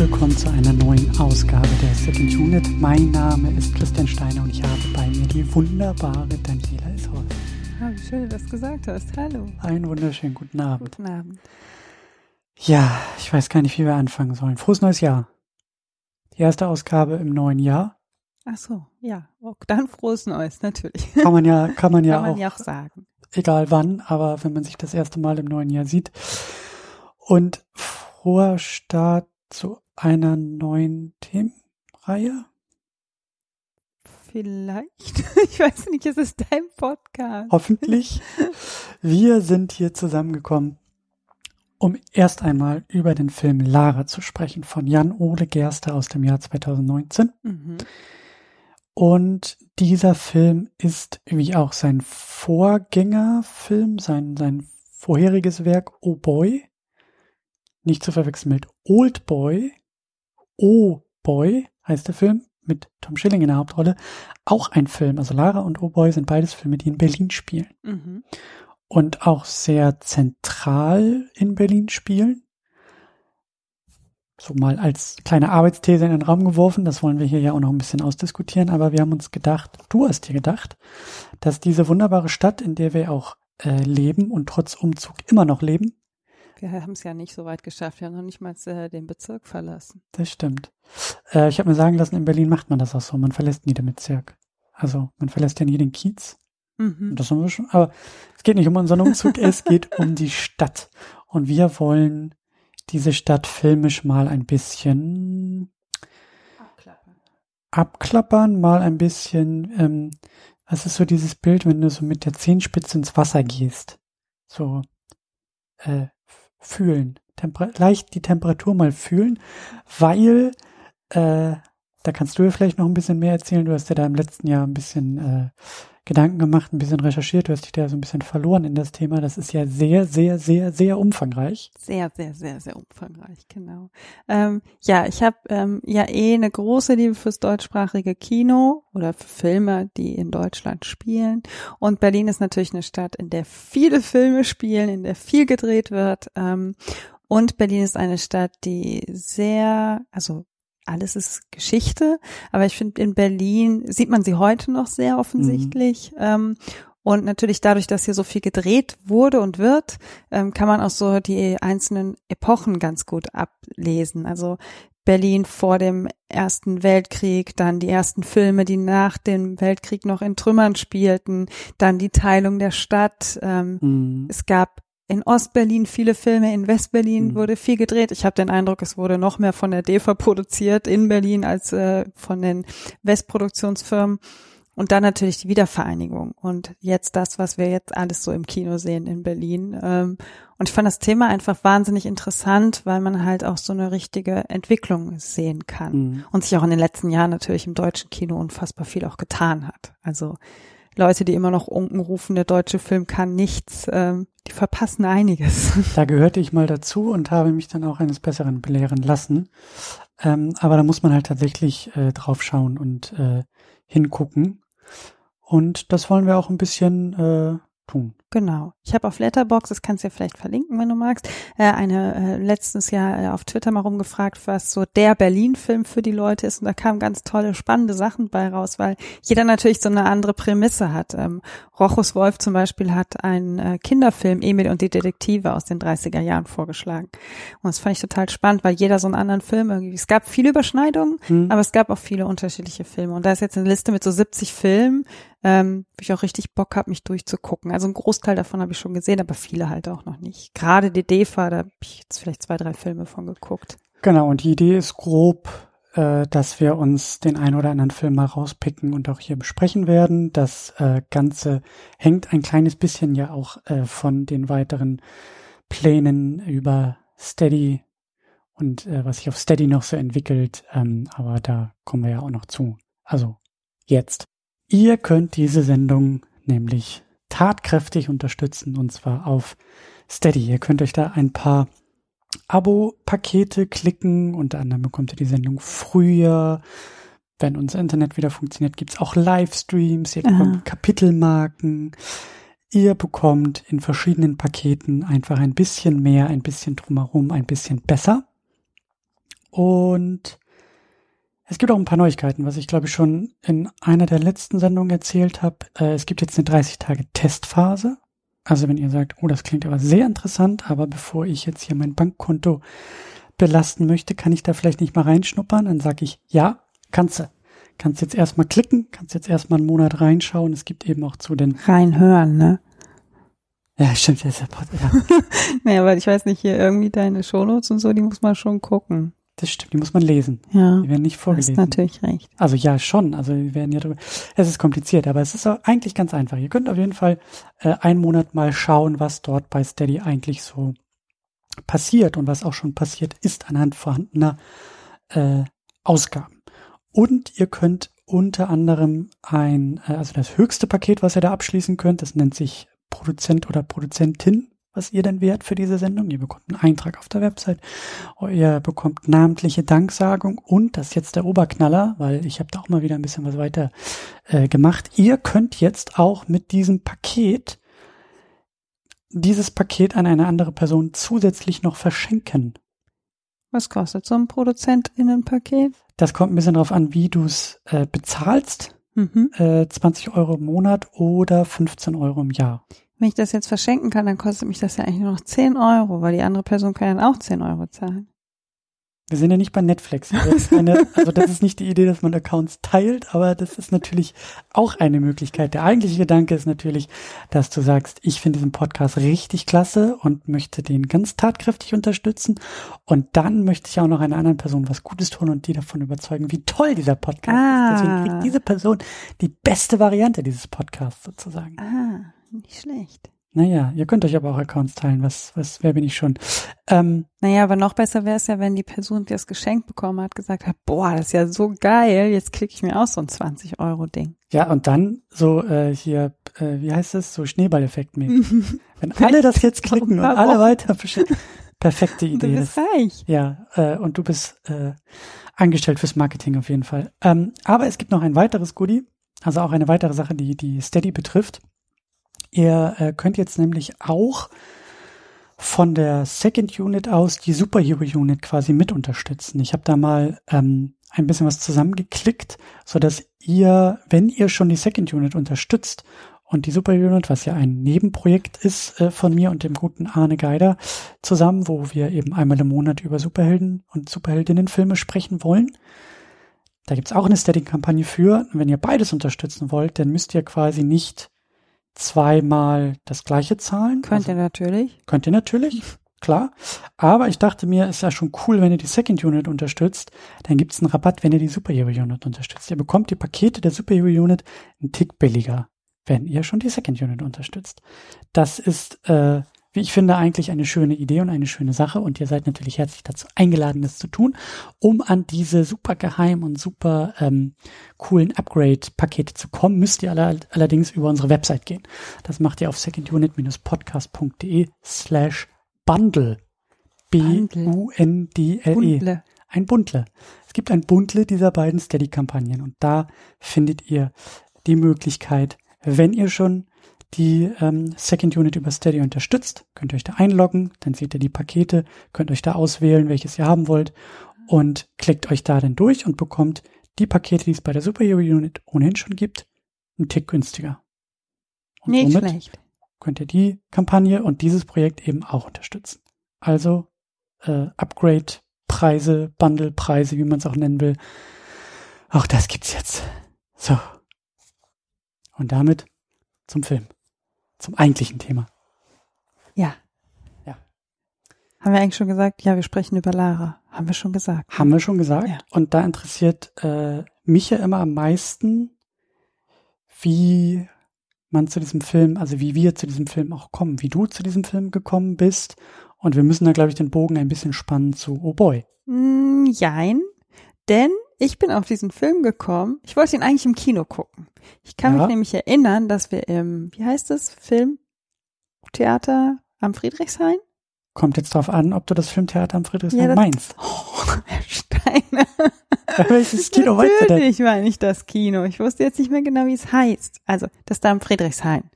Willkommen zu einer neuen Ausgabe der Second Unit. Mein Name ist Christian Steiner und ich habe bei mir die wunderbare Daniela Isholz. Ah, wie schön, dass du das gesagt hast. Hallo. Einen wunderschönen guten Abend. Guten Abend. Ja, ich weiß gar nicht, wie wir anfangen sollen. Frohes neues Jahr. Die erste Ausgabe im neuen Jahr. Ach so, ja. Oh, dann frohes Neues, natürlich. Kann man ja, kann man ja Kann man auch, ja auch sagen. egal wann, aber wenn man sich das erste Mal im neuen Jahr sieht. Und froher Start zu einer neuen Themenreihe. Vielleicht. Ich weiß nicht, es ist dein Podcast. Hoffentlich. Wir sind hier zusammengekommen, um erst einmal über den Film Lara zu sprechen von Jan-Ole Gerster aus dem Jahr 2019. Mhm. Und dieser Film ist, wie auch sein Vorgängerfilm, sein, sein vorheriges Werk Oh Boy, nicht zu verwechseln mit Old Boy, Oh Boy heißt der Film, mit Tom Schilling in der Hauptrolle, auch ein Film. Also Lara und Oh Boy sind beides Filme, die in Berlin spielen. Mhm. Und auch sehr zentral in Berlin spielen. So mal als kleine Arbeitsthese in den Raum geworfen, das wollen wir hier ja auch noch ein bisschen ausdiskutieren, aber wir haben uns gedacht, du hast dir gedacht, dass diese wunderbare Stadt, in der wir auch äh, leben und trotz Umzug immer noch leben, Wir haben es ja nicht so weit geschafft. Wir haben noch nicht mal äh, den Bezirk verlassen. das stimmt. Äh, ich habe mir sagen lassen, in Berlin macht man das auch so, man verlässt nie den Bezirk. Also man verlässt ja nie den Kiez. Mhm. Und Das haben wir schon, aber es geht nicht um unseren Umzug, es geht um die Stadt. Und wir wollen diese Stadt filmisch mal ein bisschen abklappern, mal ein bisschen, ähm, was ist so dieses Bild, wenn du so mit der Zehenspitze ins Wasser gehst? So, äh, fühlen. Temper leicht die Temperatur mal fühlen, weil, äh, da kannst du ja vielleicht noch ein bisschen mehr erzählen. Du hast ja da im letzten Jahr ein bisschen äh, Gedanken gemacht, ein bisschen recherchiert, du hast dich da so ein bisschen verloren in das Thema. Das ist ja sehr, sehr, sehr, sehr umfangreich. Sehr, sehr, sehr, sehr umfangreich, genau. Ähm, ja, ich habe ähm, ja eh eine große Liebe fürs deutschsprachige Kino oder für Filme, die in Deutschland spielen. Und Berlin ist natürlich eine Stadt, in der viele Filme spielen, in der viel gedreht wird. Ähm, und Berlin ist eine Stadt, die sehr, also alles ist Geschichte, aber ich finde, in Berlin sieht man sie heute noch sehr offensichtlich. Ähm, und natürlich dadurch, dass hier so viel gedreht wurde und wird, ähm, kann man auch so die einzelnen Epochen ganz gut ablesen. Also Berlin vor dem Ersten Weltkrieg, dann die ersten Filme, die nach dem Weltkrieg noch in Trümmern spielten, dann die Teilung der Stadt. Ähm, Mhm. es gab in Ostberlin viele Filme, in Westberlin Mhm. wurde viel gedreht. Ich habe den Eindruck, es wurde noch mehr von der DEFA produziert in Berlin als äh, von den Westproduktionsfirmen. Und dann natürlich die Wiedervereinigung und jetzt das, was wir jetzt alles so im Kino sehen in Berlin. Ähm, und ich fand das Thema einfach wahnsinnig interessant, weil man halt auch so eine richtige Entwicklung sehen kann Mhm. und sich auch in den letzten Jahren natürlich im deutschen Kino unfassbar viel auch getan hat. Also Leute, die immer noch unken rufen, der deutsche Film kann nichts, ähm, die verpassen einiges. Da gehörte ich mal dazu und habe mich dann auch eines Besseren belehren lassen. Ähm, aber da muss man halt tatsächlich äh, drauf schauen und äh, hingucken. Und das wollen wir auch ein bisschen äh, tun. Genau. Ich habe auf Letterbox, das kannst du ja vielleicht verlinken, wenn du magst, äh, eine äh, letztes Jahr äh, auf Twitter mal rumgefragt, was so der Berlin-Film für die Leute ist. Und da kamen ganz tolle, spannende Sachen bei raus, weil jeder natürlich so eine andere Prämisse hat. Ähm, Rochus Wolf zum Beispiel hat einen Kinderfilm Emil und die Detektive aus den 30er Jahren vorgeschlagen. Und das fand ich total spannend, weil jeder so einen anderen Film irgendwie. Es gab viele Überschneidungen, Hm. aber es gab auch viele unterschiedliche Filme. Und da ist jetzt eine Liste mit so 70 Filmen, ähm, wo ich auch richtig Bock habe, mich durchzugucken. Also ein Großteil davon habe ich schon gesehen, aber viele halt auch noch nicht. Gerade die DEFA, da habe ich jetzt vielleicht zwei, drei Filme von geguckt. Genau, und die Idee ist grob, äh, dass wir uns den ein oder anderen Film mal rauspicken und auch hier besprechen werden. Das äh, Ganze hängt ein kleines bisschen ja auch äh, von den weiteren Plänen über Steady und äh, was sich auf Steady noch so entwickelt. Ähm, aber da kommen wir ja auch noch zu. Also jetzt. Ihr könnt diese Sendung nämlich tatkräftig unterstützen und zwar auf Steady. Ihr könnt euch da ein paar Abo-Pakete klicken. Unter anderem bekommt ihr die Sendung früher. Wenn unser Internet wieder funktioniert, gibt's auch Livestreams. Ihr Aha. bekommt Kapitelmarken. Ihr bekommt in verschiedenen Paketen einfach ein bisschen mehr, ein bisschen drumherum, ein bisschen besser. Und es gibt auch ein paar Neuigkeiten, was ich glaube ich schon in einer der letzten Sendungen erzählt habe. Äh, es gibt jetzt eine 30 Tage Testphase. Also wenn ihr sagt, oh, das klingt aber sehr interessant, aber bevor ich jetzt hier mein Bankkonto belasten möchte, kann ich da vielleicht nicht mal reinschnuppern, dann sage ich, ja, kannst du. Kannst jetzt erstmal klicken, kannst jetzt erstmal einen Monat reinschauen. Es gibt eben auch zu den Reinhören, ne? Ja, stimmt, ja, ja. naja, aber ich weiß nicht, hier irgendwie deine Shownotes und so, die muss man schon gucken. Das stimmt, die muss man lesen. Ja. Die werden nicht vorgelesen. Du hast natürlich recht. Also ja, schon. Also wir werden ja drüber. Es ist kompliziert, aber es ist auch eigentlich ganz einfach. Ihr könnt auf jeden Fall äh, einen Monat mal schauen, was dort bei Steady eigentlich so passiert und was auch schon passiert ist anhand vorhandener äh, Ausgaben. Und ihr könnt unter anderem ein, äh, also das höchste Paket, was ihr da abschließen könnt, das nennt sich Produzent oder Produzentin was ihr denn wert für diese Sendung. Ihr bekommt einen Eintrag auf der Website, ihr bekommt namentliche Danksagung und das ist jetzt der Oberknaller, weil ich habe da auch mal wieder ein bisschen was weiter äh, gemacht. Ihr könnt jetzt auch mit diesem Paket dieses Paket an eine andere Person zusätzlich noch verschenken. Was kostet so ein ProduzentInnenpaket? Das kommt ein bisschen darauf an, wie du es äh, bezahlst. Mhm. Äh, 20 Euro im Monat oder 15 Euro im Jahr. Wenn ich das jetzt verschenken kann, dann kostet mich das ja eigentlich nur noch 10 Euro, weil die andere Person kann dann auch 10 Euro zahlen. Wir sind ja nicht bei Netflix. Das eine, also das ist nicht die Idee, dass man Accounts teilt, aber das ist natürlich auch eine Möglichkeit. Der eigentliche Gedanke ist natürlich, dass du sagst, ich finde diesen Podcast richtig klasse und möchte den ganz tatkräftig unterstützen. Und dann möchte ich auch noch einer anderen Person was Gutes tun und die davon überzeugen, wie toll dieser Podcast Ah. ist. Deswegen kriegt diese Person die beste Variante dieses Podcasts sozusagen. Ah, nicht schlecht. Naja, ihr könnt euch aber auch Accounts teilen. Was, was, wer bin ich schon? Ähm, Naja, aber noch besser wäre es ja, wenn die Person, die das Geschenk bekommen hat, gesagt hat, boah, das ist ja so geil, jetzt klicke ich mir auch so ein 20-Euro-Ding. Ja, und dann so äh, hier, äh, wie heißt es, so Schneeballeffekt mäßig. Wenn alle das jetzt klicken und alle weiter. Perfekte Du Idee. bist Das, reich. ja, äh, und du bist äh, angestellt fürs Marketing auf jeden Fall. Ähm, aber es gibt noch ein weiteres Goodie, also auch eine weitere Sache, die die Steady betrifft. Ihr äh, könnt jetzt nämlich auch von der Second Unit aus die Superhero Unit quasi mit unterstützen. Ich habe da mal ähm, ein bisschen was zusammengeklickt, so dass ihr, wenn ihr schon die Second Unit unterstützt und die Superhero Unit, was ja ein Nebenprojekt ist äh, von mir und dem guten Arne Geider zusammen, wo wir eben einmal im Monat über Superhelden und Superheldinnenfilme sprechen wollen. Da gibt's auch eine Steady-Kampagne für. Und wenn ihr beides unterstützen wollt, dann müsst ihr quasi nicht zweimal das gleiche zahlen. Könnt ihr natürlich. Könnt ihr natürlich, klar. Aber ich dachte mir, ist ja schon cool, wenn ihr die Second Unit unterstützt. Dann gibt's einen Rabatt, wenn ihr die Superhero Unit unterstützt. Ihr bekommt die Pakete der Superhero Unit einen Tick billiger, wenn ihr schon die Second Unit unterstützt. Das ist, äh, wie ich finde, eigentlich eine schöne Idee und eine schöne Sache. Und ihr seid natürlich herzlich dazu eingeladen, das zu tun, um an diese super geheim und super ähm, coolen Upgrade-Pakete zu kommen, müsst ihr alle, allerdings über unsere Website gehen. Das macht ihr auf secondunit-podcast.de slash bundle. B-U-N-D-L-E. Bundle. Ein Bundle. Es gibt ein Bundle dieser beiden Steady-Kampagnen und da findet ihr die Möglichkeit, wenn ihr schon die ähm, Second Unit über Steady unterstützt, könnt ihr euch da einloggen, dann seht ihr die Pakete, könnt euch da auswählen, welches ihr haben wollt und klickt euch da dann durch und bekommt die Pakete, die es bei der Superhero Unit ohnehin schon gibt, einen Tick günstiger. Und Nicht somit schlecht. könnt ihr die Kampagne und dieses Projekt eben auch unterstützen. Also äh, Upgrade, Preise, Bundle, Preise, wie man es auch nennen will. Auch das gibt's jetzt. So. Und damit zum Film. Zum eigentlichen Thema. Ja. Ja. Haben wir eigentlich schon gesagt? Ja, wir sprechen über Lara. Haben wir schon gesagt. Haben wir schon gesagt. Ja. Und da interessiert äh, mich ja immer am meisten, wie man zu diesem Film, also wie wir zu diesem Film auch kommen, wie du zu diesem Film gekommen bist. Und wir müssen da, glaube ich, den Bogen ein bisschen spannen zu Oh Boy. Mm, jein, denn ich bin auf diesen Film gekommen. Ich wollte ihn eigentlich im Kino gucken. Ich kann Ja. mich nämlich erinnern, dass wir im, wie heißt es, Filmtheater am Friedrichshain? Kommt jetzt drauf an, ob du das Filmtheater am Friedrichshain Ja, das- meinst. Oh, Herr Steiner. Welches Kino weißt du denn? Natürlich meine ich das Kino. Ich wusste jetzt nicht mehr genau, wie es heißt. Also, das da am Friedrichshain.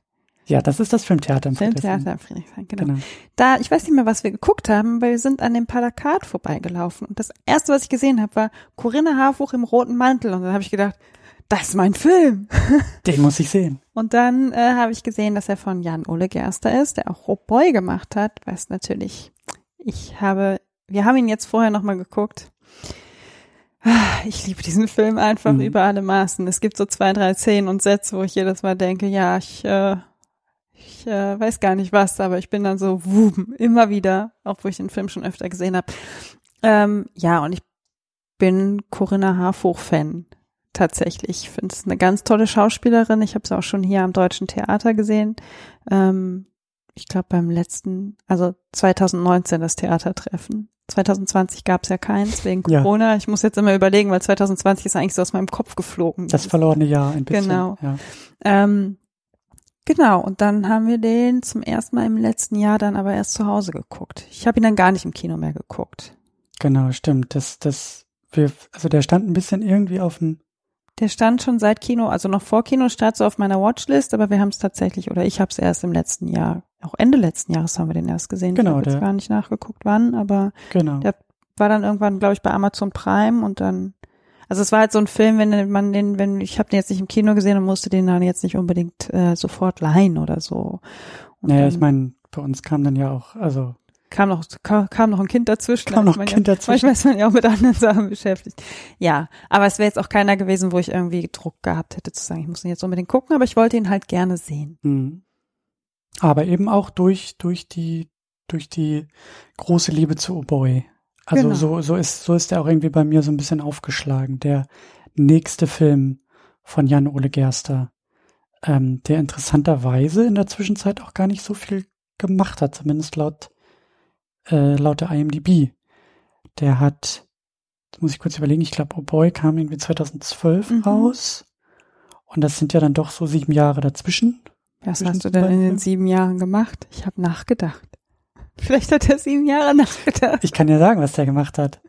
Ja, das ist das Filmtheater im Filmtheater im Friedrichshain, genau. genau. Da, ich weiß nicht mehr, was wir geguckt haben, weil wir sind an dem Plakat vorbeigelaufen. Und das erste, was ich gesehen habe, war Corinna Harfuch im roten Mantel. Und dann habe ich gedacht, das ist mein Film. Den muss ich sehen. Und dann äh, habe ich gesehen, dass er von Jan Ole Gerster ist, der auch Rob Boy gemacht hat, was natürlich, ich habe, wir haben ihn jetzt vorher nochmal geguckt. Ich liebe diesen Film einfach mhm. über alle Maßen. Es gibt so zwei, drei Szenen und Sätze, wo ich jedes Mal denke, ja, ich, äh, ich äh, weiß gar nicht was, aber ich bin dann so wuben, immer wieder, obwohl ich den Film schon öfter gesehen habe. Ähm, ja, und ich bin Corinna Harfuch-Fan tatsächlich. Ich finde es eine ganz tolle Schauspielerin. Ich habe sie auch schon hier am Deutschen Theater gesehen. Ähm, ich glaube beim letzten, also 2019 das Theatertreffen. 2020 gab es ja keins wegen Corona. Ja. Ich muss jetzt immer überlegen, weil 2020 ist eigentlich so aus meinem Kopf geflogen. Das verlorene Jahr ein bisschen. Genau. Ja. Ähm, genau. Und dann haben wir den zum ersten Mal im letzten Jahr dann aber erst zu Hause geguckt. Ich habe ihn dann gar nicht im Kino mehr geguckt. Genau, stimmt. Das, das, wir, also der stand ein bisschen irgendwie auf dem der stand schon seit Kino, also noch vor Kinostart so auf meiner Watchlist, aber wir haben es tatsächlich, oder ich habe es erst im letzten Jahr, auch Ende letzten Jahres haben wir den erst gesehen. Genau. Ich habe jetzt gar nicht nachgeguckt, wann, aber genau. der war dann irgendwann, glaube ich, bei Amazon Prime und dann, also es war halt so ein Film, wenn man den, wenn ich habe den jetzt nicht im Kino gesehen und musste den dann jetzt nicht unbedingt äh, sofort leihen oder so. Und naja, ich meine, bei uns kam dann ja auch, also kam noch, kam, kam noch ein Kind dazwischen. Kam noch ein Kind ja, dazwischen. Manchmal ist man ja auch mit anderen Sachen beschäftigt. Ja, aber es wäre jetzt auch keiner gewesen, wo ich irgendwie Druck gehabt hätte zu sagen, ich muss ihn jetzt unbedingt gucken, aber ich wollte ihn halt gerne sehen. Mhm. Aber eben auch durch, durch die, durch die große Liebe zu Oboy. Also genau. so, so ist, so ist er auch irgendwie bei mir so ein bisschen aufgeschlagen. Der nächste Film von Jan Ole Gerster, ähm, der interessanterweise in der Zwischenzeit auch gar nicht so viel gemacht hat, zumindest laut äh, laut der IMDb. Der hat, muss ich kurz überlegen, ich glaube, Oh Boy kam irgendwie 2012 mhm. raus. Und das sind ja dann doch so sieben Jahre dazwischen. Was hast du denn in den sieben Jahren gemacht? Ich habe nachgedacht. Vielleicht hat er sieben Jahre nachgedacht. Ich kann ja sagen, was der gemacht hat.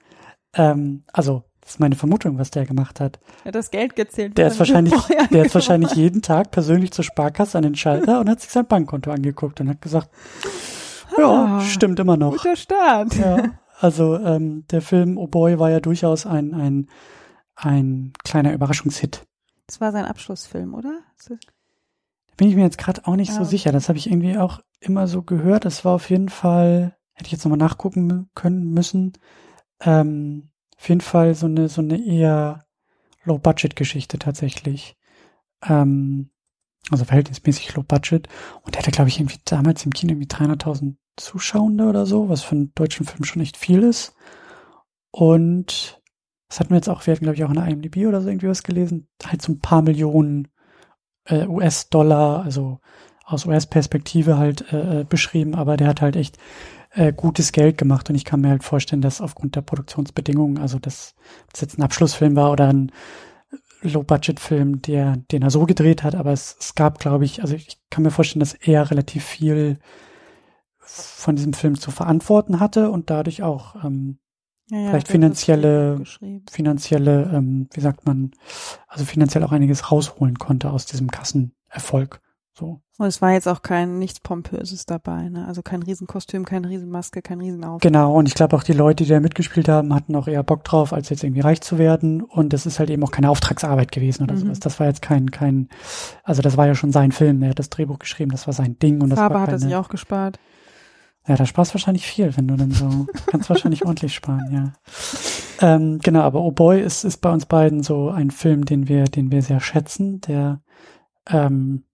Ähm, also, das ist meine Vermutung, was der gemacht hat. Er hat das Geld gezählt. Der ist wahrscheinlich, der ist wahrscheinlich jeden Tag persönlich zur Sparkasse an den Schalter und hat sich sein Bankkonto angeguckt und hat gesagt, ja, ah, stimmt immer noch. Guter Start. Ja, also ähm, der Film Oh Boy war ja durchaus ein, ein, ein kleiner Überraschungshit. Das war sein Abschlussfilm, oder? Bin ich mir jetzt gerade auch nicht ja. so sicher. Das habe ich irgendwie auch immer so gehört. Das war auf jeden Fall, hätte ich jetzt nochmal nachgucken können müssen, ähm, auf jeden Fall so eine, so eine eher Low-Budget-Geschichte tatsächlich. Ähm, also verhältnismäßig Low Budget. Und der hatte, glaube ich, irgendwie damals im Kino irgendwie 300.000 Zuschauende oder so, was für einen deutschen Film schon echt viel ist. Und das hatten wir jetzt auch, wir hatten, glaube ich, auch in der IMDb oder so irgendwie was gelesen, halt so ein paar Millionen äh, US-Dollar, also aus US-Perspektive halt äh, äh, beschrieben, aber der hat halt echt äh, gutes Geld gemacht und ich kann mir halt vorstellen, dass aufgrund der Produktionsbedingungen, also dass das jetzt ein Abschlussfilm war oder ein Low-Budget-Film, der, den er so gedreht hat, aber es, es gab, glaube ich, also ich kann mir vorstellen, dass er relativ viel von diesem Film zu verantworten hatte und dadurch auch ähm, ja, ja, vielleicht finanzielle, finanzielle, ähm, wie sagt man, also finanziell auch einiges rausholen konnte aus diesem Kassenerfolg. So. Und es war jetzt auch kein nichts Pompöses dabei, ne? Also kein Riesenkostüm, keine Riesenmaske, kein Riesenaufwand. Genau, und ich glaube auch die Leute, die da mitgespielt haben, hatten auch eher Bock drauf, als jetzt irgendwie reich zu werden. Und das ist halt eben auch keine Auftragsarbeit gewesen oder mhm. sowas. Das war jetzt kein, kein, also das war ja schon sein Film, er hat das Drehbuch geschrieben, das war sein Ding und das Farbe war keine, hat er sich auch gespart. Ja, da sparst wahrscheinlich viel, wenn du dann so, kannst wahrscheinlich ordentlich sparen, ja. Ähm, genau, aber Oh Boy ist, ist bei uns beiden so ein Film, den wir, den wir sehr schätzen, der, ähm,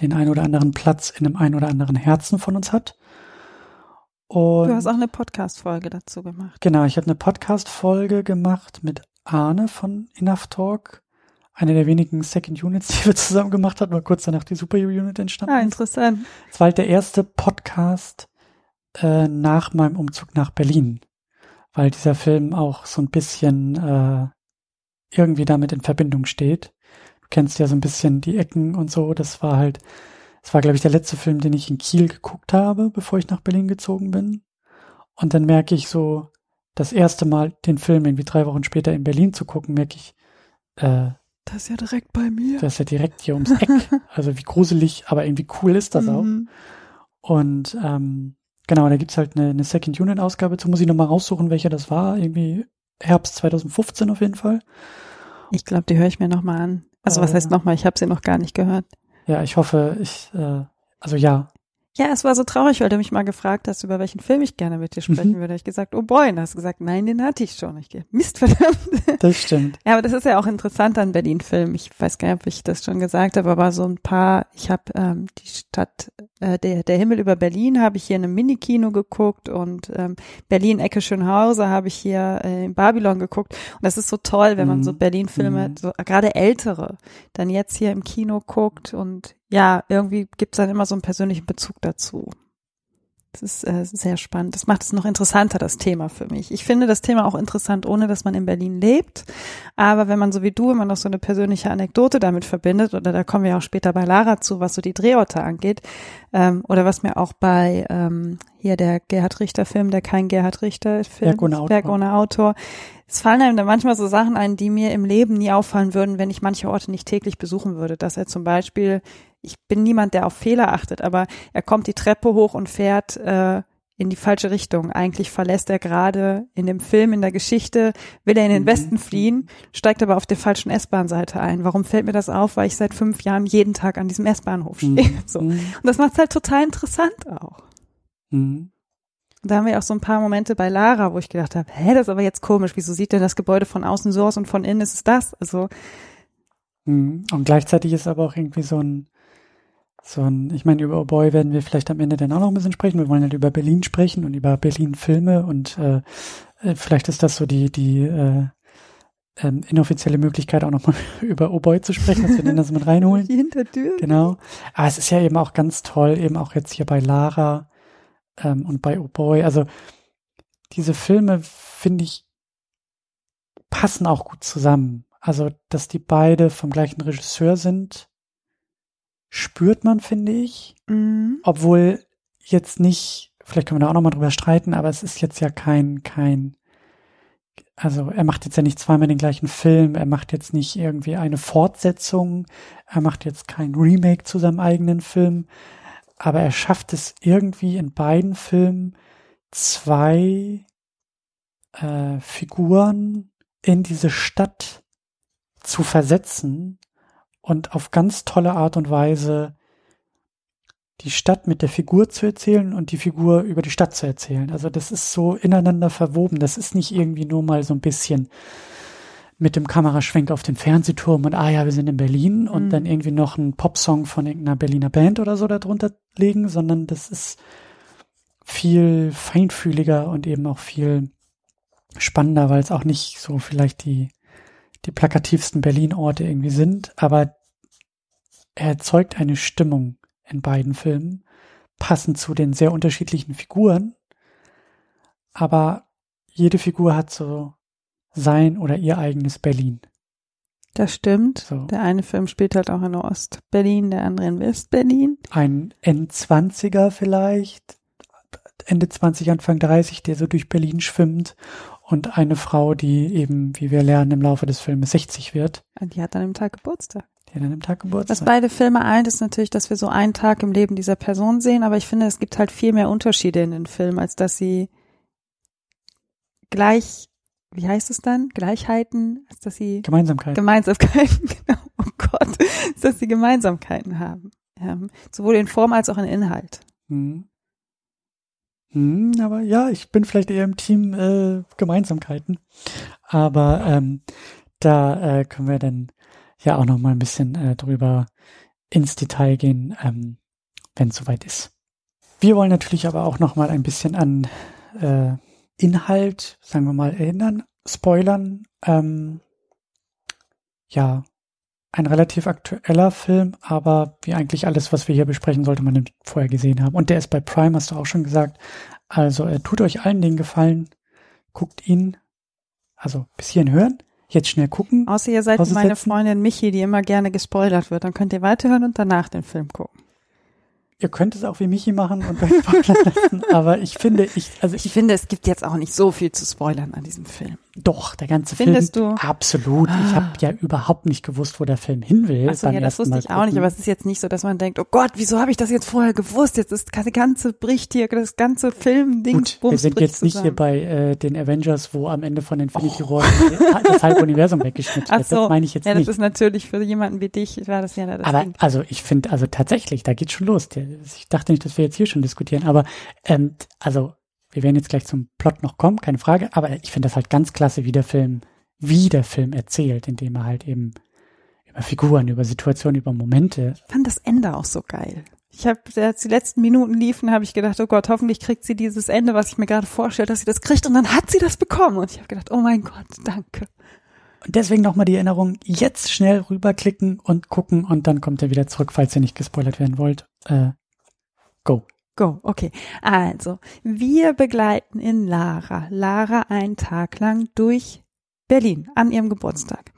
den ein oder anderen Platz in dem ein oder anderen Herzen von uns hat. Und du hast auch eine Podcast-Folge dazu gemacht. Genau, ich habe eine Podcast-Folge gemacht mit Arne von Enough Talk. Eine der wenigen Second Units, die wir zusammen gemacht haben, weil kurz danach die Super Unit entstanden Ah, interessant. Es war halt der erste Podcast äh, nach meinem Umzug nach Berlin, weil dieser Film auch so ein bisschen äh, irgendwie damit in Verbindung steht kennst ja so ein bisschen die Ecken und so. Das war halt, das war, glaube ich, der letzte Film, den ich in Kiel geguckt habe, bevor ich nach Berlin gezogen bin. Und dann merke ich so, das erste Mal den Film irgendwie drei Wochen später in Berlin zu gucken, merke ich, äh, Das ist ja direkt bei mir. Das ist ja direkt hier ums Eck. Also wie gruselig, aber irgendwie cool ist das auch. Mhm. Und ähm, genau, da gibt's halt eine, eine Second Unit Ausgabe zu. Muss ich nochmal raussuchen, welche das war. Irgendwie Herbst 2015 auf jeden Fall. Ich glaube, die höre ich mir nochmal an. Also was Äh, heißt nochmal? Ich habe sie noch gar nicht gehört. Ja, ich hoffe, ich, äh, also ja, Ja, es war so traurig, weil du mich mal gefragt hast, über welchen Film ich gerne mit dir sprechen Mhm. würde. Ich gesagt, oh boy, und hast gesagt, nein, den hatte ich schon. Ich gehe, Mist, verdammt. das stimmt. Ja, aber das ist ja auch interessant an Berlin-Film. Ich weiß gar nicht, ob ich das schon gesagt habe, aber so ein paar, ich habe ähm, die Stadt, äh, der, der Himmel über Berlin habe ich hier in einem Minikino geguckt und ähm, Berlin Ecke Schönhauser habe ich hier äh, in Babylon geguckt. Und das ist so toll, wenn man Mhm. so Berlin-Filme, Mhm. so gerade ältere, dann jetzt hier im Kino guckt und ja, irgendwie gibt's dann immer so einen persönlichen Bezug dazu. Das ist äh, sehr spannend. Das macht es noch interessanter, das Thema für mich. Ich finde das Thema auch interessant, ohne dass man in Berlin lebt. Aber wenn man so wie du immer noch so eine persönliche Anekdote damit verbindet, oder da kommen wir auch später bei Lara zu, was so die Drehorte angeht, ähm, oder was mir auch bei ähm, hier der Gerhard Richter Film, der kein Gerhard Richter Film, Berg ohne Autor. Berg ohne Autor. Es fallen einem da manchmal so Sachen ein, die mir im Leben nie auffallen würden, wenn ich manche Orte nicht täglich besuchen würde. Dass er zum Beispiel, ich bin niemand, der auf Fehler achtet, aber er kommt die Treppe hoch und fährt äh, in die falsche Richtung. Eigentlich verlässt er gerade in dem Film, in der Geschichte, will er in den Mhm. Westen fliehen, steigt aber auf der falschen S-Bahn-Seite ein. Warum fällt mir das auf? Weil ich seit fünf Jahren jeden Tag an diesem S-Bahnhof stehe. Mhm. So. Und das macht es halt total interessant auch. Mhm. Da haben wir auch so ein paar Momente bei Lara, wo ich gedacht habe, hä, das ist aber jetzt komisch. Wieso sieht denn das Gebäude von außen so aus und von innen ist es das? Also, Mhm. Und gleichzeitig ist aber auch irgendwie so ein, so ein, ich meine, über Oh Boy werden wir vielleicht am Ende dann auch noch ein bisschen sprechen. Wir wollen halt über Berlin sprechen und über Berlin-Filme und äh, äh, vielleicht ist das so die, die äh, ähm, inoffizielle Möglichkeit, auch nochmal über Oh Boy zu sprechen, dass wir den das mit reinholen. die Hintertür. Genau. Aber es ist ja eben auch ganz toll, eben auch jetzt hier bei Lara ähm, und bei Oh Boy. Also diese Filme, finde ich, passen auch gut zusammen. Also, dass die beide vom gleichen Regisseur sind, spürt man, finde ich. Mhm. Obwohl jetzt nicht, vielleicht können wir da auch nochmal drüber streiten, aber es ist jetzt ja kein, kein, also er macht jetzt ja nicht zweimal den gleichen Film, er macht jetzt nicht irgendwie eine Fortsetzung, er macht jetzt kein Remake zu seinem eigenen Film, aber er schafft es irgendwie in beiden Filmen zwei äh, Figuren in diese Stadt zu versetzen und auf ganz tolle Art und Weise die Stadt mit der Figur zu erzählen und die Figur über die Stadt zu erzählen. Also das ist so ineinander verwoben. Das ist nicht irgendwie nur mal so ein bisschen mit dem Kameraschwenk auf den Fernsehturm und ah ja, wir sind in Berlin und Mhm. dann irgendwie noch einen Popsong von irgendeiner Berliner Band oder so darunter legen, sondern das ist viel feinfühliger und eben auch viel spannender, weil es auch nicht so vielleicht die, die plakativsten Berlin-Orte irgendwie sind, aber er erzeugt eine Stimmung in beiden Filmen, passend zu den sehr unterschiedlichen Figuren, aber jede Figur hat so sein oder ihr eigenes Berlin. Das stimmt. So. Der eine Film spielt halt auch in Ost-Berlin, der andere in West-Berlin. Ein N20er vielleicht, Ende 20, Anfang 30, der so durch Berlin schwimmt und eine Frau, die eben, wie wir lernen, im Laufe des Filmes 60 wird, Und Die hat dann im Tag Geburtstag. die dann im Tag Was Geburtstag beide Filme eint, ist natürlich, dass wir so einen Tag im Leben dieser Person sehen, aber ich finde, es gibt halt viel mehr Unterschiede in den Filmen, als dass sie gleich, wie heißt es dann? Gleichheiten, dass sie Gemeinsamkeit. Gemeinsamkeiten, genau, oh Gott, dass sie Gemeinsamkeiten haben. Ähm, sowohl in Form als auch in Inhalt. Hm. Hm, aber ja, ich bin vielleicht eher im Team äh, Gemeinsamkeiten. Aber ähm, da äh, können wir dann ja auch noch mal ein bisschen äh, drüber ins Detail gehen, ähm, wenn es soweit ist. Wir wollen natürlich aber auch noch mal ein bisschen an äh, Inhalt, sagen wir mal, erinnern, spoilern. Ähm, ja, ein relativ aktueller Film, aber wie eigentlich alles, was wir hier besprechen, sollte man vorher gesehen haben. Und der ist bei Prime, hast du auch schon gesagt. Also äh, tut euch allen den Gefallen, guckt ihn, also bis hierhin hören, jetzt schnell gucken. Außer ihr seid meine. Freundin Michi, die immer gerne gespoilert wird. Dann könnt ihr weiterhören und danach den Film gucken. Ihr könnt es auch wie Michi machen und euch spoilern lassen, aber ich finde, ich, also Ich ich, finde, es gibt jetzt auch nicht so viel zu spoilern an diesem Film. Doch, der ganze Findest Film. du? Absolut. Ich habe ja überhaupt nicht gewusst, wo der Film hin will. Beim ja, das wusste Mal ich auch nicht, aber es ist jetzt nicht so, dass man denkt, oh Gott, wieso habe ich das jetzt vorher gewusst? Jetzt ist das ganze bricht hier, das ganze Film-Ding. Gut, wir sind jetzt nicht hier bei äh, den Avengers, wo am Ende von Infinity War das halbe Universum weggeschnitten wird. so. Das meine ich jetzt Ja, das nicht. ist natürlich für jemanden wie dich, war das ja das Aber Ding. also ich finde, also tatsächlich, da geht schon los. Ich dachte nicht, dass wir jetzt hier schon diskutieren, aber ähm, also wir werden jetzt gleich zum Plot noch kommen, keine Frage. Aber ich finde das halt ganz klasse, wie der Film, wie der Film erzählt, indem er halt eben über Figuren, über Situationen, über Momente. Ich fand das Ende auch so geil. Ich habe, als die letzten Minuten liefen, habe ich gedacht, oh Gott, hoffentlich kriegt sie dieses Ende, was ich mir gerade vorstelle, dass sie das kriegt. Und dann hat sie das bekommen. Und ich habe gedacht, oh mein Gott, danke. Und deswegen nochmal die Erinnerung, jetzt schnell rüberklicken und gucken und dann kommt er wieder zurück, falls ihr nicht gespoilert werden wollt. Äh, go. Go, okay. Also, wir begleiten in Lara, Lara einen Tag lang durch Berlin an ihrem Geburtstag.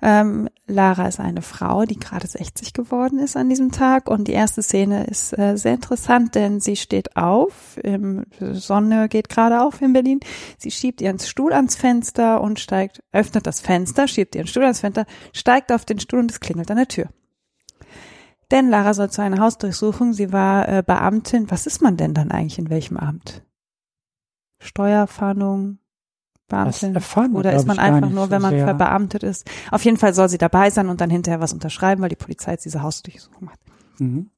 Ähm, Lara ist eine Frau, die gerade 60 geworden ist an diesem Tag und die erste Szene ist äh, sehr interessant, denn sie steht auf, ähm, Sonne geht gerade auf in Berlin, sie schiebt ihren Stuhl ans Fenster und steigt, öffnet das Fenster, schiebt ihren Stuhl ans Fenster, steigt auf den Stuhl und es klingelt an der Tür. Denn Lara soll zu einer Hausdurchsuchung. Sie war äh, Beamtin. Was ist man denn dann eigentlich in welchem Amt? Steuerfahndung, Beamtin? erfahren Oder ist man einfach nur, wenn man sehr. verbeamtet ist? Auf jeden Fall soll sie dabei sein und dann hinterher was unterschreiben, weil die Polizei jetzt diese Hausdurchsuchung macht. Mhm.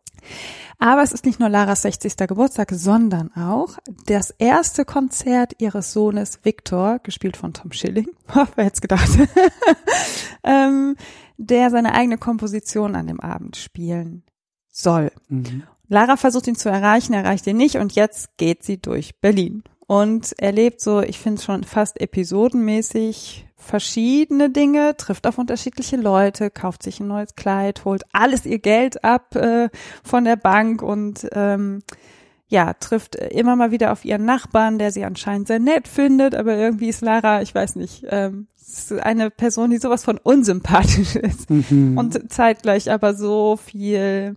Aber es ist nicht nur Laras 60. Geburtstag, sondern auch das erste Konzert ihres Sohnes Victor, gespielt von Tom Schilling, wer hätte es gedacht, ähm, der seine eigene Komposition an dem Abend spielen soll. Mhm. Lara versucht ihn zu erreichen, erreicht ihn nicht und jetzt geht sie durch Berlin und erlebt so, ich finde schon fast episodenmäßig verschiedene Dinge, trifft auf unterschiedliche Leute, kauft sich ein neues Kleid, holt alles ihr Geld ab äh, von der Bank und ähm, ja, trifft immer mal wieder auf ihren Nachbarn, der sie anscheinend sehr nett findet, aber irgendwie ist Lara, ich weiß nicht, ähm, eine Person, die sowas von unsympathisch ist Mhm. und zeitgleich aber so viel.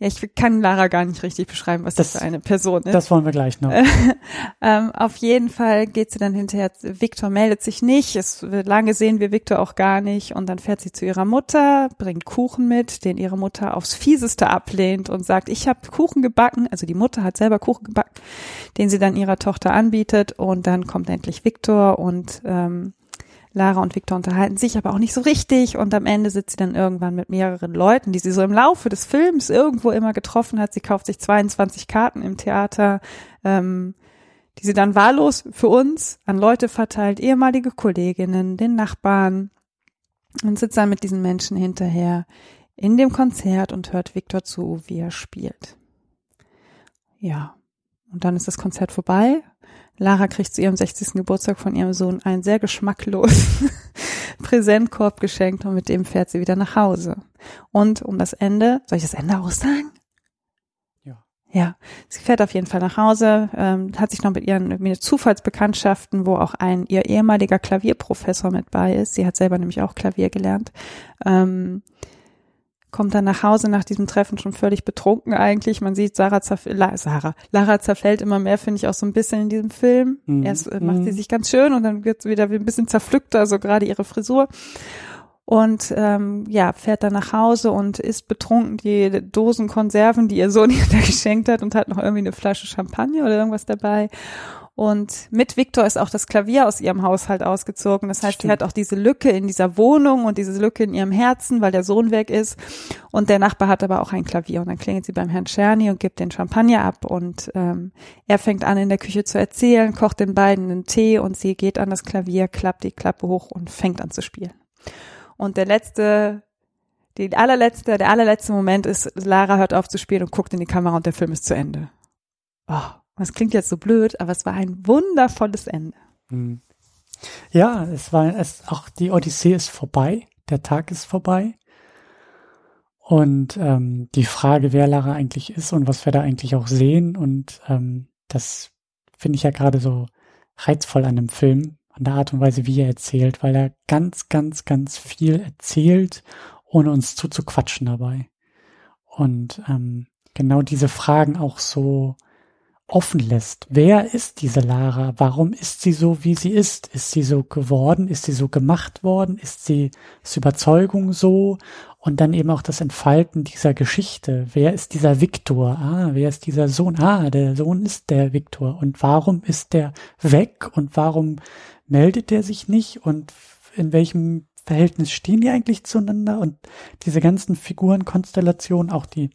Ja, ich kann Lara gar nicht richtig beschreiben, was das, Das- für eine Person ist. das wollen wir gleich noch. ähm, auf jeden Fall geht sie dann hinterher, Victor meldet sich nicht, es wird lange sehen wir Victor auch gar nicht und dann fährt sie zu ihrer Mutter, bringt Kuchen mit, den ihre Mutter aufs fieseste ablehnt und sagt, ich habe Kuchen gebacken, also die Mutter hat selber Kuchen gebacken, den sie dann ihrer Tochter anbietet und dann kommt endlich Victor und ähm, Lara und Victor unterhalten sich aber auch nicht so richtig und am Ende sitzt sie dann irgendwann mit mehreren Leuten, die sie so im Laufe des Films irgendwo immer getroffen hat. Sie kauft sich 22 Karten im Theater, ähm, die sie dann wahllos für uns an Leute verteilt, ehemalige Kolleginnen, den Nachbarn und sitzt dann mit diesen Menschen hinterher in dem Konzert und hört Victor zu, wie er spielt. Ja, und dann ist das Konzert vorbei. Lara kriegt zu ihrem 60. Geburtstag von ihrem Sohn einen sehr geschmacklosen Präsentkorb geschenkt und mit dem fährt sie wieder nach Hause. Und um das Ende, soll ich das Ende auch sagen? Ja. Ja, sie fährt auf jeden Fall nach Hause, ähm, hat sich noch mit ihren mit Zufallsbekanntschaften, wo auch ein ihr ehemaliger Klavierprofessor mit bei ist. Sie hat selber nämlich auch Klavier gelernt. Ähm, kommt dann nach Hause nach diesem Treffen schon völlig betrunken eigentlich. Man sieht, Sarah, zerf La Sarah, Lara zerfällt immer mehr, finde ich auch so ein bisschen in diesem Film. Mhm. Erst äh, macht sie Mhm. sich ganz schön und dann wird sie wieder ein bisschen zerpflückter, so gerade ihre Frisur. Und ähm, ja, fährt dann nach Hause und isst betrunken die Dosen Konserven, die ihr Sohn ihr da geschenkt hat und hat noch irgendwie eine Flasche Champagner oder irgendwas dabei. Und mit Victor ist auch das Klavier aus ihrem Haushalt ausgezogen. Das heißt, sie Stimmt. hat auch diese Lücke in dieser Wohnung und diese Lücke in ihrem Herzen, weil der Sohn weg ist. Und der Nachbar hat aber auch ein Klavier. Und dann klingelt sie beim Herrn Czerny und gibt den Champagner ab. Und ähm, er fängt an, in der Küche zu erzählen, kocht den beiden einen Tee und sie geht an das Klavier, klappt die Klappe hoch und fängt an zu spielen. Und der letzte, die allerletzte, der allerletzte Moment ist, Lara hört auf zu spielen und guckt in die Kamera und der Film ist zu Ende. Oh, das klingt jetzt so blöd, aber es war ein wundervolles Ende. Mhm. Ja, es war es auch die Odyssee ist vorbei, der Tag ist vorbei. Und ähm, die Frage, wer Lara eigentlich ist und was wir da eigentlich auch sehen. Und ähm, das finde ich ja gerade so reizvoll an dem Film, an der Art und Weise, wie er erzählt, weil er ganz, ganz, ganz viel erzählt, ohne uns zuzuquatschen dabei. Und ähm, genau diese Fragen auch so offen lässt. Wer ist diese Lara? Warum ist sie so, wie sie ist? Ist sie so geworden? Ist sie so gemacht worden? Ist sie aus Überzeugung so? Und dann eben auch das Entfalten dieser Geschichte. Wer ist dieser Viktor? Ah, wer ist dieser Sohn? Ah, der Sohn ist der Viktor. Und warum ist der weg? Und warum meldet der sich nicht? Und in welchem Verhältnis stehen die eigentlich zueinander? Und diese ganzen Figurenkonstellationen, auch die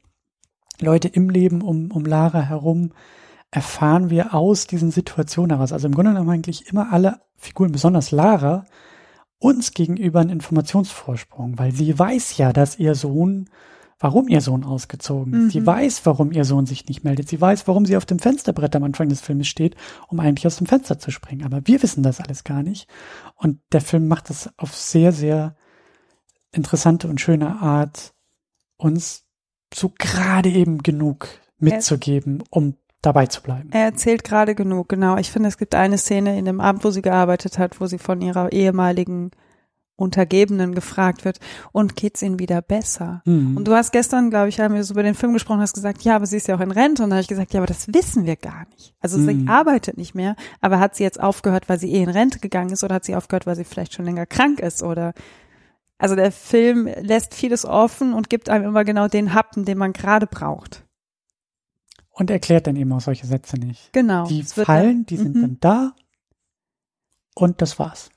Leute im Leben um, um Lara herum, erfahren wir aus diesen Situationen heraus. Also im Grunde genommen eigentlich immer alle Figuren, besonders Lara, uns gegenüber einen Informationsvorsprung, weil sie weiß ja, dass ihr Sohn, warum ihr Sohn ausgezogen ist. Mhm. Sie weiß, warum ihr Sohn sich nicht meldet. Sie weiß, warum sie auf dem Fensterbrett am Anfang des Filmes steht, um eigentlich aus dem Fenster zu springen. Aber wir wissen das alles gar nicht. Und der Film macht das auf sehr, sehr interessante und schöne Art, uns so gerade eben genug mitzugeben, um dabei zu bleiben. Er erzählt gerade genug, genau. Ich finde, es gibt eine Szene in dem Abend, wo sie gearbeitet hat, wo sie von ihrer ehemaligen Untergebenen gefragt wird, und geht's ihnen wieder besser? Mhm. Und du hast gestern, glaube ich, haben wir so über den Film gesprochen, hast gesagt, ja, aber sie ist ja auch in Rente. Und dann habe ich gesagt, ja, aber das wissen wir gar nicht. Also mhm. sie arbeitet nicht mehr, aber hat sie jetzt aufgehört, weil sie eh in Rente gegangen ist oder hat sie aufgehört, weil sie vielleicht schon länger krank ist oder also der Film lässt vieles offen und gibt einem immer genau den Happen, den man gerade braucht und erklärt dann eben auch solche Sätze nicht. Genau. Die fallen, die sind mhm. dann da und das war's.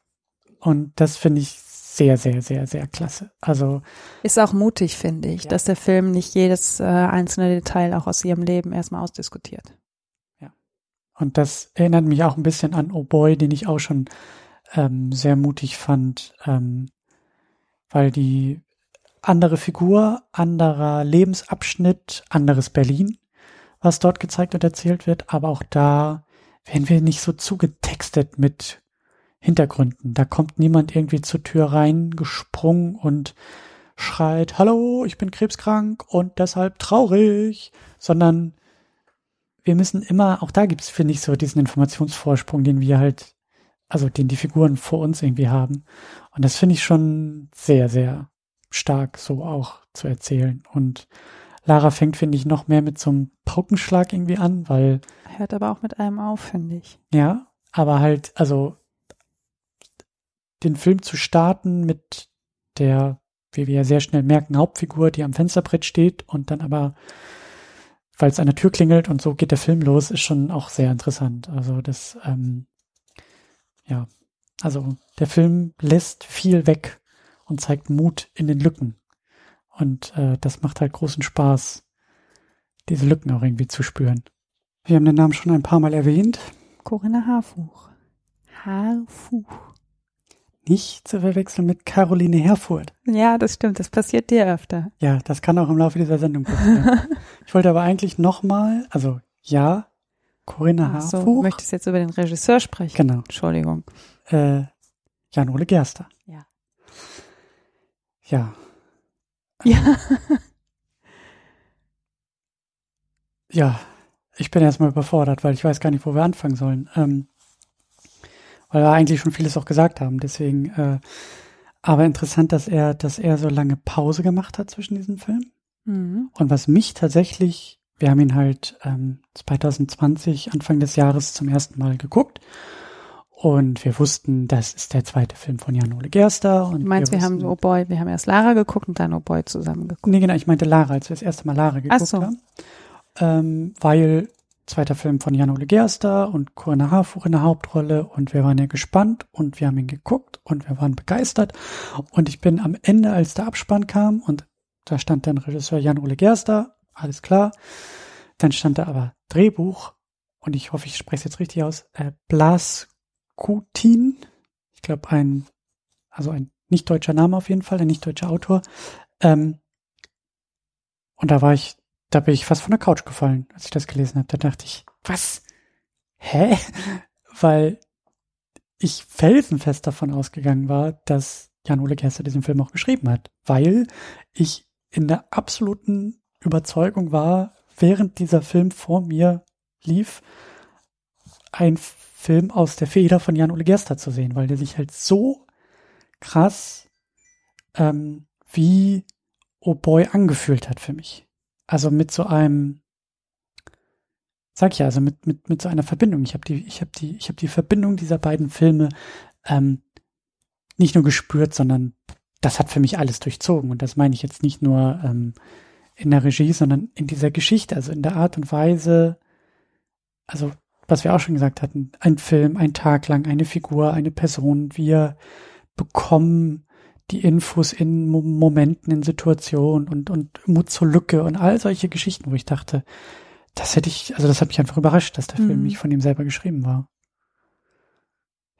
Und das finde ich sehr, sehr, sehr, sehr klasse. Also ist auch mutig, finde ich, ja. dass der Film nicht jedes äh, einzelne Detail auch aus ihrem Leben erstmal ausdiskutiert. Ja. Und das erinnert mich auch ein bisschen an Oh Boy, den ich auch schon ähm, sehr mutig fand, ähm, weil die andere Figur, anderer Lebensabschnitt, anderes Berlin was dort gezeigt und erzählt wird, aber auch da werden wir nicht so zugetextet mit Hintergründen. Da kommt niemand irgendwie zur Tür rein gesprungen und schreit, hallo, ich bin krebskrank und deshalb traurig, sondern wir müssen immer, auch da gibt's, finde ich, so diesen Informationsvorsprung, den wir halt, also den die Figuren vor uns irgendwie haben. Und das finde ich schon sehr, sehr stark so auch zu erzählen. Und Lara fängt, finde ich, noch mehr mit so einem Paukenschlag irgendwie an, weil. Hört aber auch mit einem auf, finde ich. Ja, aber halt, also den Film zu starten mit der, wie wir ja sehr schnell merken, Hauptfigur, die am Fensterbrett steht und dann aber, weil es an der Tür klingelt und so geht der Film los, ist schon auch sehr interessant. Also das, ähm, ja, also der Film lässt viel weg und zeigt Mut in den Lücken. Und äh, das macht halt großen Spaß, diese Lücken auch irgendwie zu spüren. Wir haben den Namen schon ein paar Mal erwähnt. Corinna Harfuch. Harfuch. Nicht zu verwechseln mit Caroline Herfurth. Ja, das stimmt. Das passiert dir öfter. Ja, das kann auch im Laufe dieser Sendung passieren. ich wollte aber eigentlich nochmal, also ja, Corinna Harfuch. So, du möchtest jetzt über den Regisseur sprechen. Genau. Entschuldigung. Äh, Jan-Ole Gerster. Ja. Ja, ja. ja, ich bin erstmal überfordert, weil ich weiß gar nicht, wo wir anfangen sollen. Ähm, weil wir eigentlich schon vieles auch gesagt haben. Deswegen, äh, aber interessant, dass er, dass er so lange Pause gemacht hat zwischen diesen Filmen. Mhm. Und was mich tatsächlich, wir haben ihn halt ähm, 2020, Anfang des Jahres zum ersten Mal geguckt. Und wir wussten, das ist der zweite Film von Jan-Ole Gerster. Und du meinst, wir, wir haben so Oh Boy, wir haben erst Lara geguckt und dann Oh Boy zusammen geguckt. Nee, genau, ich meinte Lara, als wir das erste Mal Lara geguckt Ach so. haben. Ähm, weil zweiter Film von Jan-Ole Gerster und Corinna Harfuch in der Hauptrolle und wir waren ja gespannt und wir haben ihn geguckt und wir waren begeistert und ich bin am Ende, als der Abspann kam und da stand dann Regisseur Jan-Ole Gerster, alles klar, dann stand da aber Drehbuch und ich hoffe, ich spreche es jetzt richtig aus, äh, Blas Kutin, ich glaube ein, also ein nicht deutscher Name auf jeden Fall, ein nicht deutscher Autor. Ähm, und da war ich, da bin ich fast von der Couch gefallen, als ich das gelesen habe. Da dachte ich, was? Hä? Weil ich felsenfest davon ausgegangen war, dass Jan-Ole Gerster diesen Film auch geschrieben hat, weil ich in der absoluten Überzeugung war, während dieser Film vor mir lief, ein Film aus der Feder von Jan-Ole Gerster zu sehen, weil der sich halt so krass ähm, wie Oh Boy angefühlt hat für mich. Also mit so einem sag ich ja, also mit, mit, mit so einer Verbindung. Ich habe die, ich habe die, ich habe die Verbindung dieser beiden Filme ähm, nicht nur gespürt, sondern das hat für mich alles durchzogen. Und das meine ich jetzt nicht nur ähm, in der Regie, sondern in dieser Geschichte, also in der Art und Weise, also was wir auch schon gesagt hatten, ein Film, ein Tag lang, eine Figur, eine Person, wir bekommen die Infos in Momenten, in Situationen und, und Mut zur Lücke und all solche Geschichten, wo ich dachte, das hätte ich, also das hat mich einfach überrascht, dass der mhm. Film nicht von ihm selber geschrieben war.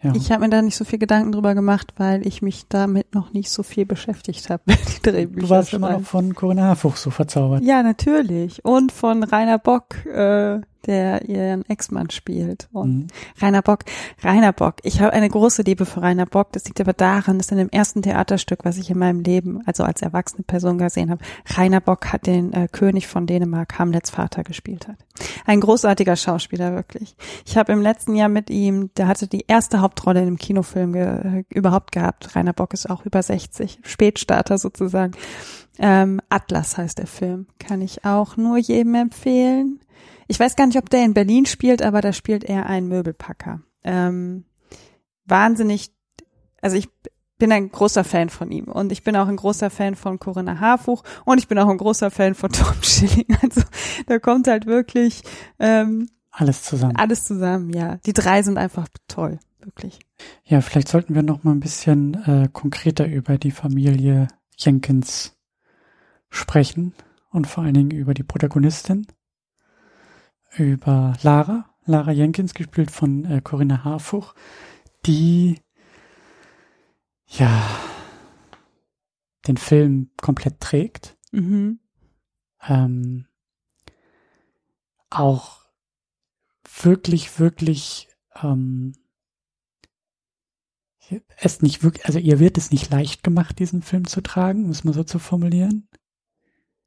Ja. Ich habe mir da nicht so viel Gedanken drüber gemacht, weil ich mich damit noch nicht so viel beschäftigt habe. Du warst immer noch von Corinna Harfuch so verzaubert. Ja, natürlich. Und von Rainer Bock, äh, der ihren Ex-Mann spielt. Und mhm. Rainer Bock, Rainer Bock. Ich habe eine große Liebe für Rainer Bock. Das liegt aber daran, dass in dem ersten Theaterstück, was ich in meinem Leben, also als erwachsene Person gesehen habe, Rainer Bock hat den äh, König von Dänemark, Hamlets Vater, gespielt hat. Ein großartiger Schauspieler, wirklich. Ich habe im letzten Jahr mit ihm, der hatte die erste Hauptrolle in einem Kinofilm ge überhaupt gehabt. Rainer Bock ist auch über 60, Spätstarter sozusagen. Ähm, Atlas heißt der Film. Kann ich auch nur jedem empfehlen. Ich weiß gar nicht, ob der in Berlin spielt, aber da spielt er einen Möbelpacker. Ähm, wahnsinnig, also ich bin ein großer Fan von ihm und ich bin auch ein großer Fan von Corinna Harfuch und ich bin auch ein großer Fan von Tom Schilling. Also da kommt halt wirklich ähm, alles zusammen. Alles zusammen, ja. Die drei sind einfach toll, wirklich. Ja, vielleicht sollten wir noch mal ein bisschen äh, konkreter über die Familie Jenkins sprechen und vor allen Dingen über die Protagonistin über Lara, Lara Jenkins, gespielt von äh, Corinna Harfuch, die ja den Film komplett trägt. Mhm. Ähm, auch wirklich, wirklich ähm, es nicht wirklich, also ihr wird es nicht leicht gemacht, diesen Film zu tragen, muss man so zu formulieren.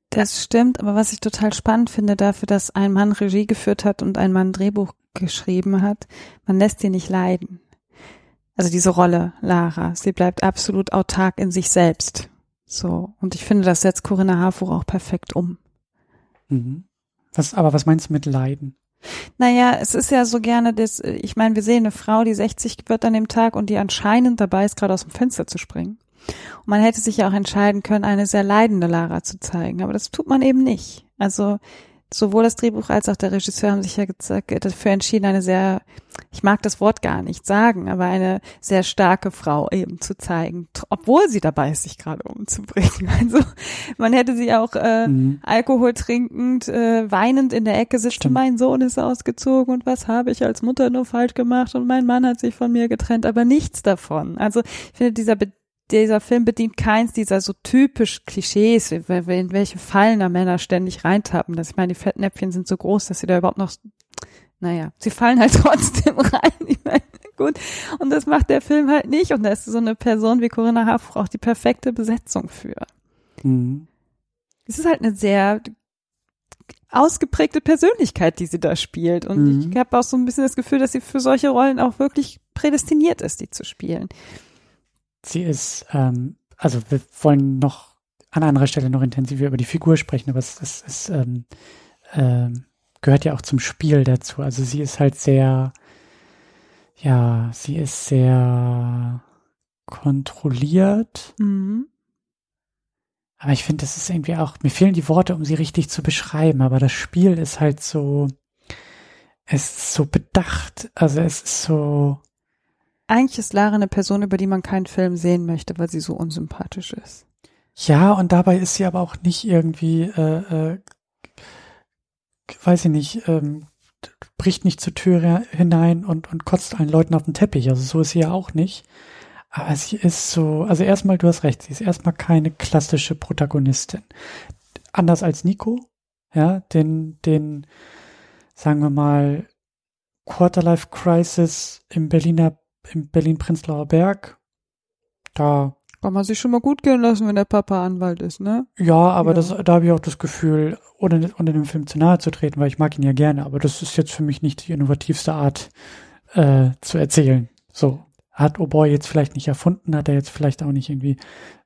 Das stimmt, aber was ich total spannend finde dafür, dass ein Mann Regie geführt hat und ein Mann Drehbuch geschrieben hat, man lässt sie nicht leiden. Also diese Rolle, Lara, sie bleibt absolut autark in sich selbst. So. Und ich finde, das setzt Corinna Harfuch auch perfekt um. Mhm. Was, aber was meinst du mit leiden? Naja, es ist ja so gerne das, ich meine, wir sehen eine Frau, die 60 wird an dem Tag und die anscheinend dabei ist, gerade aus dem Fenster zu springen. Und man hätte sich ja auch entscheiden können, eine sehr leidende Lara zu zeigen, aber das tut man eben nicht. Also sowohl das Drehbuch als auch der Regisseur haben sich ja dafür entschieden, eine sehr, ich mag das Wort gar nicht sagen, aber eine sehr starke Frau eben zu zeigen, obwohl sie dabei ist, sich gerade umzubringen. Also man hätte sie auch äh, mhm. Alkohol trinkend, äh, weinend in der Ecke sitzen, Stimmt. mein Sohn ist ausgezogen und was habe ich als Mutter nur falsch gemacht und mein Mann hat sich von mir getrennt, aber nichts davon. Also ich finde, dieser Be dieser Film bedient keins dieser so typisch Klischees, in welche Fallen da Männer ständig reintappen. Das, ich meine, die Fettnäpfchen sind so groß, dass sie da überhaupt noch, naja, sie fallen halt trotzdem rein. Ich meine, gut. Und das macht der Film halt nicht. Und da ist so eine Person wie Corinna Harfuch auch die perfekte Besetzung für. Mhm. Es ist halt eine sehr ausgeprägte Persönlichkeit, die sie da spielt. Und mhm. ich habe auch so ein bisschen das Gefühl, dass sie für solche Rollen auch wirklich prädestiniert ist, die zu spielen sie ist, ähm, also wir wollen noch an anderer Stelle noch intensiver über die Figur sprechen, aber es, es, es ähm, ähm, gehört ja auch zum Spiel dazu. Also sie ist halt sehr, ja, sie ist sehr kontrolliert. Mhm. Aber ich finde, das ist irgendwie auch, mir fehlen die Worte, um sie richtig zu beschreiben, aber das Spiel ist halt so, es ist so bedacht, also es ist so, eigentlich ist Lara eine Person, über die man keinen Film sehen möchte, weil sie so unsympathisch ist. Ja, und dabei ist sie aber auch nicht irgendwie, äh, äh, weiß ich nicht, ähm, bricht nicht zur Tür hinein und, und kotzt allen Leuten auf den Teppich. Also so ist sie ja auch nicht. Aber sie ist so, also erstmal, du hast recht, sie ist erstmal keine klassische Protagonistin. Anders als Nico, ja, den, den, sagen wir mal, Quarterlife Crisis im Berliner im Berlin-Prenzlauer Berg. Da kann man sich schon mal gut gehen lassen, wenn der Papa Anwalt ist, ne? Ja, aber ja. Das, da habe ich auch das Gefühl, ohne, ohne dem Film zu nahe zu treten, weil ich mag ihn ja gerne, aber das ist jetzt für mich nicht die innovativste Art äh, zu erzählen. So. Hat O'Boy jetzt vielleicht nicht erfunden, hat er jetzt vielleicht auch nicht irgendwie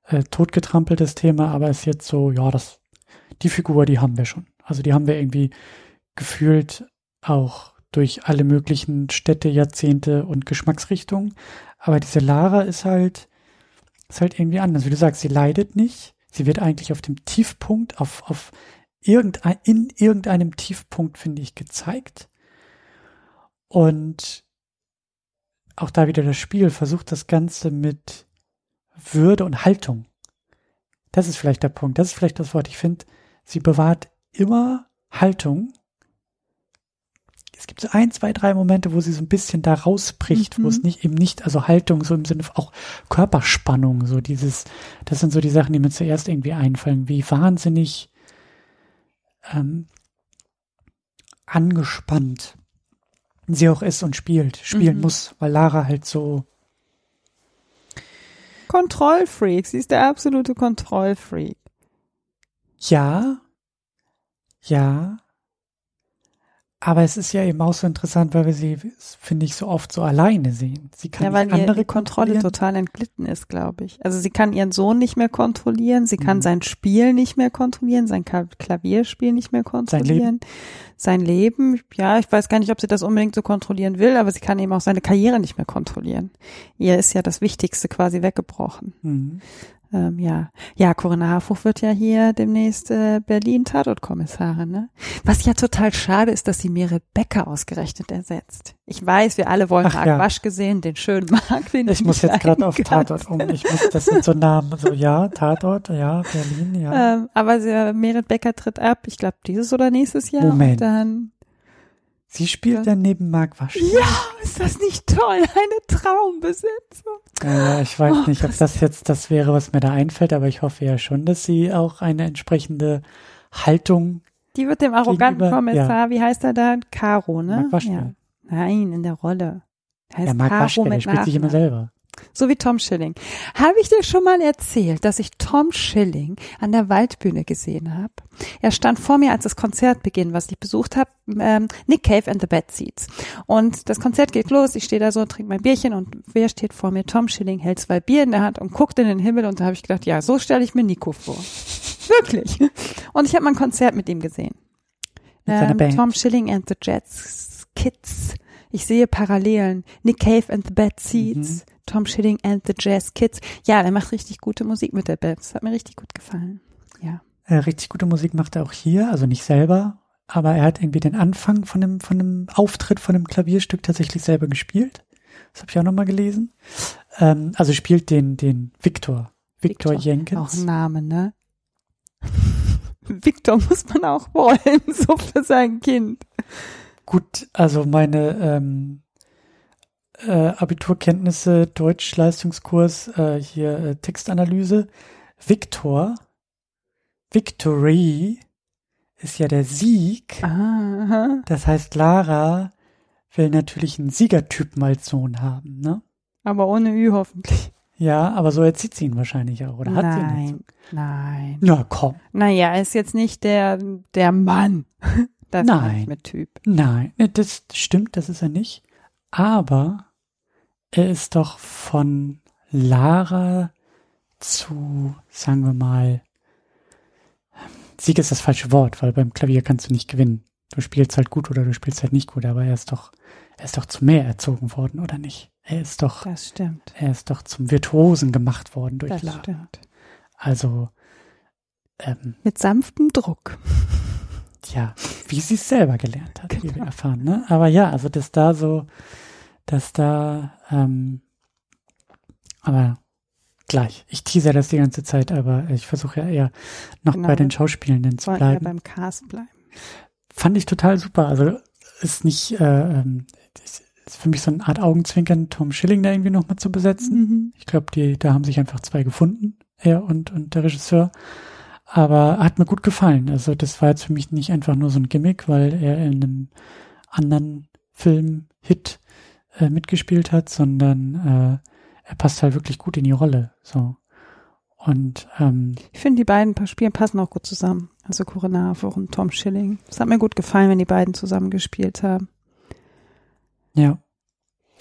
äh, totgetrampelt, das Thema, aber ist jetzt so, ja, das, die Figur, die haben wir schon. Also die haben wir irgendwie gefühlt auch durch alle möglichen Städte, Jahrzehnte und Geschmacksrichtungen. Aber diese Lara ist halt, ist halt irgendwie anders. Wie du sagst, sie leidet nicht. Sie wird eigentlich auf dem Tiefpunkt, auf, auf irgendein, in irgendeinem Tiefpunkt, finde ich, gezeigt. Und auch da wieder das Spiel versucht das Ganze mit Würde und Haltung. Das ist vielleicht der Punkt. Das ist vielleicht das Wort. Ich finde, sie bewahrt immer Haltung. Es gibt so ein, zwei, drei Momente, wo sie so ein bisschen da rausbricht, mhm. wo es mhm. nicht eben nicht, also Haltung so im Sinne auch Körperspannung, so dieses, das sind so die Sachen, die mir zuerst irgendwie einfallen, wie wahnsinnig ähm, angespannt sie auch ist und spielt, spielen mhm. muss, weil Lara halt so Kontrollfreak, sie ist der absolute Kontrollfreak. Ja, ja, aber es ist ja eben auch so interessant, weil wir sie, finde ich, so oft so alleine sehen. Sie kann ja, weil andere ihr Kontrolle total entglitten ist, glaube ich. Also sie kann ihren Sohn nicht mehr kontrollieren, sie kann mhm. sein Spiel nicht mehr kontrollieren, sein Klavierspiel nicht mehr kontrollieren. Sein Leben. sein Leben, ja, ich weiß gar nicht, ob sie das unbedingt so kontrollieren will, aber sie kann eben auch seine Karriere nicht mehr kontrollieren. Ihr ist ja das Wichtigste quasi weggebrochen. Mhm ähm, ja, ja, Corinna Harfuch wird ja hier demnächst äh, Berlin Tatortkommissarin, ne? Was ja total schade ist, dass sie Merit Becker ausgerechnet ersetzt. Ich weiß, wir alle wollen Ach, Marc ja. Wasch gesehen, den schönen Marc, den ich, ich muss jetzt gerade auf Tatort um. Ich muss, das sind so Namen, so ja, Tatort, ja, Berlin, ja. Ähm, aber sie, Merit Becker tritt ab, ich glaube dieses oder nächstes Jahr. Moment. Und dann Sie spielt dann neben Marc Wasch. Ja, ist das nicht toll? Eine Traumbesetzung. Ja, ich weiß oh, nicht, ob das jetzt das wäre, was mir da einfällt, aber ich hoffe ja schon, dass sie auch eine entsprechende Haltung. Die wird dem arroganten Kommissar, ja. wie heißt er da? Caro, ne? Marc Wasch, ja. Nein, in der Rolle. Heißt ja, Marc Wasch, der spielt sich immer selber. So wie Tom Schilling. Habe ich dir schon mal erzählt, dass ich Tom Schilling an der Waldbühne gesehen habe? Er stand vor mir, als das Konzert beginnt, was ich besucht habe, ähm, Nick Cave and the Bad Seeds. Und das Konzert geht los, ich stehe da so, trinke mein Bierchen und wer steht vor mir? Tom Schilling hält zwei Bier in der Hand und guckt in den Himmel und da habe ich gedacht, ja, so stelle ich mir Nico vor. Wirklich. Und ich habe mal ein Konzert mit ihm gesehen. Ähm, Tom Schilling and the Jets Kids. Ich sehe Parallelen. Nick Cave and the Bad Seeds. Mhm. Tom Schilling and the Jazz Kids. Ja, der macht richtig gute Musik mit der Band. Das hat mir richtig gut gefallen. Ja. Äh, richtig gute Musik macht er auch hier, also nicht selber, aber er hat irgendwie den Anfang von dem, von dem Auftritt von dem Klavierstück tatsächlich selber gespielt. Das habe ich auch nochmal gelesen. Ähm, also spielt den, den Victor. Victor, Victor Jenkins. Auch ein Name, ne? Victor muss man auch wollen, so für sein Kind. Gut, also meine ähm, äh, Abiturkenntnisse, Deutsch-Leistungskurs, äh, hier äh, Textanalyse. Victor, Victory ist ja der Sieg. Aha. Das heißt, Lara will natürlich einen Siegertypen als Sohn haben, ne? Aber ohne Ü hoffentlich. Ja, aber so erzieht sie ihn wahrscheinlich auch, oder hat nein, sie ihn? Nein. Na komm. Naja, er ist jetzt nicht der, der Mann. Das nein. mit Typ. Nein, das stimmt, das ist er nicht. Aber er ist doch von Lara zu, sagen wir mal, Sieg ist das falsche Wort, weil beim Klavier kannst du nicht gewinnen. Du spielst halt gut oder du spielst halt nicht gut, aber er ist doch, er ist doch zu mehr erzogen worden, oder nicht? Er ist doch, das stimmt. Er ist doch zum Virtuosen gemacht worden durch das Lara. Stimmt. Also, ähm, mit sanftem Druck. Ja, wie sie es selber gelernt hat, genau. wie wir erfahren, ne? Aber ja, also dass da so, dass da, ähm, aber gleich. Ich teaser das die ganze Zeit, aber ich versuche ja eher noch genau, bei den Schauspielenden zu bleiben. Ja beim Cast bleiben. Fand ich total super. Also ist nicht, äh, ähm, ist für mich so eine Art Augenzwinkern, Tom Schilling da irgendwie nochmal zu besetzen. Mhm. Ich glaube, die, da haben sich einfach zwei gefunden, er und, und der Regisseur. Aber hat mir gut gefallen. Also das war jetzt für mich nicht einfach nur so ein Gimmick, weil er in einem anderen Film Hit äh, mitgespielt hat, sondern äh, er passt halt wirklich gut in die Rolle. So. Und ähm, ich finde, die beiden Spiele passen auch gut zusammen. Also Corinna und Tom Schilling. Es hat mir gut gefallen, wenn die beiden zusammen gespielt haben. Ja.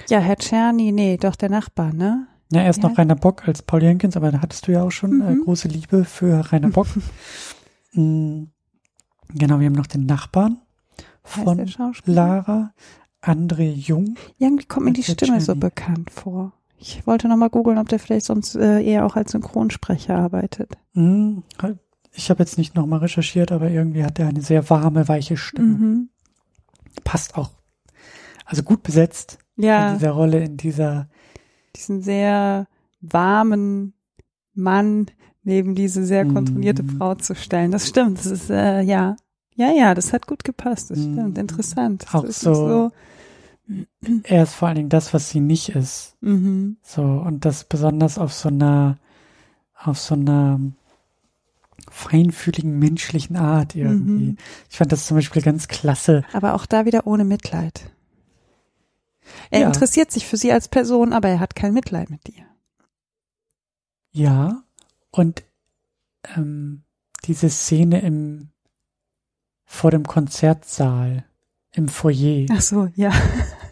Ja, Herr Czerny, nee, doch der Nachbar, ne? Ja, erst ja. noch Rainer Bock als Paul Jenkins, aber da hattest du ja auch schon äh, mhm. äh, große Liebe für Rainer Bock. mhm. Genau, wir haben noch den Nachbarn von Lara, André Jung. Irgendwie kommt mir die Stimme so bekannt vor. Ich wollte nochmal googeln, ob der vielleicht sonst äh, eher auch als Synchronsprecher arbeitet. Hm, ich habe jetzt nicht nochmal recherchiert, aber irgendwie hat er eine sehr warme, weiche Stimme. Mhm. Passt auch. Also gut besetzt ja. in dieser Rolle, in dieser. Diesen sehr warmen Mann neben diese sehr kontrollierte mhm. Frau zu stellen. Das stimmt. Das ist, äh, ja. Ja, ja, das hat gut gepasst. Das mhm. stimmt. Interessant. Auch so, so er ist vor allen Dingen das, was sie nicht ist. Mhm. So, und das besonders auf so einer, auf so einer feinfühligen menschlichen Art irgendwie. Mhm. Ich fand das zum Beispiel ganz klasse. Aber auch da wieder ohne Mitleid. Er ja. interessiert sich für sie als Person, aber er hat kein Mitleid mit ihr. Ja, und ähm, diese Szene im vor dem Konzertsaal im Foyer. Ach so, ja.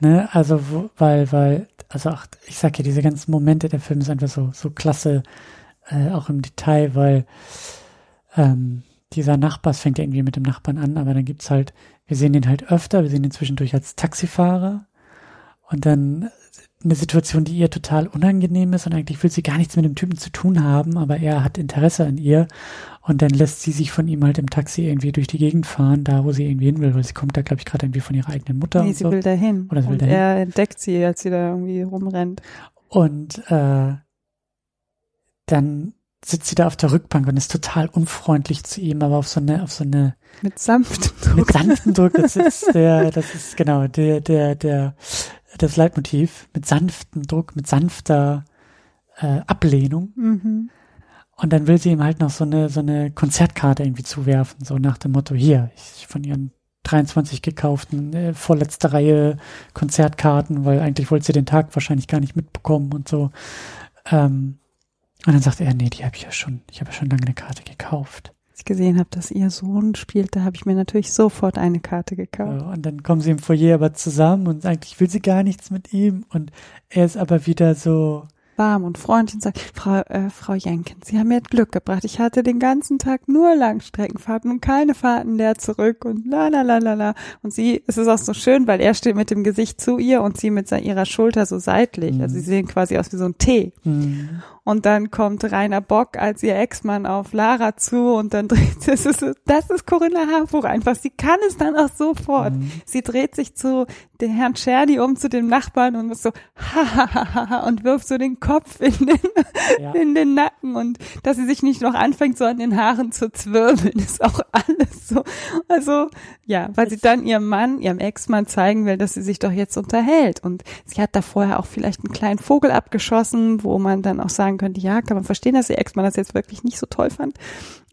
Ne, also weil weil also auch, ich sag ja diese ganzen Momente der Film ist einfach so so klasse äh, auch im Detail, weil ähm, dieser Nachbar, es fängt ja irgendwie mit dem Nachbarn an, aber dann gibt's halt, wir sehen den halt öfter, wir sehen ihn zwischendurch als Taxifahrer. Und dann eine Situation, die ihr total unangenehm ist und eigentlich will sie gar nichts mit dem Typen zu tun haben, aber er hat Interesse an ihr und dann lässt sie sich von ihm halt im Taxi irgendwie durch die Gegend fahren, da wo sie irgendwie hin will, weil sie kommt da, glaube ich, gerade irgendwie von ihrer eigenen Mutter. Nee, sie so. will dahin. Oder sie will und dahin. er entdeckt sie, als sie da irgendwie rumrennt. Und äh, dann sitzt sie da auf der Rückbank und ist total unfreundlich zu ihm, aber auf so eine, auf so eine mit sanftem Druck. Mit sanftem Druck, das ist der, das ist genau der, der, der, das Leitmotiv mit sanftem Druck, mit sanfter äh, Ablehnung. Mhm. Und dann will sie ihm halt noch so eine, so eine Konzertkarte irgendwie zuwerfen, so nach dem Motto, hier, ich von ihren 23 gekauften, äh, vorletzte Reihe Konzertkarten, weil eigentlich wollte sie den Tag wahrscheinlich gar nicht mitbekommen und so. Ähm, und dann sagt er, nee, die habe ich ja schon, ich habe ja schon lange eine Karte gekauft. Als ich gesehen habe, dass ihr Sohn spielt, da habe ich mir natürlich sofort eine Karte gekauft. Und dann kommen sie im Foyer aber zusammen und eigentlich will sie gar nichts mit ihm und er ist aber wieder so, warm und freundlich und sagt, Frau, äh, Frau Jenkins, Sie haben mir Glück gebracht. Ich hatte den ganzen Tag nur Langstreckenfahrten und keine Fahrten leer zurück und la la la la la. Und sie, es ist auch so schön, weil er steht mit dem Gesicht zu ihr und sie mit ihrer Schulter so seitlich. Mhm. Also sie sehen quasi aus wie so ein T. Mhm. Und dann kommt Rainer Bock als ihr Ex-Mann auf Lara zu und dann dreht sie, das ist, das ist Corinna Harfuch einfach. Sie kann es dann auch sofort. Mhm. Sie dreht sich zu den Herrn Czerny um, zu dem Nachbarn und ist so, ha, ha, ha, ha, und wirft so den Kopf in den, ja. in den Nacken und dass sie sich nicht noch anfängt, so an den Haaren zu zwirbeln, ist auch alles so. Also, ja, weil sie dann ihrem Mann, ihrem Ex-Mann zeigen will, dass sie sich doch jetzt unterhält. Und sie hat da vorher auch vielleicht einen kleinen Vogel abgeschossen, wo man dann auch sagen könnte, ja, kann man verstehen, dass ihr Ex-Mann das jetzt wirklich nicht so toll fand.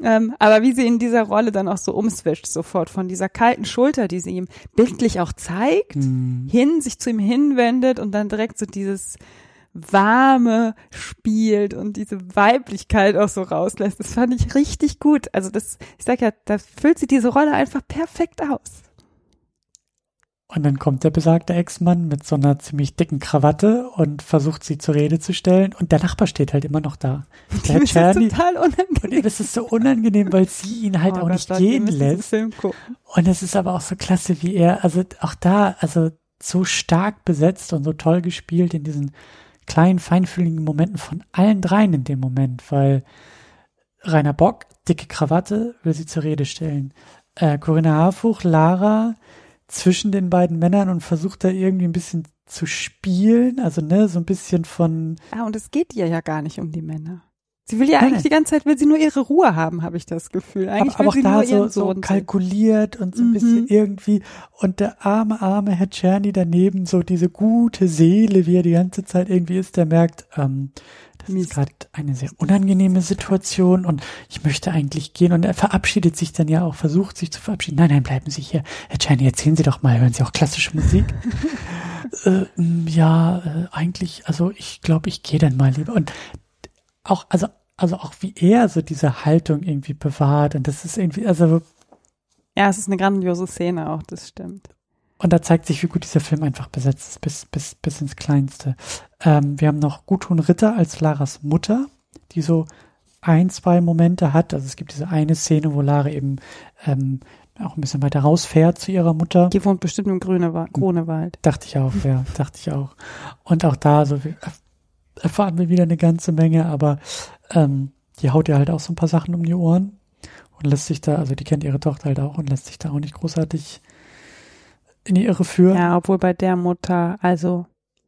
Ähm, aber wie sie in dieser Rolle dann auch so umswischt, sofort von dieser kalten Schulter, die sie ihm bildlich auch zeigt, mhm. hin, sich zu ihm hinwendet und dann direkt so dieses Warme spielt und diese Weiblichkeit auch so rauslässt. Das fand ich richtig gut. Also das, ich sag ja, da füllt sie diese Rolle einfach perfekt aus. Und dann kommt der besagte Ex-Mann mit so einer ziemlich dicken Krawatte und versucht sie zur Rede zu stellen. Und der Nachbar steht halt immer noch da. Der ist total unangenehm. Und das ist so unangenehm, weil sie ihn halt Oh auch nicht gehen lässt. Und es ist aber auch so klasse, wie er, also auch da, also so stark besetzt und so toll gespielt in diesen kleinen, feinfühligen Momenten von allen dreien in dem Moment, weil Rainer Bock, dicke Krawatte, will sie zur Rede stellen. Äh, Corinna Harfuch, Lara zwischen den beiden Männern und versucht da irgendwie ein bisschen zu spielen, also ne, so ein bisschen von Ah, und es geht ihr ja gar nicht um die Männer. Sie will ja Nein, eigentlich die ganze Zeit, will sie nur ihre Ruhe haben, habe ich das Gefühl. Eigentlich aber, aber will auch sie nur da so, ihren so sehen. kalkuliert und so ein Mhm. bisschen irgendwie und der arme, arme Herr Czerny daneben, so diese gute Seele, wie er die ganze Zeit irgendwie ist, der merkt, ähm, das Mist. ist gerade eine sehr unangenehme Situation und ich möchte eigentlich gehen und er verabschiedet sich dann ja auch, versucht sich zu verabschieden. Nein, nein, bleiben Sie hier. Herr Czerny, erzählen Sie doch mal, hören Sie auch klassische Musik? äh, ja, äh, eigentlich, also ich glaube, ich gehe dann mal lieber und auch, also, also auch wie er so diese Haltung irgendwie bewahrt und das ist irgendwie, also Ja, es ist eine grandiose Szene auch, das stimmt. Und da zeigt sich, wie gut dieser Film einfach besetzt ist, bis, bis, bis ins Kleinste. Ähm, wir haben noch Gudrun Ritter als Laras Mutter, die so ein, zwei Momente hat. Also es gibt diese eine Szene, wo Lara eben ähm, auch ein bisschen weiter rausfährt zu ihrer Mutter. Die wohnt bestimmt im Grüne Grunewald. Dachte ich auch, ja, dachte ich auch. Und auch da, so erfahren wir wieder eine ganze Menge, aber ähm, die haut ihr halt auch so ein paar Sachen um die Ohren und lässt sich da, also die kennt ihre Tochter halt auch und lässt sich da auch nicht großartig in die Irre führen. Ja, obwohl bei der Mutter, also,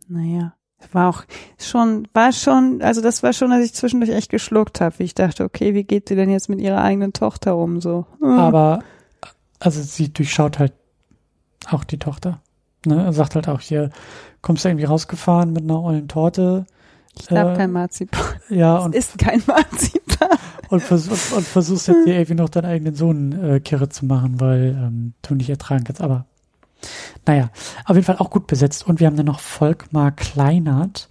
naja, war auch schon, war schon, also das war schon, dass ich zwischendurch echt geschluckt habe, wie ich dachte, okay, wie geht sie denn jetzt mit ihrer eigenen Tochter um so? Hm. Aber also sie durchschaut halt auch die Tochter. Ne? Er sagt halt auch hier, kommst du irgendwie rausgefahren mit einer ollen Torte. Ich glaube äh, kein Marzipan. Ja, es und ist kein Marzipan. Und, vers und, und versuchst jetzt hier irgendwie noch deinen eigenen Sohn äh, kirre zu machen, weil ähm, du nicht ertragen kannst. Aber naja, auf jeden Fall auch gut besetzt. Und wir haben dann noch Volkmar Kleinert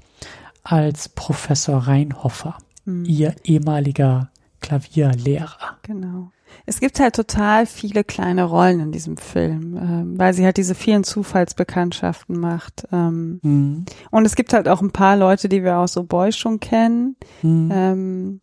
als Professor Reinhoffer, mhm. ihr ehemaliger Klavierlehrer. Genau. Es gibt halt total viele kleine Rollen in diesem Film, ähm, weil sie halt diese vielen Zufallsbekanntschaften macht. Ähm, mhm. Und es gibt halt auch ein paar Leute, die wir aus so Boy schon kennen. Mhm. Ähm,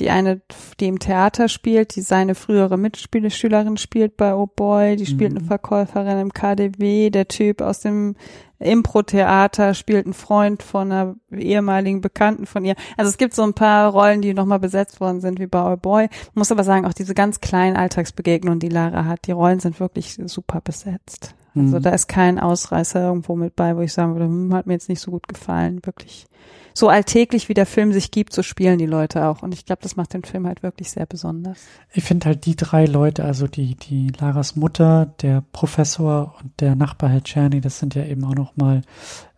die eine, die im Theater spielt, die seine frühere Mitschülerin spielt bei Oh Boy, die spielt mhm. eine Verkäuferin im KDW, der Typ aus dem Impro-Theater spielt einen Freund von einer ehemaligen Bekannten von ihr. Also es gibt so ein paar Rollen, die nochmal besetzt worden sind, wie bei Oh Boy. muss aber sagen, auch diese ganz kleinen Alltagsbegegnungen, die Lara hat, die Rollen sind wirklich super besetzt. Also mhm. da ist kein Ausreißer irgendwo mit bei, wo ich sagen würde, hm, hat mir jetzt nicht so gut gefallen. Wirklich so alltäglich, wie der Film sich gibt, so spielen die Leute auch. Und ich glaube, das macht den Film halt wirklich sehr besonders. Ich finde halt die drei Leute, also die, die Laras Mutter, der Professor und der Nachbar Herr Czerny, das sind ja eben auch noch mal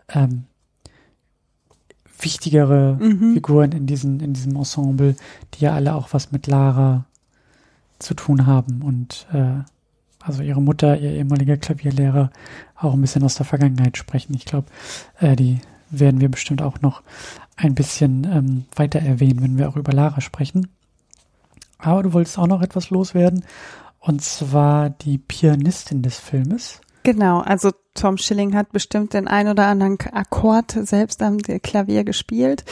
ähm, wichtigere mhm. Figuren in, diesen, in diesem Ensemble, die ja alle auch was mit Lara zu tun haben und äh, also ihre Mutter, ihr ehemaliger Klavierlehrer, auch ein bisschen aus der Vergangenheit sprechen. Ich glaube, äh, die werden wir bestimmt auch noch ein bisschen ähm, weiter erwähnen, wenn wir auch über Lara sprechen. Aber du wolltest auch noch etwas loswerden, und zwar die Pianistin des Filmes. Genau, also Tom Schilling hat bestimmt den ein oder anderen Akkord selbst am Klavier gespielt.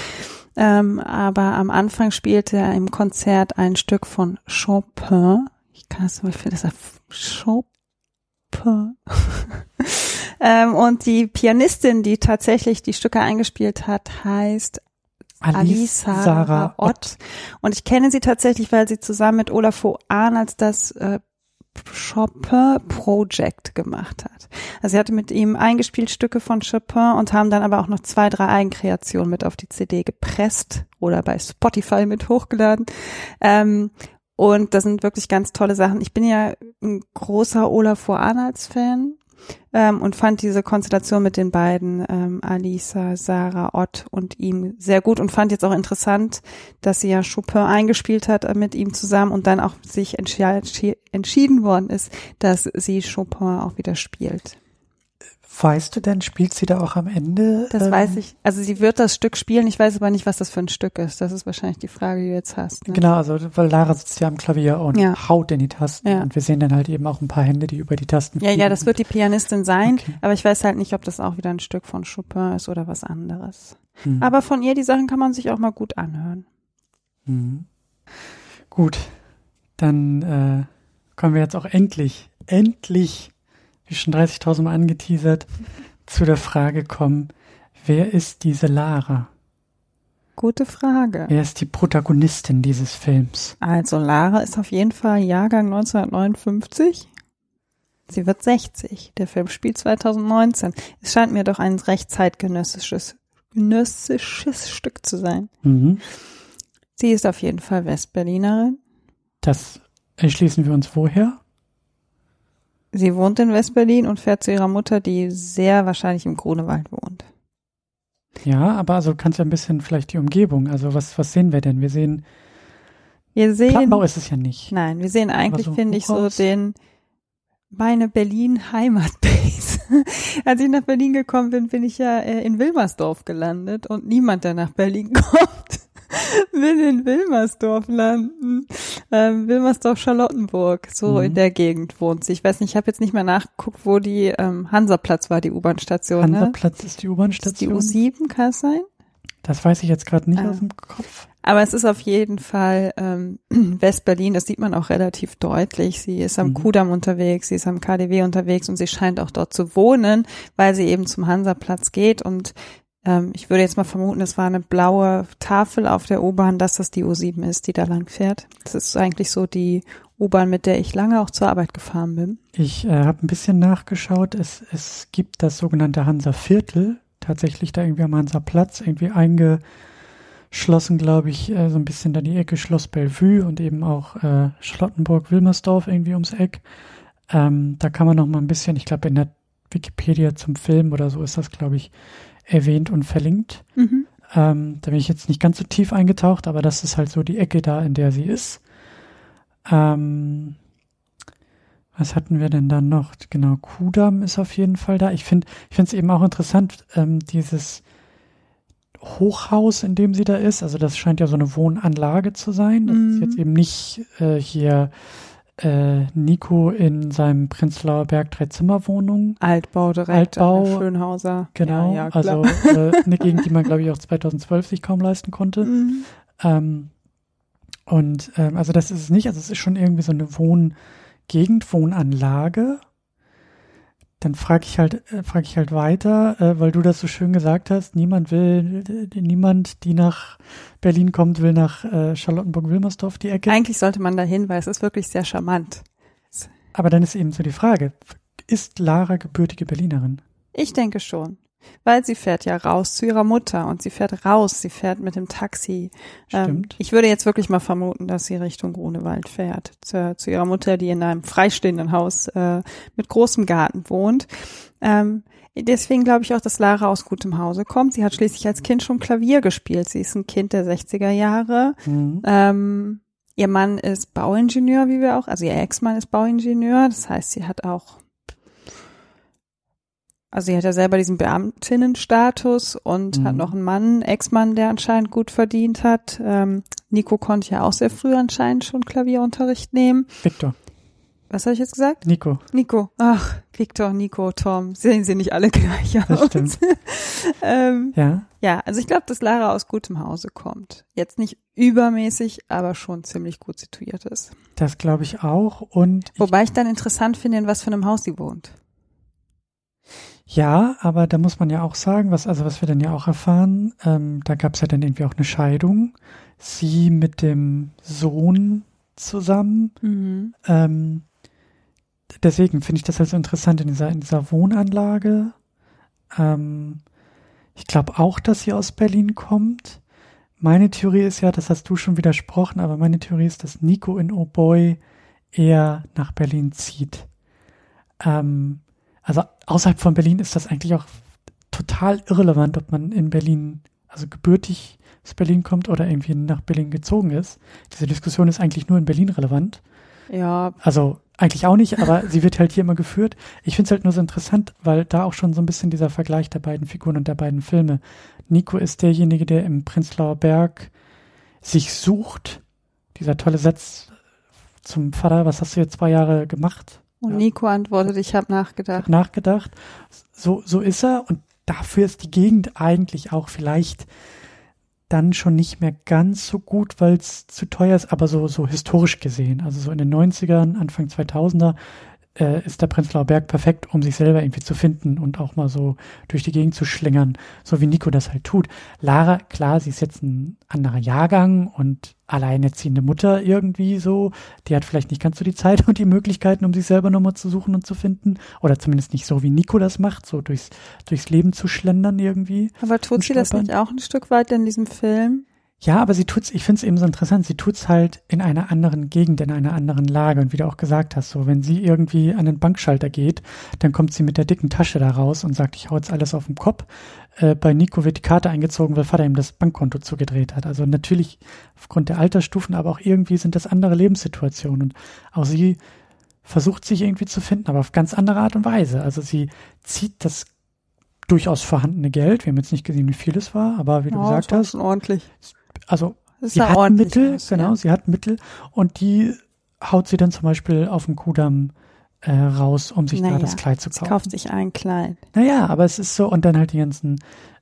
Ähm, aber am Anfang spielte er im Konzert ein Stück von Chopin. Ich kann es, ich finde das Chopin. Ähm, und die Pianistin, die tatsächlich die Stücke eingespielt hat, heißt Alice Sarah Ott. Und ich kenne sie tatsächlich, weil sie zusammen mit Olaf Ahn als das äh, Chopin Project gemacht hat. Also sie hatte mit ihm eingespielt Stücke von Chopin und haben dann aber auch noch zwei, drei Eigenkreationen mit auf die CD gepresst oder bei Spotify mit hochgeladen. Ähm, und das sind wirklich ganz tolle Sachen. Ich bin ja ein großer Olaf Arnolds Fan ähm, und fand diese Konstellation mit den beiden, ähm, Alisa, Sarah, Ott und ihm sehr gut und fand jetzt auch interessant, dass sie ja Chopin eingespielt hat äh, mit ihm zusammen und dann auch sich entschieden worden ist, dass sie Chopin auch wieder spielt. Weißt du denn, spielt sie da auch am Ende? Das ähm, weiß ich. Also sie wird das Stück spielen, ich weiß aber nicht, was das für ein Stück ist. Das ist wahrscheinlich die Frage, die du jetzt hast. Ne? Genau, also weil Lara sitzt ja am Klavier und ja. haut in die Tasten ja. und wir sehen dann halt eben auch ein paar Hände, die über die Tasten Ja, ja, das wird die Pianistin sein, okay. aber ich weiß halt nicht, ob das auch wieder ein Stück von Chopin ist oder was anderes. Hm. Aber von ihr, die Sachen kann man sich auch mal gut anhören. Hm. Gut, dann äh, kommen wir jetzt auch endlich, endlich wie schon 30.000 Mal angeteasert, zu der Frage kommen, wer ist diese Lara? Gute Frage. Wer ist die Protagonistin dieses Films? Also Lara ist auf jeden Fall Jahrgang 1959. Sie wird 60. Der Film spielt 2019. Es scheint mir doch ein recht zeitgenössisches genössisches Stück zu sein. Mhm. Sie ist auf jeden Fall Westberlinerin. Das entschließen wir uns woher? Sie wohnt in Westberlin und fährt zu ihrer Mutter, die sehr wahrscheinlich im Grunewald wohnt. Ja, aber also kannst du ein bisschen vielleicht die Umgebung, also was, was sehen wir denn? Wir sehen, wir sehen, Plattenbau ist es ja nicht. Nein, wir sehen eigentlich, so finde ich, so den, meine Berlin Heimatbase. Als ich nach Berlin gekommen bin, bin ich ja äh, in Wilmersdorf gelandet und niemand, der nach Berlin kommt, will in Wilmersdorf landen. Ähm, Wilmersdorf-Charlottenburg, so mhm. in der Gegend wohnt sie. Ich weiß nicht, ich habe jetzt nicht mehr nachgeguckt, wo die ähm, Hansaplatz war, die U-Bahn-Station. Ne? Hansaplatz ne? ist die U-Bahn-Station. Die U7, kann es sein? Das weiß ich jetzt gerade nicht äh, aus dem Kopf. Aber es ist auf jeden Fall ähm, West-Berlin, das sieht man auch relativ deutlich. Sie ist am Mhm. Kudamm unterwegs, sie ist am KDW unterwegs und sie scheint auch dort zu wohnen, weil sie eben zum Hansaplatz geht. Und ähm, ich würde jetzt mal vermuten, es war eine blaue Tafel auf der U-Bahn, dass das die U7 ist, die da lang fährt. Das ist eigentlich so die U-Bahn, mit der ich lange auch zur Arbeit gefahren bin. Ich äh, habe ein bisschen nachgeschaut. Es, es gibt das sogenannte Hansa Viertel, tatsächlich da irgendwie am Hansa Platz, irgendwie eingeschlossen, glaube ich, äh, so ein bisschen da die Ecke Schloss Bellevue und eben auch äh, Schlottenburg, Wilmersdorf irgendwie ums Eck. Ähm, da kann man noch mal ein bisschen, ich glaube in der Wikipedia zum Film oder so ist das, glaube ich, erwähnt und verlinkt. Mhm. Ähm, da bin ich jetzt nicht ganz so tief eingetaucht, aber das ist halt so die Ecke da, in der sie ist. Ähm, was hatten wir denn dann noch? Genau, Kudamm ist auf jeden Fall da. Ich finde, ich finde es eben auch interessant, ähm, dieses Hochhaus, in dem sie da ist. Also das scheint ja so eine Wohnanlage zu sein. Das ist Mhm. jetzt eben nicht äh, hier äh, Nico in seinem Prenzlauer Berg Dreizimmerwohnung. Altbau direkt Altbau, Schönhauser. Genau, ja, ja, also äh, eine Gegend, die man, glaube ich, auch 2012 sich kaum leisten konnte. Mhm. Ähm, und ähm, also das ist es nicht, also es ist schon irgendwie so eine Wohngegend, Wohnanlage. Dann frage ich halt, äh, frage ich halt weiter, äh, weil du das so schön gesagt hast, niemand will, äh, niemand, die nach Berlin kommt, will nach äh, Charlottenburg-Wilmersdorf die Ecke. Eigentlich sollte man da hin, weil es ist wirklich sehr charmant. Aber dann ist eben so die Frage, ist Lara gebürtige Berlinerin? Ich denke schon. Weil sie fährt ja raus zu ihrer Mutter und sie fährt raus, sie fährt mit dem Taxi. Ähm, Stimmt. ich würde jetzt wirklich mal vermuten, dass sie Richtung Grunewald fährt. Zu, zu ihrer Mutter, die in einem freistehenden Haus äh, mit großem Garten wohnt. Ähm, deswegen glaube ich auch, dass Lara aus gutem Hause kommt. Sie hat schließlich als Kind schon Klavier gespielt. Sie ist ein Kind der 60er Jahre. Mhm. Ähm, ihr Mann ist Bauingenieur, wie wir auch, also ihr Ex-Mann ist Bauingenieur. Das heißt, sie hat auch, also sie hat ja selber diesen Beamtinnenstatus und Mhm. hat noch einen Mann, Ex-Mann, der anscheinend gut verdient hat. Ähm, Nico konnte ja auch sehr früh anscheinend schon Klavierunterricht nehmen. Victor, Was habe ich jetzt gesagt? Nico, Nico. Ach, Victor, Nico, Tom. Sehen sie nicht alle gleich Das aus. stimmt. ähm, ja. ja, also ich glaube, dass Lara aus gutem Hause kommt. Jetzt nicht übermäßig, aber schon ziemlich gut situiert ist. Das glaube ich auch. Und ich Wobei ich dann interessant finde, in was für einem Haus sie wohnt. Ja, aber da muss man ja auch sagen, was, also was wir dann ja auch erfahren, ähm, da gab es ja dann irgendwie auch eine Scheidung. Sie mit dem Sohn zusammen. Mhm. Ähm, deswegen finde ich das halt so interessant in dieser, in dieser Wohnanlage. Ähm, ich glaube auch, dass sie aus Berlin kommt. Meine Theorie ist ja, das hast du schon widersprochen, aber meine Theorie ist, dass Nico in Oh Boy eher nach Berlin zieht. Ähm, also außerhalb von Berlin ist das eigentlich auch total irrelevant, ob man in Berlin, also gebürtig aus Berlin kommt oder irgendwie nach Berlin gezogen ist. Diese Diskussion ist eigentlich nur in Berlin relevant. Ja, Also eigentlich auch nicht, aber sie wird halt hier immer geführt. Ich finde es halt nur so interessant, weil da auch schon so ein bisschen dieser Vergleich der beiden Figuren und der beiden Filme. Nico ist derjenige, der im Prenzlauer Berg sich sucht. Dieser tolle Satz zum Vater, was hast du jetzt zwei Jahre gemacht? Und Ja. Nico antwortet, ich habe nachgedacht. nachgedacht. So, so ist er und dafür ist die Gegend eigentlich auch vielleicht dann schon nicht mehr ganz so gut, weil es zu teuer ist, aber so, so historisch gesehen. Also so in den 90ern, Anfang 2000er äh, ist der Prenzlauer Berg perfekt, um sich selber irgendwie zu finden und auch mal so durch die Gegend zu schlingern, so wie Nico das halt tut. Lara, klar, sie ist jetzt ein anderer Jahrgang und alleinerziehende Mutter irgendwie so. Die hat vielleicht nicht ganz so die Zeit und die Möglichkeiten, um sich selber nochmal zu suchen und zu finden. Oder zumindest nicht so, wie Nico das macht, so durchs, durchs Leben zu schlendern irgendwie. Aber tut sie das nicht auch ein Stück weit in diesem Film? Ja, aber sie tut's, ich find's eben so interessant, sie tut's halt in einer anderen Gegend, in einer anderen Lage. Und wie du auch gesagt hast, so, wenn sie irgendwie an den Bankschalter geht, dann kommt sie mit der dicken Tasche da raus und sagt, ich hau jetzt alles auf den Kopf. Äh, bei Nico wird die Karte eingezogen, weil Vater ihm das Bankkonto zugedreht hat. Also natürlich aufgrund der Altersstufen, aber auch irgendwie sind das andere Lebenssituationen. Und auch sie versucht sich irgendwie zu finden, aber auf ganz andere Art und Weise. Also sie zieht das durchaus vorhandene Geld. Wir haben jetzt nicht gesehen, wie viel es war, aber wie du Ja, gesagt hast, ordentlich. Also sie hat Mittel, aus, genau, ja. sie hat Mittel und die haut sie dann zum Beispiel auf dem Kudamm äh, raus, um sich Naja, da das Kleid zu Sie kaufen. kauft sich ein Kleid. Naja, aber es ist so, und dann halt die ganzen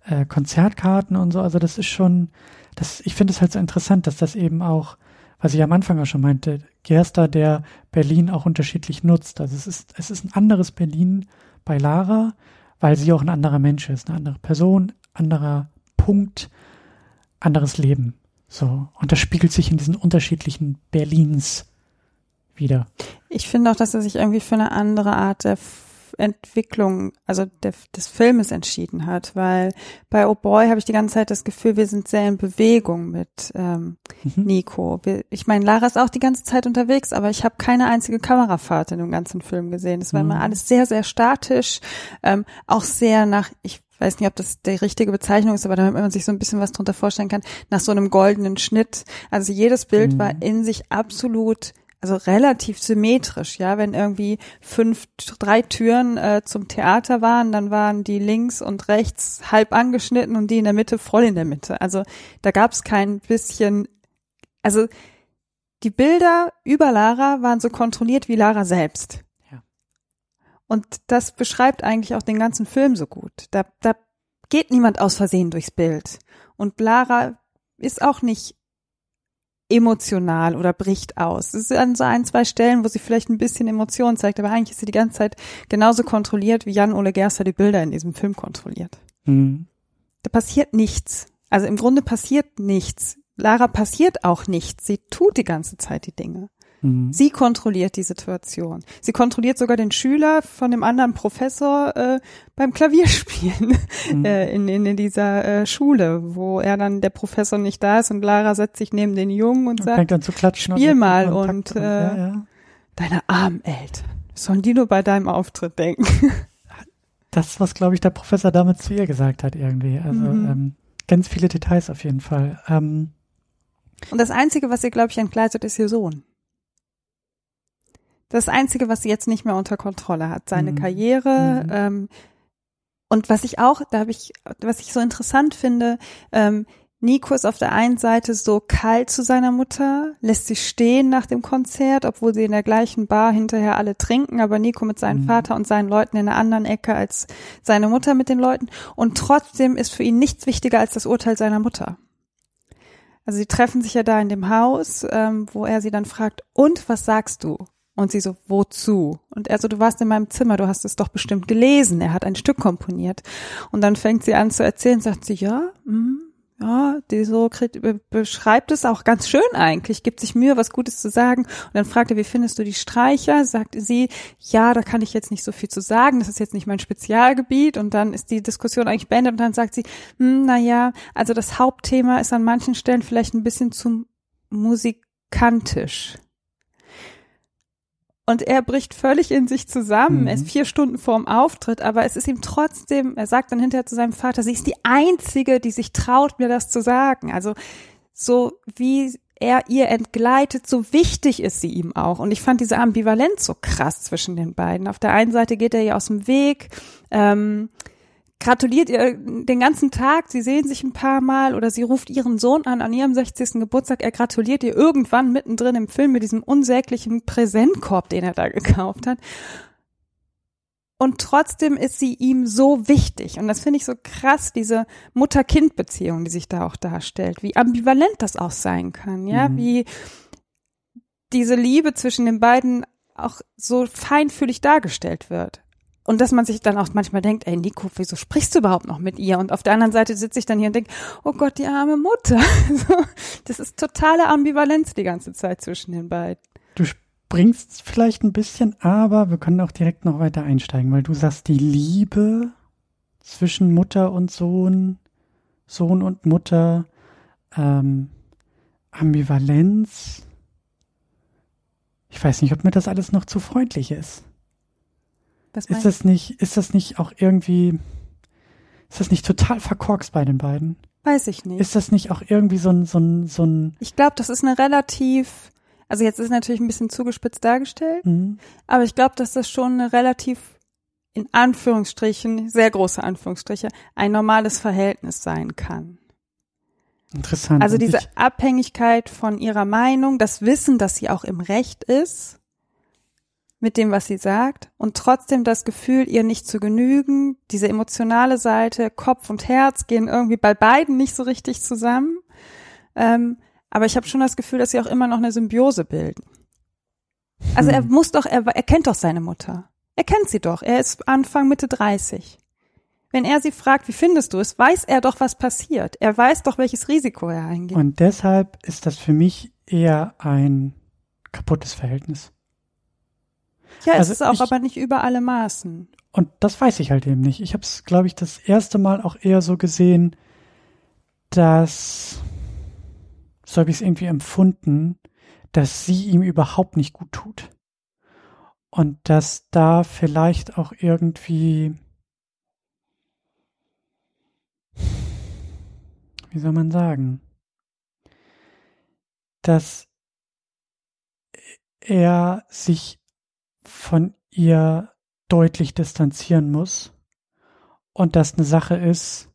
äh, Konzertkarten und so, also das ist schon, das, ich finde es halt so interessant, dass das eben auch, was ich am Anfang auch schon meinte, Gerster, der Berlin auch unterschiedlich nutzt. Also es ist, es ist ein anderes Berlin bei Lara, weil sie auch ein anderer Mensch ist, eine andere Person, anderer Punkt, anderes Leben. So. Und das spiegelt sich in diesen unterschiedlichen Berlins wieder. Ich finde auch, dass er sich irgendwie für eine andere Art der Entwicklung, also der, des Filmes entschieden hat, weil bei Oh Boy habe ich die ganze Zeit das Gefühl, wir sind sehr in Bewegung mit ähm, mhm. Nico. Wir, ich meine, Lara ist auch die ganze Zeit unterwegs, aber ich habe keine einzige Kamerafahrt in dem ganzen Film gesehen. Es war mhm. immer alles sehr, sehr statisch, ähm, auch sehr nach, ich weiß nicht, ob das die richtige Bezeichnung ist, aber damit man sich so ein bisschen was drunter vorstellen kann, nach so einem goldenen Schnitt. Also jedes Bild mhm. war in sich absolut also relativ symmetrisch, ja, wenn irgendwie fünf, drei Türen äh, zum Theater waren, dann waren die links und rechts halb angeschnitten und die in der Mitte voll in der Mitte. Also da gab es kein bisschen, also die Bilder über Lara waren so kontrolliert wie Lara selbst. Und das beschreibt eigentlich auch den ganzen Film so gut. Da, da geht niemand aus Versehen durchs Bild. Und Lara ist auch nicht emotional oder bricht aus. Es ist an so ein, zwei Stellen, wo sie vielleicht ein bisschen Emotion zeigt, aber eigentlich ist sie die ganze Zeit genauso kontrolliert, wie Jan-Ole Gerster die Bilder in diesem Film kontrolliert. Mhm. Da passiert nichts. Also im Grunde passiert nichts. Lara passiert auch nichts. Sie tut die ganze Zeit die Dinge. Mhm. Sie kontrolliert die Situation. Sie kontrolliert sogar den Schüler von dem anderen Professor äh, beim Klavierspielen mhm. äh, in, in, in dieser äh, Schule, wo er dann der Professor nicht da ist und Lara setzt sich neben den Jungen und, und sagt, dann zu klatschen spiel mal und, äh, ja, ja. deine armen Eltern. Sollen die nur bei deinem Auftritt denken? das, was, glaube ich, der Professor damit zu ihr gesagt hat irgendwie. Also mhm. ähm, ganz viele Details auf jeden Fall. Ähm, und das Einzige, was ihr, glaube ich, entgleitet, ist ihr Sohn. Das Einzige, was sie jetzt nicht mehr unter Kontrolle hat, seine mhm. Karriere. Mhm. Ähm, und was ich auch, da habe ich, was ich so interessant finde, ähm, Nico ist auf der einen Seite so kalt zu seiner Mutter, lässt sie stehen nach dem Konzert, obwohl sie in der gleichen Bar hinterher alle trinken, aber Nico mit seinem mhm. Vater und seinen Leuten in einer anderen Ecke als seine Mutter mit den Leuten. Und trotzdem ist für ihn nichts wichtiger als das Urteil seiner Mutter. Also sie treffen sich ja da in dem Haus, ähm, wo er sie dann fragt, und was sagst du? Und sie so, wozu? Und er so, du warst in meinem Zimmer, du hast es doch bestimmt gelesen. Er hat ein Stück komponiert. Und dann fängt sie an zu erzählen, sagt sie, ja, mm, ja, die so beschreibt es auch ganz schön eigentlich, gibt sich Mühe, was Gutes zu sagen. Und dann fragt er, wie findest du die Streicher? Sagt sie, ja, da kann ich jetzt nicht so viel zu sagen, das ist jetzt nicht mein Spezialgebiet. Und dann ist die Diskussion eigentlich beendet und dann sagt sie, hm, na ja, also das Hauptthema ist an manchen Stellen vielleicht ein bisschen zu musikantisch. Und er bricht völlig in sich zusammen. Mhm. Er ist vier Stunden vorm Auftritt, aber es ist ihm trotzdem, er sagt dann hinterher zu seinem Vater, sie ist die Einzige, die sich traut, mir das zu sagen. Also so wie er ihr entgleitet, so wichtig ist sie ihm auch. Und ich fand diese Ambivalenz so krass zwischen den beiden. Auf der einen Seite geht er ihr aus dem Weg, ähm, gratuliert ihr den ganzen Tag, sie sehen sich ein paar Mal oder sie ruft ihren Sohn an an ihrem 60. Geburtstag, er gratuliert ihr irgendwann mittendrin im Film mit diesem unsäglichen Präsentkorb, den er da gekauft hat. Und trotzdem ist sie ihm so wichtig. Und das finde ich so krass, diese Mutter-Kind-Beziehung, die sich da auch darstellt. Wie ambivalent das auch sein kann, ja, mhm. wie diese Liebe zwischen den beiden auch so feinfühlig dargestellt wird. Und dass man sich dann auch manchmal denkt, ey Nico, wieso sprichst du überhaupt noch mit ihr? Und auf der anderen Seite sitze ich dann hier und denke, oh Gott, die arme Mutter. das ist totale Ambivalenz die ganze Zeit zwischen den beiden. Du springst vielleicht ein bisschen, aber wir können auch direkt noch weiter einsteigen, weil du sagst, die Liebe zwischen Mutter und Sohn, Sohn und Mutter, ähm, Ambivalenz. Ich weiß nicht, ob mir das alles noch zu freundlich ist. Was ist das nicht, ist das nicht auch irgendwie, ist das nicht total verkorkst bei den beiden? Weiß ich nicht. Ist das nicht auch irgendwie so ein, so ein, so ein Ich glaube, das ist eine relativ, also jetzt ist natürlich ein bisschen zugespitzt dargestellt, mhm. aber ich glaube, dass das schon eine relativ, in Anführungsstrichen, sehr große Anführungsstriche, ein normales Verhältnis sein kann. Interessant. Also diese Abhängigkeit von ihrer Meinung, das Wissen, dass sie auch im Recht ist, mit dem, was sie sagt und trotzdem das Gefühl, ihr nicht zu genügen. Diese emotionale Seite, Kopf und Herz gehen irgendwie bei beiden nicht so richtig zusammen. Ähm, aber ich habe schon das Gefühl, dass sie auch immer noch eine Symbiose bilden. Also er Hm. muss doch, er, er kennt doch seine Mutter. Er kennt sie doch. Er ist Anfang Mitte 30. Wenn er sie fragt, wie findest du es, weiß er doch, was passiert. Er weiß doch, welches Risiko er eingeht. Und deshalb ist das für mich eher ein kaputtes Verhältnis. Ja, es also ist auch ich- aber nicht über alle Maßen. Und das weiß ich halt eben nicht. Ich habe es, glaube ich, das erste Mal auch eher so gesehen, dass, so habe ich es irgendwie empfunden, dass sie ihm überhaupt nicht gut tut. Und dass da vielleicht auch irgendwie, wie soll man sagen, dass er sich von ihr deutlich distanzieren muss und das eine Sache ist,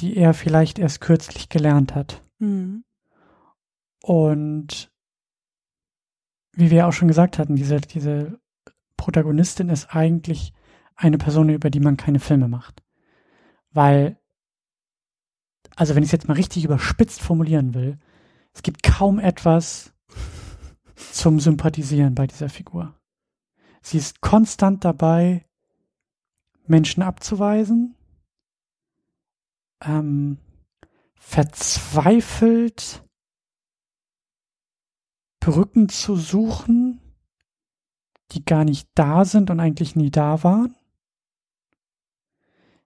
die er vielleicht erst kürzlich gelernt hat. Mhm. Und wie wir auch schon gesagt hatten, diese, diese Protagonistin ist eigentlich eine Person, über die man keine Filme macht. Weil, also wenn ich es jetzt mal richtig überspitzt formulieren will, es gibt kaum etwas zum Sympathisieren bei dieser Figur. Sie ist konstant dabei, Menschen abzuweisen, ähm, verzweifelt Brücken zu suchen, die gar nicht da sind und eigentlich nie da waren.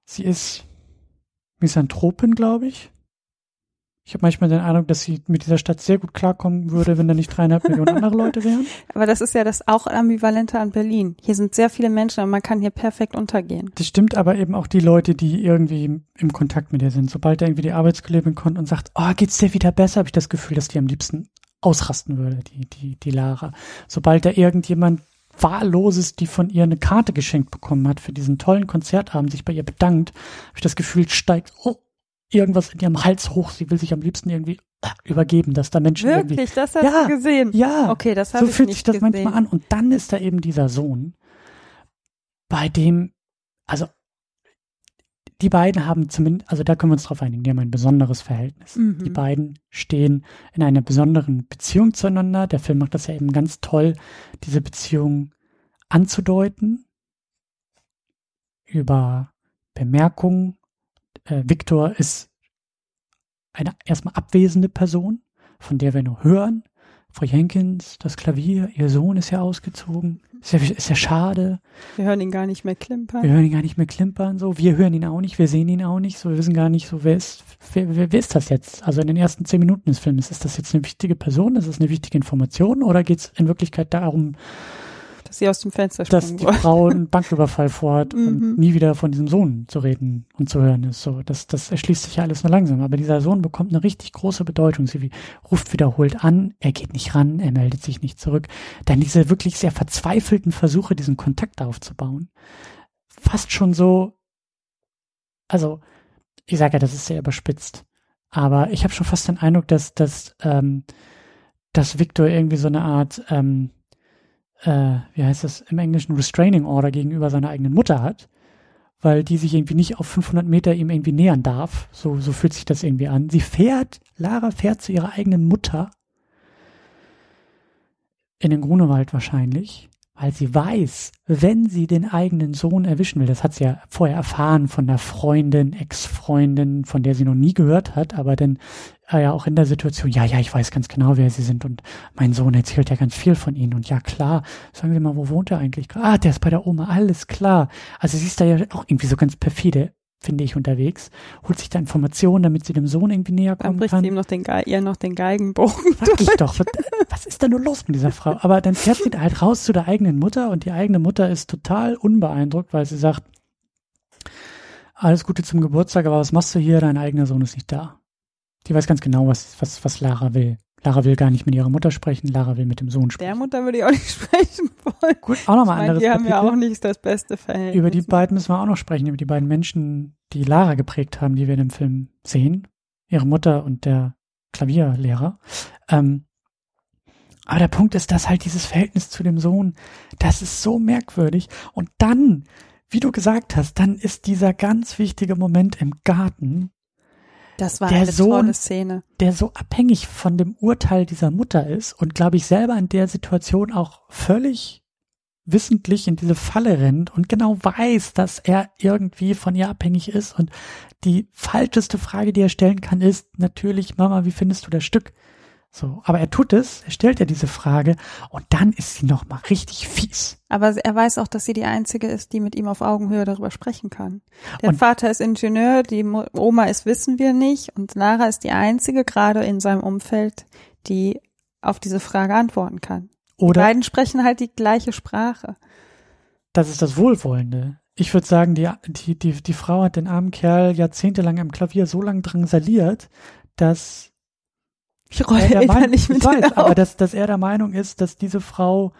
Sie ist Misanthropin, glaube ich. Ich habe manchmal den Eindruck, dass sie mit dieser Stadt sehr gut klarkommen würde, wenn da nicht dreieinhalb Millionen andere Leute wären. Aber das ist ja das auch Ambivalente an Berlin. Hier sind sehr viele Menschen und man kann hier perfekt untergehen. Das stimmt aber eben auch die Leute, die irgendwie im, im Kontakt mit ihr sind. Sobald da irgendwie die Arbeitskollegin kommt und sagt, oh, geht's dir wieder besser, habe ich das Gefühl, dass die am liebsten ausrasten würde, die, die, die Lara. Sobald da irgendjemand Wahlloses, die von ihr eine Karte geschenkt bekommen hat für diesen tollen Konzertabend, sich bei ihr bedankt, habe ich das Gefühl, steigt oh, irgendwas in ihrem Hals hoch. Sie will sich am liebsten irgendwie äh, übergeben, dass da Menschen irgendwie Wirklich, das hast Ja, du gesehen. ja, Okay, das habe so ich fühlt nicht sich das gesehen. manchmal an. Und dann ist da eben dieser Sohn, bei dem, also die beiden haben zumindest, also da können wir uns drauf einigen, die haben ein besonderes Verhältnis. Mhm. Die beiden stehen in einer besonderen Beziehung zueinander. Der Film macht das ja eben ganz toll, diese Beziehung anzudeuten über Bemerkungen. Äh, Victor ist eine erstmal abwesende Person, von der wir nur hören. Frau Jenkins, das Klavier, ihr Sohn ist ja ausgezogen. Ist ja, ist ja schade. Wir hören ihn gar nicht mehr klimpern. Wir hören ihn gar nicht mehr klimpern, so. Wir hören ihn auch nicht, wir sehen ihn auch nicht, so. Wir wissen gar nicht, so, wer ist, wer, wer, wer ist das jetzt? Also in den ersten zehn Minuten des Films, ist das jetzt eine wichtige Person? Ist das eine wichtige Information? Oder geht es in Wirklichkeit darum, sie aus dem Fenster dass springen die wollen. Frau einen Banküberfall vorhat Mhm. und nie wieder von diesem Sohn zu reden und zu hören ist. So, das, das erschließt sich ja alles nur langsam. Aber dieser Sohn bekommt eine richtig große Bedeutung. Sie ruft wiederholt an, er geht nicht ran, er meldet sich nicht zurück. Dann diese wirklich sehr verzweifelten Versuche, diesen Kontakt aufzubauen. Fast schon so, also, ich sage ja, das ist sehr überspitzt. Aber ich habe schon fast den Eindruck, dass, dass, ähm, dass Victor irgendwie so eine Art, ähm, äh, wie heißt das im Englischen, Restraining Order gegenüber seiner eigenen Mutter hat, weil die sich irgendwie nicht auf 500 Meter ihm irgendwie nähern darf. So, so fühlt sich das irgendwie an. Sie fährt, Lara fährt zu ihrer eigenen Mutter in den Grunewald wahrscheinlich, weil sie weiß, wenn sie den eigenen Sohn erwischen will, das hat sie ja vorher erfahren von der Freundin, Ex-Freundin, von der sie noch nie gehört hat, aber dann ja auch in der Situation, ja, ja, ich weiß ganz genau, wer sie sind und mein Sohn erzählt ja ganz viel von ihnen und ja, klar, sagen Sie mal, wo wohnt er eigentlich? Ah, der ist bei der Oma, alles klar. Also sie ist da ja auch irgendwie so ganz perfide, finde ich, unterwegs, holt sich da Informationen, damit sie dem Sohn irgendwie näher Dann kommen bricht kann. sie ihm noch den, Ge ihr noch den Geigenbogen. Frag ich doch, was, was ist da nur los mit dieser Frau? Aber dann fährt sie da halt raus zu der eigenen Mutter und die eigene Mutter ist total unbeeindruckt, weil sie sagt, alles Gute zum Geburtstag, aber was machst du hier? Dein eigener Sohn ist nicht da. Die weiß ganz genau, was, was, was Lara will. Lara will gar nicht mit ihrer Mutter sprechen, Lara will mit dem Sohn Der sprechen. Mutter würde ich auch nicht sprechen wollen. Gut, auch nochmal anderes die haben ja auch nicht das beste Verhältnis. Über die beiden müssen wir auch noch sprechen, über die beiden Menschen, die Lara geprägt haben, die wir in dem Film sehen. Ihre Mutter und der Klavierlehrer. Ähm, aber der Punkt ist, dass halt dieses Verhältnis zu dem Sohn, das ist so merkwürdig. Und dann, wie du gesagt hast, dann ist dieser ganz wichtige Moment im Garten, Das war der eine Sohn, tolle Szene. der so abhängig von dem Urteil dieser Mutter ist und glaube ich selber in der Situation auch völlig wissentlich in diese Falle rennt und genau weiß, dass er irgendwie von ihr abhängig ist und die falscheste Frage, die er stellen kann, ist natürlich, Mama, wie findest du das Stück? So, aber er tut es, er stellt ja diese Frage und dann ist sie noch mal richtig fies. Aber er weiß auch, dass sie die einzige ist, die mit ihm auf Augenhöhe darüber sprechen kann. Der Und- Vater ist Ingenieur, die Oma ist, wissen wir nicht. Und Lara ist die einzige gerade in seinem Umfeld, die auf diese Frage antworten kann. Die Oder beiden sprechen halt die gleiche Sprache. das ist das Wohlwollende. Ich würde sagen, die, die, die, die Frau hat den armen Kerl jahrzehntelang am Klavier so lang drangsaliert, dass Ich er rolle der Meinung, innerlich mit ich weiß, aber dass, dass er der Meinung ist, dass diese Frau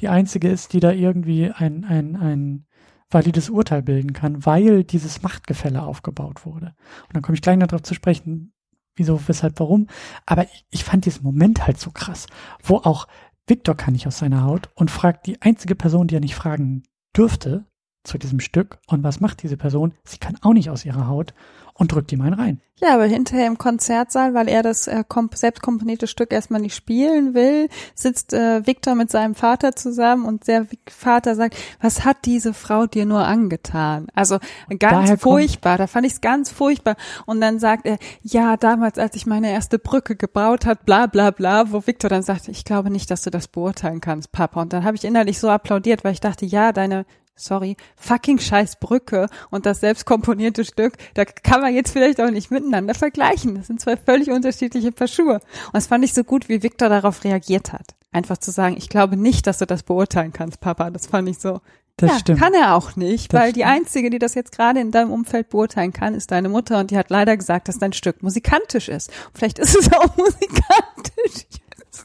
die einzige ist, die da irgendwie ein, ein, ein valides Urteil bilden kann, weil dieses Machtgefälle aufgebaut wurde. Und dann komme ich gleich noch darauf zu sprechen, wieso, weshalb, warum. Aber ich, ich fand diesen Moment halt so krass, wo auch Victor kann nicht aus seiner Haut und fragt die einzige Person, die er nicht fragen dürfte zu diesem Stück. Und was macht diese Person? Sie kann auch nicht aus ihrer Haut und drückt ihm einen rein. Ja, aber hinterher im Konzertsaal, weil er das äh, komp selbst komponierte Stück erstmal nicht spielen will, sitzt äh, Victor mit seinem Vater zusammen und der Vater sagt, was hat diese Frau dir nur angetan? Also ganz daher furchtbar, da fand ich es ganz furchtbar. Und dann sagt er, ja, damals, als ich meine erste Brücke gebaut hat, bla bla bla, wo Victor dann sagt, ich glaube nicht, dass du das beurteilen kannst, Papa. Und dann habe ich innerlich so applaudiert, weil ich dachte, ja, deine sorry, fucking scheiß Brücke und das selbst komponierte Stück, da kann man jetzt vielleicht auch nicht miteinander vergleichen. Das sind zwei völlig unterschiedliche Paar Schuhe. Und das fand ich so gut, wie Victor darauf reagiert hat. Einfach zu sagen, ich glaube nicht, dass du das beurteilen kannst, Papa. Das fand ich so. Das ja, stimmt. kann er auch nicht, Das weil die stimmt. einzige, die das jetzt gerade in deinem Umfeld beurteilen kann, ist deine Mutter und die hat leider gesagt, dass dein Stück musikantisch ist. Vielleicht ist es auch musikantisch.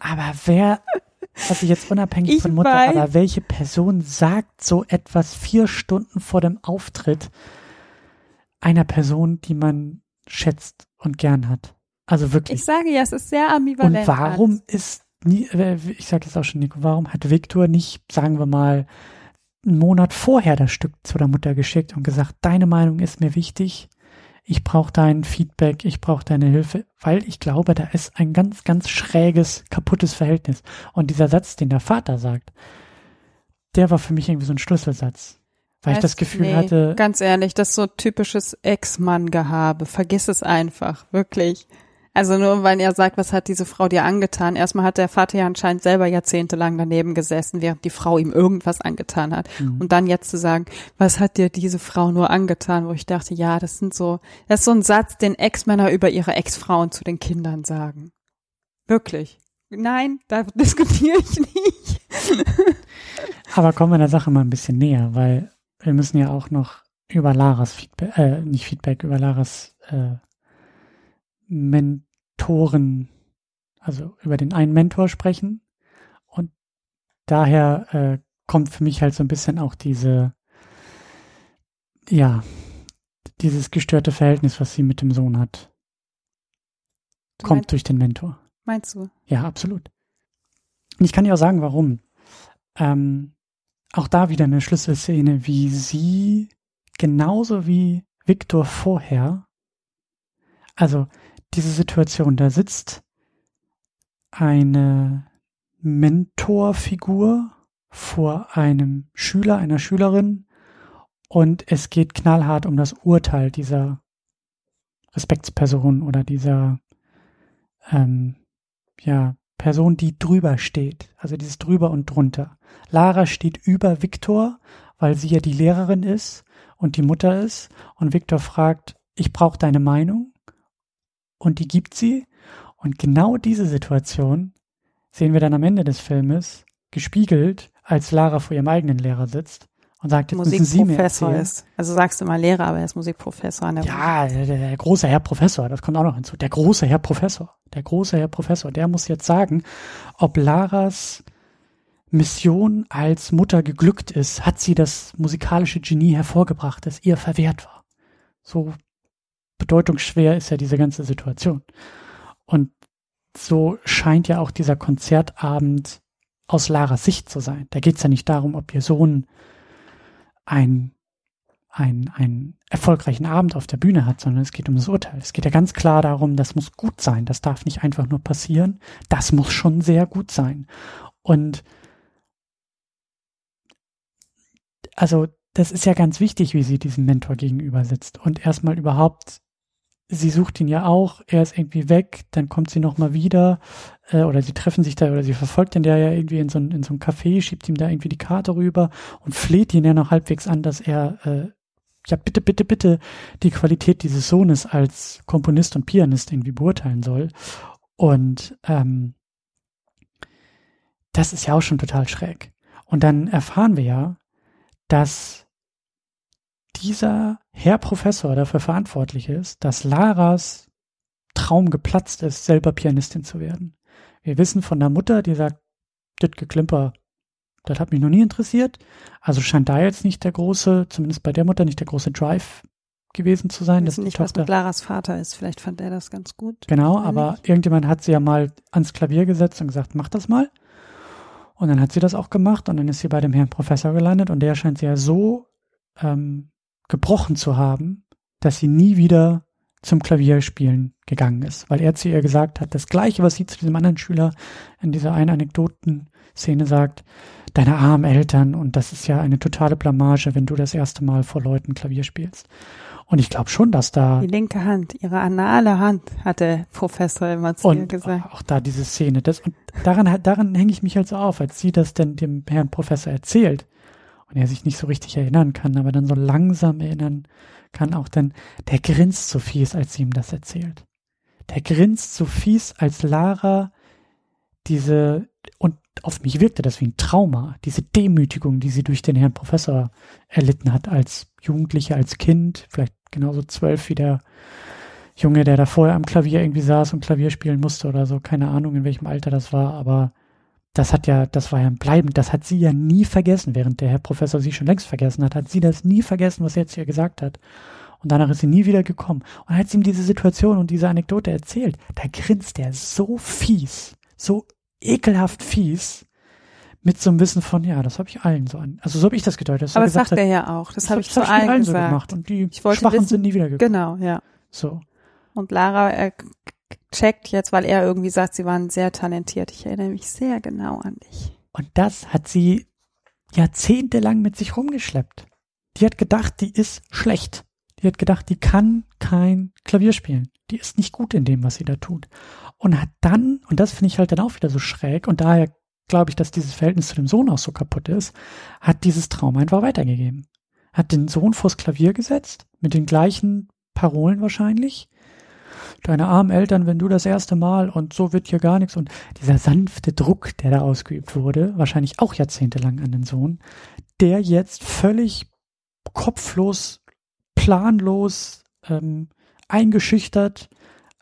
Aber wer, also jetzt unabhängig Ich von Mutter, weiß. aber welche Person sagt so etwas vier Stunden vor dem Auftritt einer Person, die man schätzt und gern hat? Also wirklich. Ich sage ja, es ist sehr und ambivalent. warum alles. ist nie, äh, ich sage jetzt auch schon, Nico, warum hat Viktor nicht, sagen wir mal, einen Monat vorher das Stück zu der Mutter geschickt und gesagt, deine Meinung ist mir wichtig, ich brauche dein Feedback, ich brauche deine Hilfe, weil ich glaube, da ist ein ganz, ganz schräges, kaputtes Verhältnis. Und dieser Satz, den der Vater sagt, der war für mich irgendwie so ein Schlüsselsatz. Weil ich Weißt- das Gefühl nee, hatte, Ganz ehrlich, das ist so typisches Ex-Mann-Gehabe. Vergiss es einfach, wirklich. Also nur weil er sagt, was hat diese Frau dir angetan? Erstmal hat der Vater ja anscheinend selber jahrzehntelang daneben gesessen, während die Frau ihm irgendwas angetan hat. Mhm. Und dann jetzt zu sagen, was hat dir diese Frau nur angetan? Wo ich dachte, ja, das sind so, das ist so ein Satz, den Ex-Männer über ihre Ex-Frauen zu den Kindern sagen. Wirklich. Nein, da diskutiere ich nicht. aber kommen wir der Sache mal ein bisschen näher, weil wir müssen ja auch noch über Laras Feedback, äh, nicht Feedback, über Laras äh, Mentoren, also über den einen Mentor sprechen. Und daher äh, kommt für mich halt so ein bisschen auch diese, ja, dieses gestörte Verhältnis, was sie mit dem Sohn hat, Du kommt durch den Mentor. meinst du? Ja, absolut. Und ich kann dir auch sagen, warum. Ähm, auch da wieder eine Schlüsselszene, wie sie genauso wie Victor vorher, also diese Situation, da sitzt eine Mentorfigur vor einem Schüler, einer Schülerin und es geht knallhart um das Urteil dieser Respektsperson oder dieser ähm, ja, Person, die drüber steht. Also dieses drüber und drunter. Lara steht über Viktor, weil sie ja die Lehrerin ist und die Mutter ist. Und Viktor fragt, ich brauche deine Meinung. Und die gibt sie. Und genau diese Situation sehen wir dann am Ende des Filmes gespiegelt, als Lara vor ihrem eigenen Lehrer sitzt und sagt, jetzt müssen Sie mir Musikprofessor erzählen. ist. Also sagst du mal Lehrer, aber er ist Musikprofessor an der Ja, der, der große Herr Professor, das kommt auch noch hinzu. Der große Herr Professor, der große Herr Professor, der muss jetzt sagen, ob Laras Mission als Mutter geglückt ist, hat sie das musikalische Genie hervorgebracht, das ihr verwehrt war. So bedeutungsschwer ist ja diese ganze Situation. Und so scheint ja auch dieser Konzertabend aus Laras Sicht zu sein. Da geht's ja nicht darum, ob ihr Sohn ein einen, einen erfolgreichen Abend auf der Bühne hat, sondern es geht um das Urteil. Es geht ja ganz klar darum, das muss gut sein. Das darf nicht einfach nur passieren. Das muss schon sehr gut sein. Und also das ist ja ganz wichtig, wie sie diesem Mentor gegenüber sitzt. Und erstmal überhaupt, sie sucht ihn ja auch, er ist irgendwie weg, dann kommt sie nochmal wieder, äh, oder sie treffen sich da, oder sie verfolgt ihn der ja irgendwie in so, in so ein Café, schiebt ihm da irgendwie die Karte rüber und fleht ihn ja noch halbwegs an, dass er äh, ja bitte, bitte, bitte die Qualität dieses Sohnes als Komponist und Pianist irgendwie beurteilen soll. Und ähm, das ist ja auch schon total schräg. Und dann erfahren wir ja, dass dieser Herr Professor dafür verantwortlich ist, dass Laras Traum geplatzt ist, selber Pianistin zu werden. Wir wissen von der Mutter, die sagt, das Geklimper, das hat mich noch nie interessiert. Also scheint da jetzt nicht der große, zumindest bei der Mutter nicht der große Drive gewesen zu sein. Wir wissen nicht, Tochter, was mit Laras Vater ist. Vielleicht fand er das ganz gut. Genau, aber nicht. irgendjemand hat sie ja mal ans Klavier gesetzt und gesagt, mach das mal. Und dann hat sie das auch gemacht und dann ist sie bei dem Herrn Professor gelandet und der scheint sie ja so ähm, gebrochen zu haben, dass sie nie wieder zum Klavierspielen gegangen ist, weil er zu ihr gesagt hat, das gleiche, was sie zu diesem anderen Schüler in dieser einen Anekdoten-Szene sagt, deine armen Eltern und das ist ja eine totale Blamage, wenn du das erste Mal vor Leuten Klavier spielst. Und ich glaube schon, dass da. Die linke Hand, ihre anale Hand, hat der Professor immer zu ihr gesagt. Auch da diese Szene. Das, und daran, daran hänge ich mich halt so auf, als sie das denn dem Herrn Professor erzählt und er sich nicht so richtig erinnern kann, aber dann so langsam erinnern kann auch dann, der grinst so fies, als sie ihm das erzählt. Der grinst so fies, als Lara diese, und auf mich wirkte das wie ein Trauma, diese Demütigung, die sie durch den Herrn Professor erlitten hat, als Jugendliche, als Kind, vielleicht genauso zwölf wie der Junge, der da vorher am Klavier irgendwie saß und Klavier spielen musste oder so, keine Ahnung, in welchem Alter das war, aber das hat ja, das war ja bleibend, das hat sie ja nie vergessen, während der Herr Professor sie schon längst vergessen hat, hat sie das nie vergessen, was er jetzt hier gesagt hat. Und danach ist sie nie wieder gekommen. Und als ihm diese Situation und diese Anekdote erzählt, da grinst er so fies, so ekelhaft fies, mit so einem Wissen von, ja, das habe ich allen so an. Also so habe ich das gedeutet. Aber das sagt hat, er ja auch. Das, das habe ich zu allen, allen gesagt. So gemacht. Und die Schwachen wissen, sind nie wieder gekommen. Genau, ja. So. Und Lara er checkt jetzt, weil er irgendwie sagt, sie waren sehr talentiert. Ich erinnere mich sehr genau an dich. Und das hat sie jahrzehntelang mit sich rumgeschleppt. Die hat gedacht, die ist schlecht. Die hat gedacht, die kann kein Klavier spielen. Die ist nicht gut in dem, was sie da tut. Und hat dann, und das finde ich halt dann auch wieder so schräg, und daher glaube ich, dass dieses Verhältnis zu dem Sohn auch so kaputt ist, hat dieses Traum einfach weitergegeben. Hat den Sohn vors Klavier gesetzt, mit den gleichen Parolen wahrscheinlich. Deine armen Eltern, wenn du das erste Mal und so wird hier gar nichts und dieser sanfte Druck, der da ausgeübt wurde, wahrscheinlich auch jahrzehntelang an den Sohn, der jetzt völlig kopflos, planlos, ähm, eingeschüchtert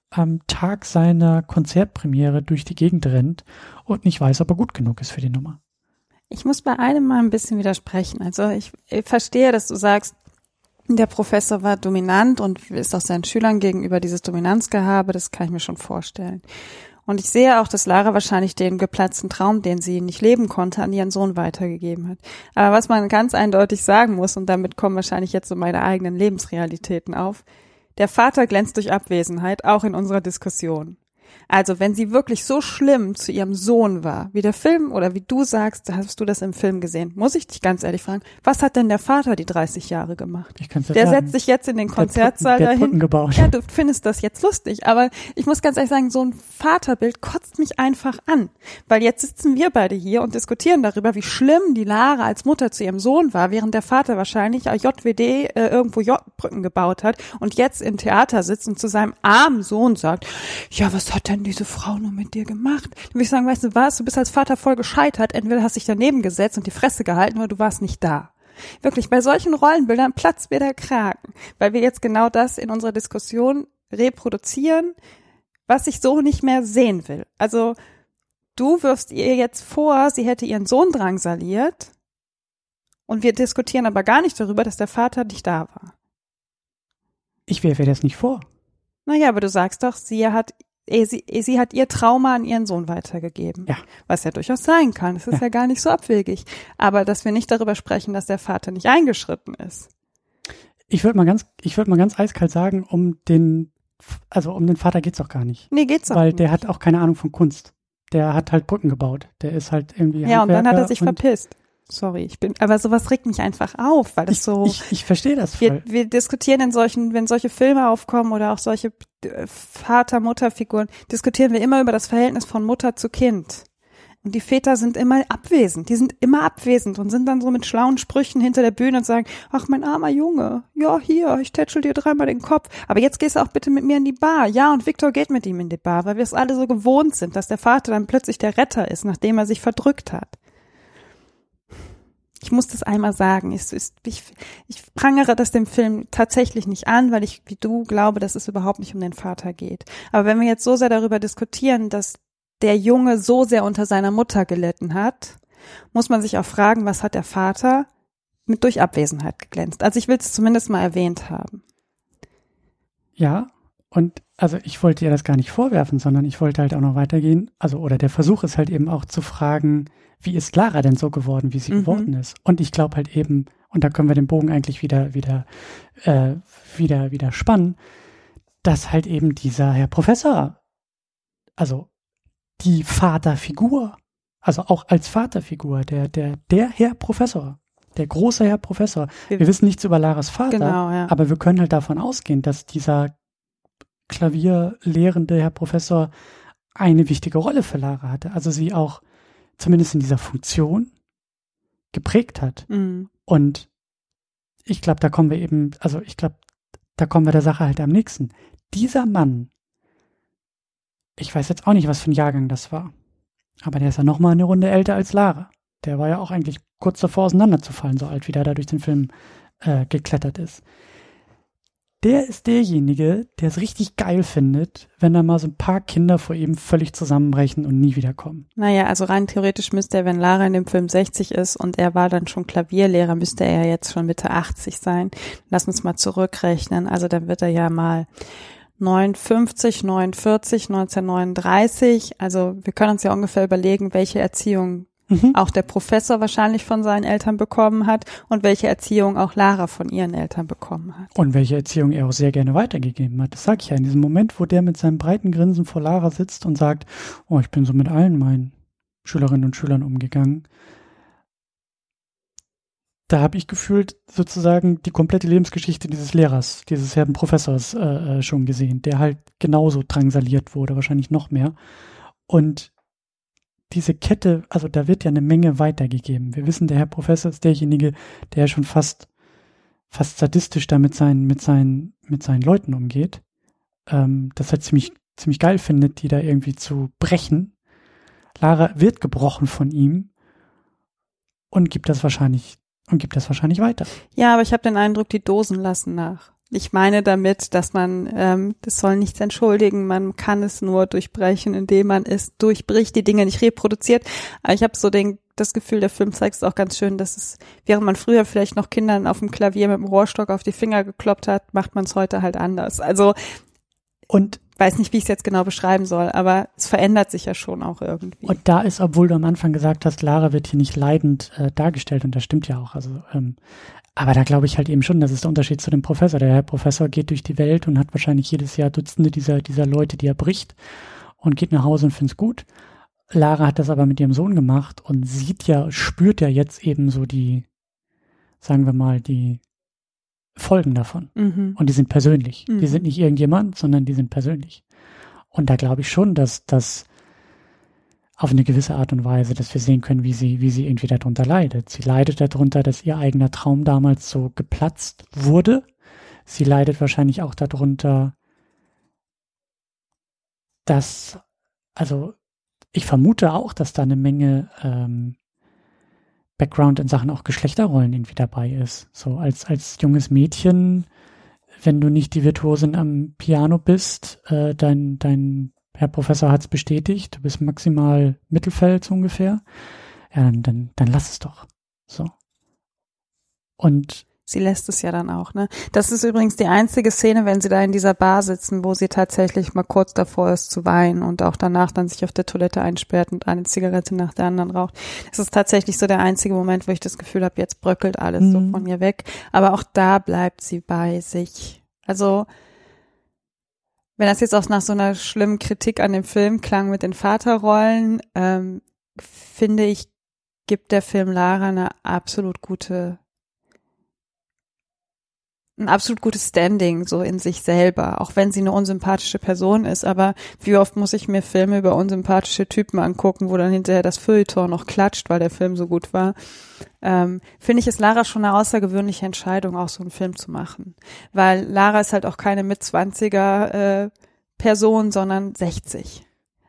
am Tag seiner Konzertpremiere durch die Gegend rennt und nicht weiß, ob er gut genug ist für die Nummer. Ich muss bei einem mal ein bisschen widersprechen. Also ich, ich verstehe, dass du sagst, der Professor war dominant und ist auch seinen Schülern gegenüber dieses Dominanzgehabe, das kann ich mir schon vorstellen. Und ich sehe auch, dass Lara wahrscheinlich den geplatzten Traum, den sie nicht leben konnte, an ihren Sohn weitergegeben hat. Aber was man ganz eindeutig sagen muss, und damit kommen wahrscheinlich jetzt so meine eigenen Lebensrealitäten auf, der Vater glänzt durch Abwesenheit, auch in unserer Diskussion. Also wenn sie wirklich so schlimm zu ihrem Sohn war, wie der Film oder wie du sagst, hast du das im Film gesehen, muss ich dich ganz ehrlich fragen, was hat denn der Vater die 30 Jahre gemacht? Ich kann's der sagen. setzt sich jetzt in den Konzertsaal der dahin. Gebaut. Ja, du findest das jetzt lustig, aber ich muss ganz ehrlich sagen, so ein Vaterbild kotzt mich einfach an, weil jetzt sitzen wir beide hier und diskutieren darüber, wie schlimm die Lara als Mutter zu ihrem Sohn war, während der Vater wahrscheinlich JWD äh, irgendwo J-Brücken gebaut hat und jetzt im Theater sitzt und zu seinem armen Sohn sagt, ja, was hat denn diese Frau nur mit dir gemacht? Dann würde ich sagen, weißt du was, du bist als Vater voll gescheitert. Entweder hast dich daneben gesetzt und die Fresse gehalten oder du warst nicht da. Wirklich, bei solchen Rollenbildern platzt mir der Kragen, weil wir jetzt genau das in unserer Diskussion reproduzieren, was ich so nicht mehr sehen will. Also, du wirfst ihr jetzt vor, sie hätte ihren Sohn drangsaliert und wir diskutieren aber gar nicht darüber, dass der Vater nicht da war. Ich werfe das nicht vor. Naja, aber du sagst doch, sie hat sie, sie hat ihr Trauma an ihren Sohn weitergegeben. Ja. Was ja durchaus sein kann. Das ist ja. ja gar nicht so abwegig. Aber dass wir nicht darüber sprechen, dass der Vater nicht eingeschritten ist. ich würde mal ganz, ich würde mal ganz eiskalt sagen, um den, also um den Vater geht's doch gar nicht. Nee, geht's auch Weil nicht. der hat auch keine Ahnung von Kunst. Der hat halt Brücken gebaut. Der ist halt irgendwie. Ja, und dann hat er sich verpisst. Sorry, ich bin, aber sowas regt mich einfach auf, weil das Ich, so, ich, ich verstehe das voll. wir, wir diskutieren in solchen, wenn solche Filme aufkommen oder auch solche äh, Vater-Mutter-Figuren, diskutieren wir immer über das Verhältnis von Mutter zu Kind. Und die Väter sind immer abwesend. Die sind immer abwesend und sind dann so mit schlauen Sprüchen hinter der Bühne und sagen, ach, mein armer Junge, ja, hier, ich tätschel dir dreimal den Kopf. Aber jetzt gehst du auch bitte mit mir in die Bar. Ja, und Viktor geht mit ihm in die Bar, weil wir es alle so gewohnt sind, dass der Vater dann plötzlich der Retter ist, nachdem er sich verdrückt hat. Ich muss das einmal sagen. Ich, ich, ich, prangere das dem Film tatsächlich nicht an, weil ich, wie du, glaube, dass es überhaupt nicht um den Vater geht. Aber wenn wir jetzt so sehr darüber diskutieren, dass der Junge so sehr unter seiner Mutter gelitten hat, muss man sich auch fragen, was hat der Vater mit durch Abwesenheit geglänzt? Also ich will es zumindest mal erwähnt haben. Ja, und also ich wollte ihr das gar nicht vorwerfen, sondern ich wollte halt auch noch weitergehen. Also, oder der Versuch ist halt eben auch zu fragen, wie ist Lara denn so geworden, wie sie Mhm. geworden ist? Und ich glaube halt eben, und da können wir den Bogen eigentlich wieder, wieder, äh, wieder, wieder spannen, dass halt eben dieser Herr Professor, also die Vaterfigur, also auch als Vaterfigur, der, der, der Herr Professor, der große Herr Professor. Wir- Wir wissen nichts über Laras Vater, Genau, ja. aber wir können halt davon ausgehen, dass dieser klavierlehrende Herr Professor eine wichtige Rolle für Lara hatte. Also sie auch zumindest in dieser Funktion geprägt hat. Mhm. Und ich glaube, da kommen wir eben, also ich glaube, da kommen wir der Sache halt am nächsten. Dieser Mann, ich weiß jetzt auch nicht, was für ein Jahrgang das war, aber der ist ja noch mal eine Runde älter als Lara. Der war ja auch eigentlich kurz davor auseinanderzufallen, so alt wie der da durch den Film äh, geklettert ist. Der ist derjenige, der es richtig geil findet, wenn da mal so ein paar Kinder vor ihm völlig zusammenbrechen und nie wiederkommen. Naja, also rein theoretisch müsste er, wenn Lara in dem Film 60 ist und er war dann schon Klavierlehrer, müsste er ja jetzt schon Mitte 80 sein. Lass uns mal zurückrechnen. Also dann wird er ja mal 59, 49, 1939. Also wir können uns ja ungefähr überlegen, welche Erziehung Mhm. auch der Professor wahrscheinlich von seinen Eltern bekommen hat und welche Erziehung auch Lara von ihren Eltern bekommen hat. Und welche Erziehung er auch sehr gerne weitergegeben hat. Das sag ich ja. In diesem Moment, wo der mit seinem breiten Grinsen vor Lara sitzt und sagt, oh, ich bin so mit allen meinen Schülerinnen und Schülern umgegangen. Da habe ich gefühlt sozusagen die komplette Lebensgeschichte dieses Lehrers, dieses Herrn Professors äh, äh, schon gesehen, der halt genauso drangsaliert wurde, wahrscheinlich noch mehr. Und diese Kette, also da wird ja eine Menge weitergegeben. Wir wissen, der Herr Professor ist derjenige, der schon fast fast sadistisch da mit seinen, mit seinen, mit seinen Leuten umgeht. Ähm, das halt ziemlich, ziemlich geil findet, die da irgendwie zu brechen. Lara wird gebrochen von ihm und gibt das wahrscheinlich, und gibt das wahrscheinlich weiter. Ja, aber ich habe den Eindruck, die Dosen lassen nach. Ich meine damit, dass man, ähm, das soll nichts entschuldigen, man kann es nur durchbrechen, indem man es durchbricht, die Dinge nicht reproduziert. Aber ich habe so den, das Gefühl, der Film zeigt es auch ganz schön, dass es, während man früher vielleicht noch Kindern auf dem Klavier mit dem Rohrstock auf die Finger gekloppt hat, macht man es heute halt anders. Also Und, weiß nicht, wie ich es jetzt genau beschreiben soll, aber es verändert sich ja schon auch irgendwie. und da ist, obwohl du am Anfang gesagt hast, Lara wird hier nicht leidend äh, dargestellt, und das stimmt ja auch. Also, ähm, aber da glaube ich halt eben schon, das ist der Unterschied zu dem Professor. Der Herr Professor geht durch die Welt und hat wahrscheinlich jedes Jahr Dutzende dieser, dieser Leute, die er bricht und geht nach Hause und findet's gut. Lara hat das aber mit ihrem Sohn gemacht und sieht ja, spürt ja jetzt eben so die, sagen wir mal, die Folgen davon. mhm. Und die sind persönlich. Mhm. Die sind nicht irgendjemand, sondern die sind persönlich. Und da glaube ich schon, dass das auf eine gewisse Art und Weise, dass wir sehen können, wie sie, wie sie irgendwie darunter leidet. Sie leidet darunter, dass ihr eigener Traum damals so geplatzt wurde. Sie leidet wahrscheinlich auch darunter, dass, also ich vermute auch, dass da eine Menge ähm, Background in Sachen auch Geschlechterrollen irgendwie dabei ist. So als, als junges Mädchen, wenn du nicht die Virtuosin am Piano bist, äh, dein, dein Herr Professor hat es bestätigt, du bist maximal Mittelfeld so ungefähr, ja, dann, dann, dann lass es doch. So. Und sie lässt es ja dann auch, ne? Das ist übrigens die einzige Szene, wenn sie da in dieser Bar sitzen, wo sie tatsächlich mal kurz davor ist zu weinen und auch danach dann sich auf der Toilette einsperrt und eine Zigarette nach der anderen raucht. Das ist tatsächlich so der einzige Moment, wo ich das Gefühl habe, jetzt bröckelt alles mhm. so von mir weg. Aber auch da bleibt sie bei sich. Also, wenn das jetzt auch nach so einer schlimmen Kritik an dem Film klang mit den Vaterrollen, ähm, finde ich, gibt der Film Lara eine absolut gute ein absolut gutes Standing so in sich selber, auch wenn sie eine unsympathische Person ist. Aber wie oft muss ich mir Filme über unsympathische Typen angucken, wo dann hinterher das Feuilleton noch klatscht, weil der Film so gut war. Ähm, Finde ich, ist Lara schon eine außergewöhnliche Entscheidung, auch so einen Film zu machen. Weil Lara ist halt auch keine Mitzwanziger äh, Person, sondern 60.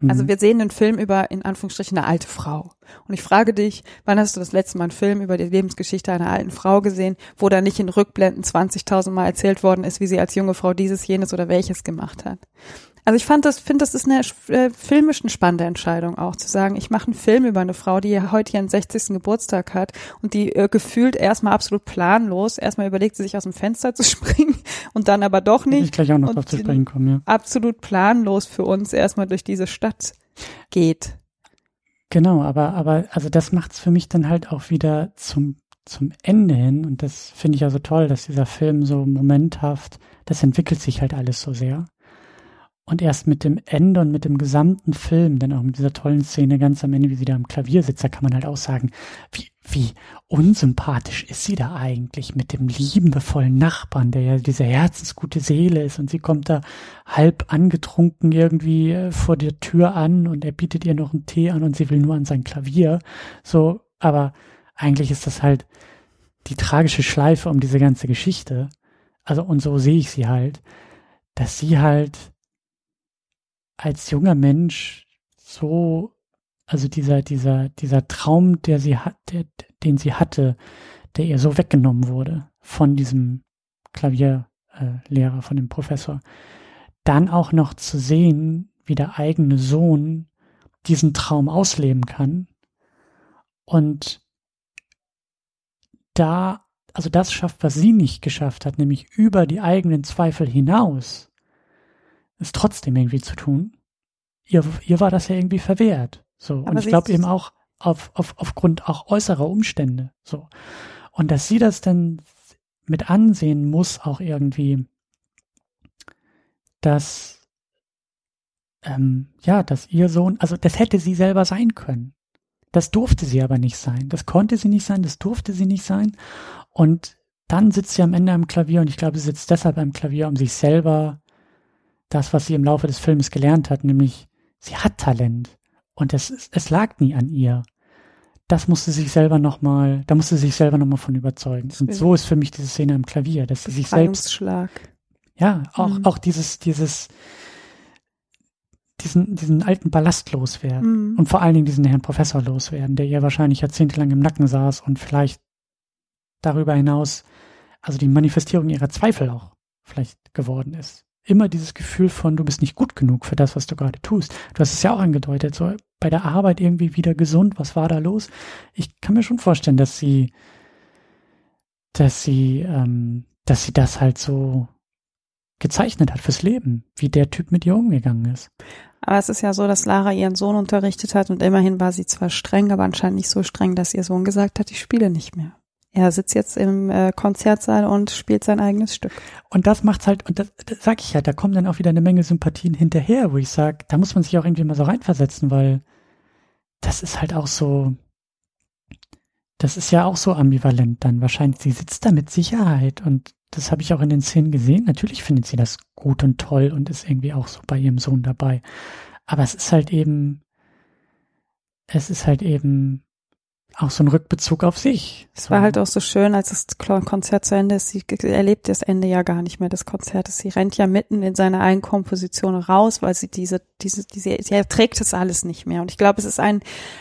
Also mhm. wir sehen einen Film über, in Anführungsstrichen, eine alte Frau. Und ich frage dich, wann hast du das letzte Mal einen Film über die Lebensgeschichte einer alten Frau gesehen, wo da nicht in Rückblenden 20.000 Mal erzählt worden ist, wie sie als junge Frau dieses, jenes oder welches gemacht hat? Also ich fand das, finde, das ist eine äh, filmisch eine spannende Entscheidung auch, zu sagen, ich mache einen Film über eine Frau, die heute ihren 60. Geburtstag hat und die äh, gefühlt erstmal absolut planlos, erstmal überlegt sie sich aus dem Fenster zu springen und dann aber doch nicht. Ich gleich auch noch drauf zu sprechen kommen, ja. Absolut planlos für uns erstmal durch diese Stadt geht. Genau, aber, aber, also das macht's für mich dann halt auch wieder zum, zum Ende hin und das finde ich ja so toll, dass dieser Film so momenthaft, das entwickelt sich halt alles so sehr. Und erst mit dem Ende und mit dem gesamten Film, denn auch mit dieser tollen Szene ganz am Ende, wie sie da am Klavier sitzt, da kann man halt auch sagen, wie, wie unsympathisch ist sie da eigentlich mit dem liebevollen Nachbarn, der ja diese herzensgute Seele ist und sie kommt da halb angetrunken irgendwie äh, vor der Tür an und er bietet ihr noch einen Tee an und sie will nur an sein Klavier. So, aber eigentlich ist das halt die tragische Schleife um diese ganze Geschichte. Also, und so sehe ich sie halt, dass sie halt als junger Mensch so, also dieser, dieser, dieser Traum, der sie hat, der, den sie hatte, der ihr so weggenommen wurde von diesem Klavierlehrer, äh, von dem Professor, dann auch noch zu sehen, wie der eigene Sohn diesen Traum ausleben kann und da, also das schafft, was sie nicht geschafft hat, nämlich über die eigenen Zweifel hinaus es trotzdem irgendwie zu tun. Ihr, ihr war das ja irgendwie verwehrt. So. Aber und ich glaube eben auch auf, auf, aufgrund auch äußerer Umstände. So. Und dass sie das dann mit ansehen muss, auch irgendwie, dass, ähm, ja, dass ihr Sohn, also das hätte sie selber sein können. Das durfte sie aber nicht sein. Das konnte sie nicht sein, das durfte sie nicht sein. Und dann sitzt sie am Ende am Klavier und ich glaube, sie sitzt deshalb am Klavier, um sich selber das, was sie im Laufe des Films gelernt hat, nämlich sie hat Talent und es, es lag nie an ihr. Das musste sich selber nochmal, da musste sie sich selber nochmal von überzeugen. Und so ist für mich diese Szene am Klavier, dass sie sich selbst, ja, auch, mhm. auch dieses, dieses, diesen, diesen alten Ballast loswerden mhm. und vor allen Dingen diesen Herrn Professor loswerden, der ihr wahrscheinlich jahrzehntelang im Nacken saß und vielleicht darüber hinaus, also die Manifestierung ihrer Zweifel auch vielleicht geworden ist immer dieses Gefühl von, du bist nicht gut genug für das, was du gerade tust. Du hast es ja auch angedeutet, so bei der Arbeit irgendwie wieder gesund, was war da los? Ich kann mir schon vorstellen, dass sie, dass sie, ähm, dass sie das halt so gezeichnet hat fürs Leben, wie der Typ mit ihr umgegangen ist. Aber es ist ja so, dass Lara ihren Sohn unterrichtet hat und immerhin war sie zwar streng, aber anscheinend nicht so streng, dass ihr Sohn gesagt hat, ich spiele nicht mehr. Er sitzt jetzt im äh, Konzertsaal und spielt sein eigenes Stück. Und das macht's halt, und das, das sag ich ja, da kommen dann auch wieder eine Menge Sympathien hinterher, wo ich sage, da muss man sich auch irgendwie mal so reinversetzen, weil das ist halt auch so, das ist ja auch so ambivalent dann wahrscheinlich. Sie sitzt da mit Sicherheit und das habe ich auch in den Szenen gesehen. Natürlich findet sie das gut und toll und ist irgendwie auch so bei ihrem Sohn dabei. Aber es ist halt eben, es ist halt eben auch so ein Rückbezug auf sich. Es war halt auch so schön, als das Konzert zu Ende ist. Sie erlebt das Ende ja gar nicht mehr des Konzertes. Sie rennt ja mitten in seine Eigenkomposition raus, weil sie diese, diese, diese, sie erträgt das alles nicht mehr. Und ich glaube, es ist ein,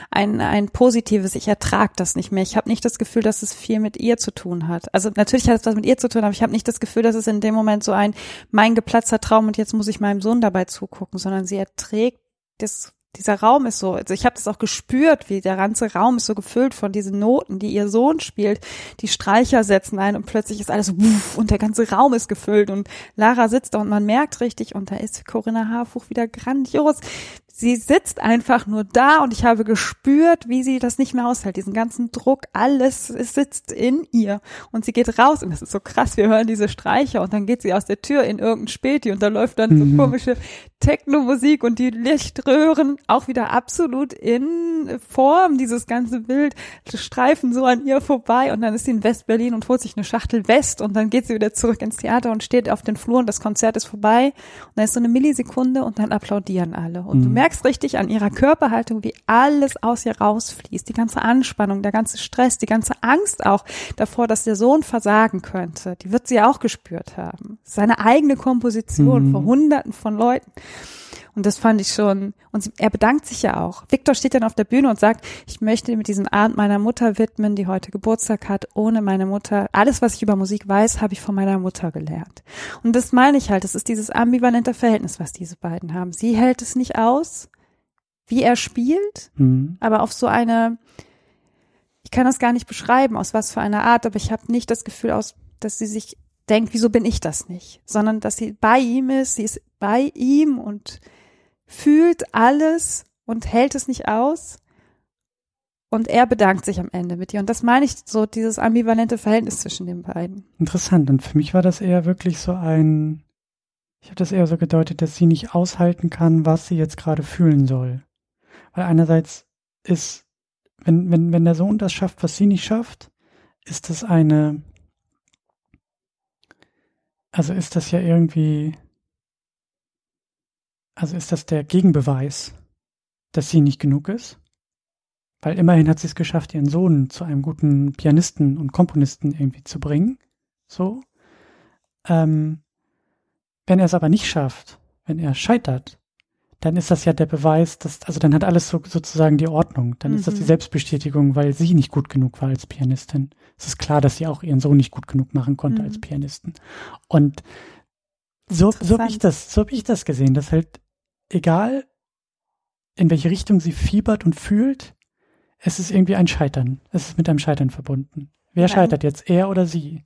ein, ein positives, ich ertrag das nicht mehr. Ich habe nicht das Gefühl, dass es viel mit ihr zu tun hat. Also natürlich hat es was mit ihr zu tun, aber ich habe nicht das Gefühl, dass es in dem Moment so ein, mein geplatzter Traum und jetzt muss ich meinem Sohn dabei zugucken, sondern sie erträgt das dieser Raum ist so, also ich habe das auch gespürt, wie der ganze Raum ist so gefüllt von diesen Noten, die ihr Sohn spielt. Die Streicher setzen ein und plötzlich ist alles wuff, und der ganze Raum ist gefüllt und Lara sitzt da und man merkt richtig und da ist Corinna Harfuch wieder grandios sie sitzt einfach nur da und ich habe gespürt, wie sie das nicht mehr aushält, diesen ganzen Druck, alles sitzt in ihr und sie geht raus. Und das ist so krass, wir hören diese Streicher und dann geht sie aus der Tür in irgendein Späti und da läuft dann so mhm. komische Techno-Musik und die Lichtröhren auch wieder absolut in Form, dieses ganze Bild, streifen so an ihr vorbei und dann ist sie in West-Berlin und holt sich eine Schachtel West und dann geht sie wieder zurück ins Theater und steht auf den Flur und das Konzert ist vorbei. Und dann ist so eine Millisekunde und dann applaudieren alle. Und mhm. du merkst richtig an ihrer Körperhaltung, wie alles aus ihr rausfließt, die ganze Anspannung, der ganze Stress, die ganze Angst auch davor, dass der Sohn versagen könnte, die wird sie auch gespürt haben. Seine eigene Komposition mhm. vor hunderten von Leuten. Und das fand ich schon, und er bedankt sich ja auch. Victor steht dann auf der Bühne und sagt, ich möchte mit diesem Abend meiner Mutter widmen, die heute Geburtstag hat. Ohne meine Mutter, alles, was ich über Musik weiß, habe ich von meiner Mutter gelernt. Und das meine ich halt, das ist dieses ambivalente Verhältnis, was diese beiden haben. Sie hält es nicht aus, wie er spielt, mhm. aber auf so eine, ich kann das gar nicht beschreiben, aus was für einer Art, aber ich habe nicht das Gefühl aus, dass sie sich denkt, wieso bin ich das nicht, sondern dass sie bei ihm ist, sie ist bei ihm und fühlt alles und hält es nicht aus. Und er bedankt sich am Ende mit ihr. Und das meine ich so, dieses ambivalente Verhältnis zwischen den beiden. Interessant. Und für mich war das eher wirklich so ein, ich habe das eher so gedeutet, dass sie nicht aushalten kann, was sie jetzt gerade fühlen soll. Weil einerseits ist, wenn, wenn, wenn der Sohn das schafft, was sie nicht schafft, ist das eine, also ist das ja irgendwie, also ist das der Gegenbeweis, dass sie nicht genug ist? Weil immerhin hat sie es geschafft, ihren Sohn zu einem guten Pianisten und Komponisten irgendwie zu bringen. So. Ähm, wenn er es aber nicht schafft, wenn er scheitert, dann ist das ja der Beweis, dass, also dann hat alles so, sozusagen die Ordnung. Dann mhm. ist das die mhm. Selbstbestätigung, weil sie nicht gut genug war als Pianistin. Es ist klar, dass sie auch ihren Sohn nicht gut genug machen konnte mhm. als Pianistin. Und so, so habe ich das, so habe ich das gesehen, dass halt egal in welche Richtung sie fiebert und fühlt, es ist irgendwie ein Scheitern. Es ist mit einem Scheitern verbunden. Wer Nein. scheitert jetzt, er oder sie?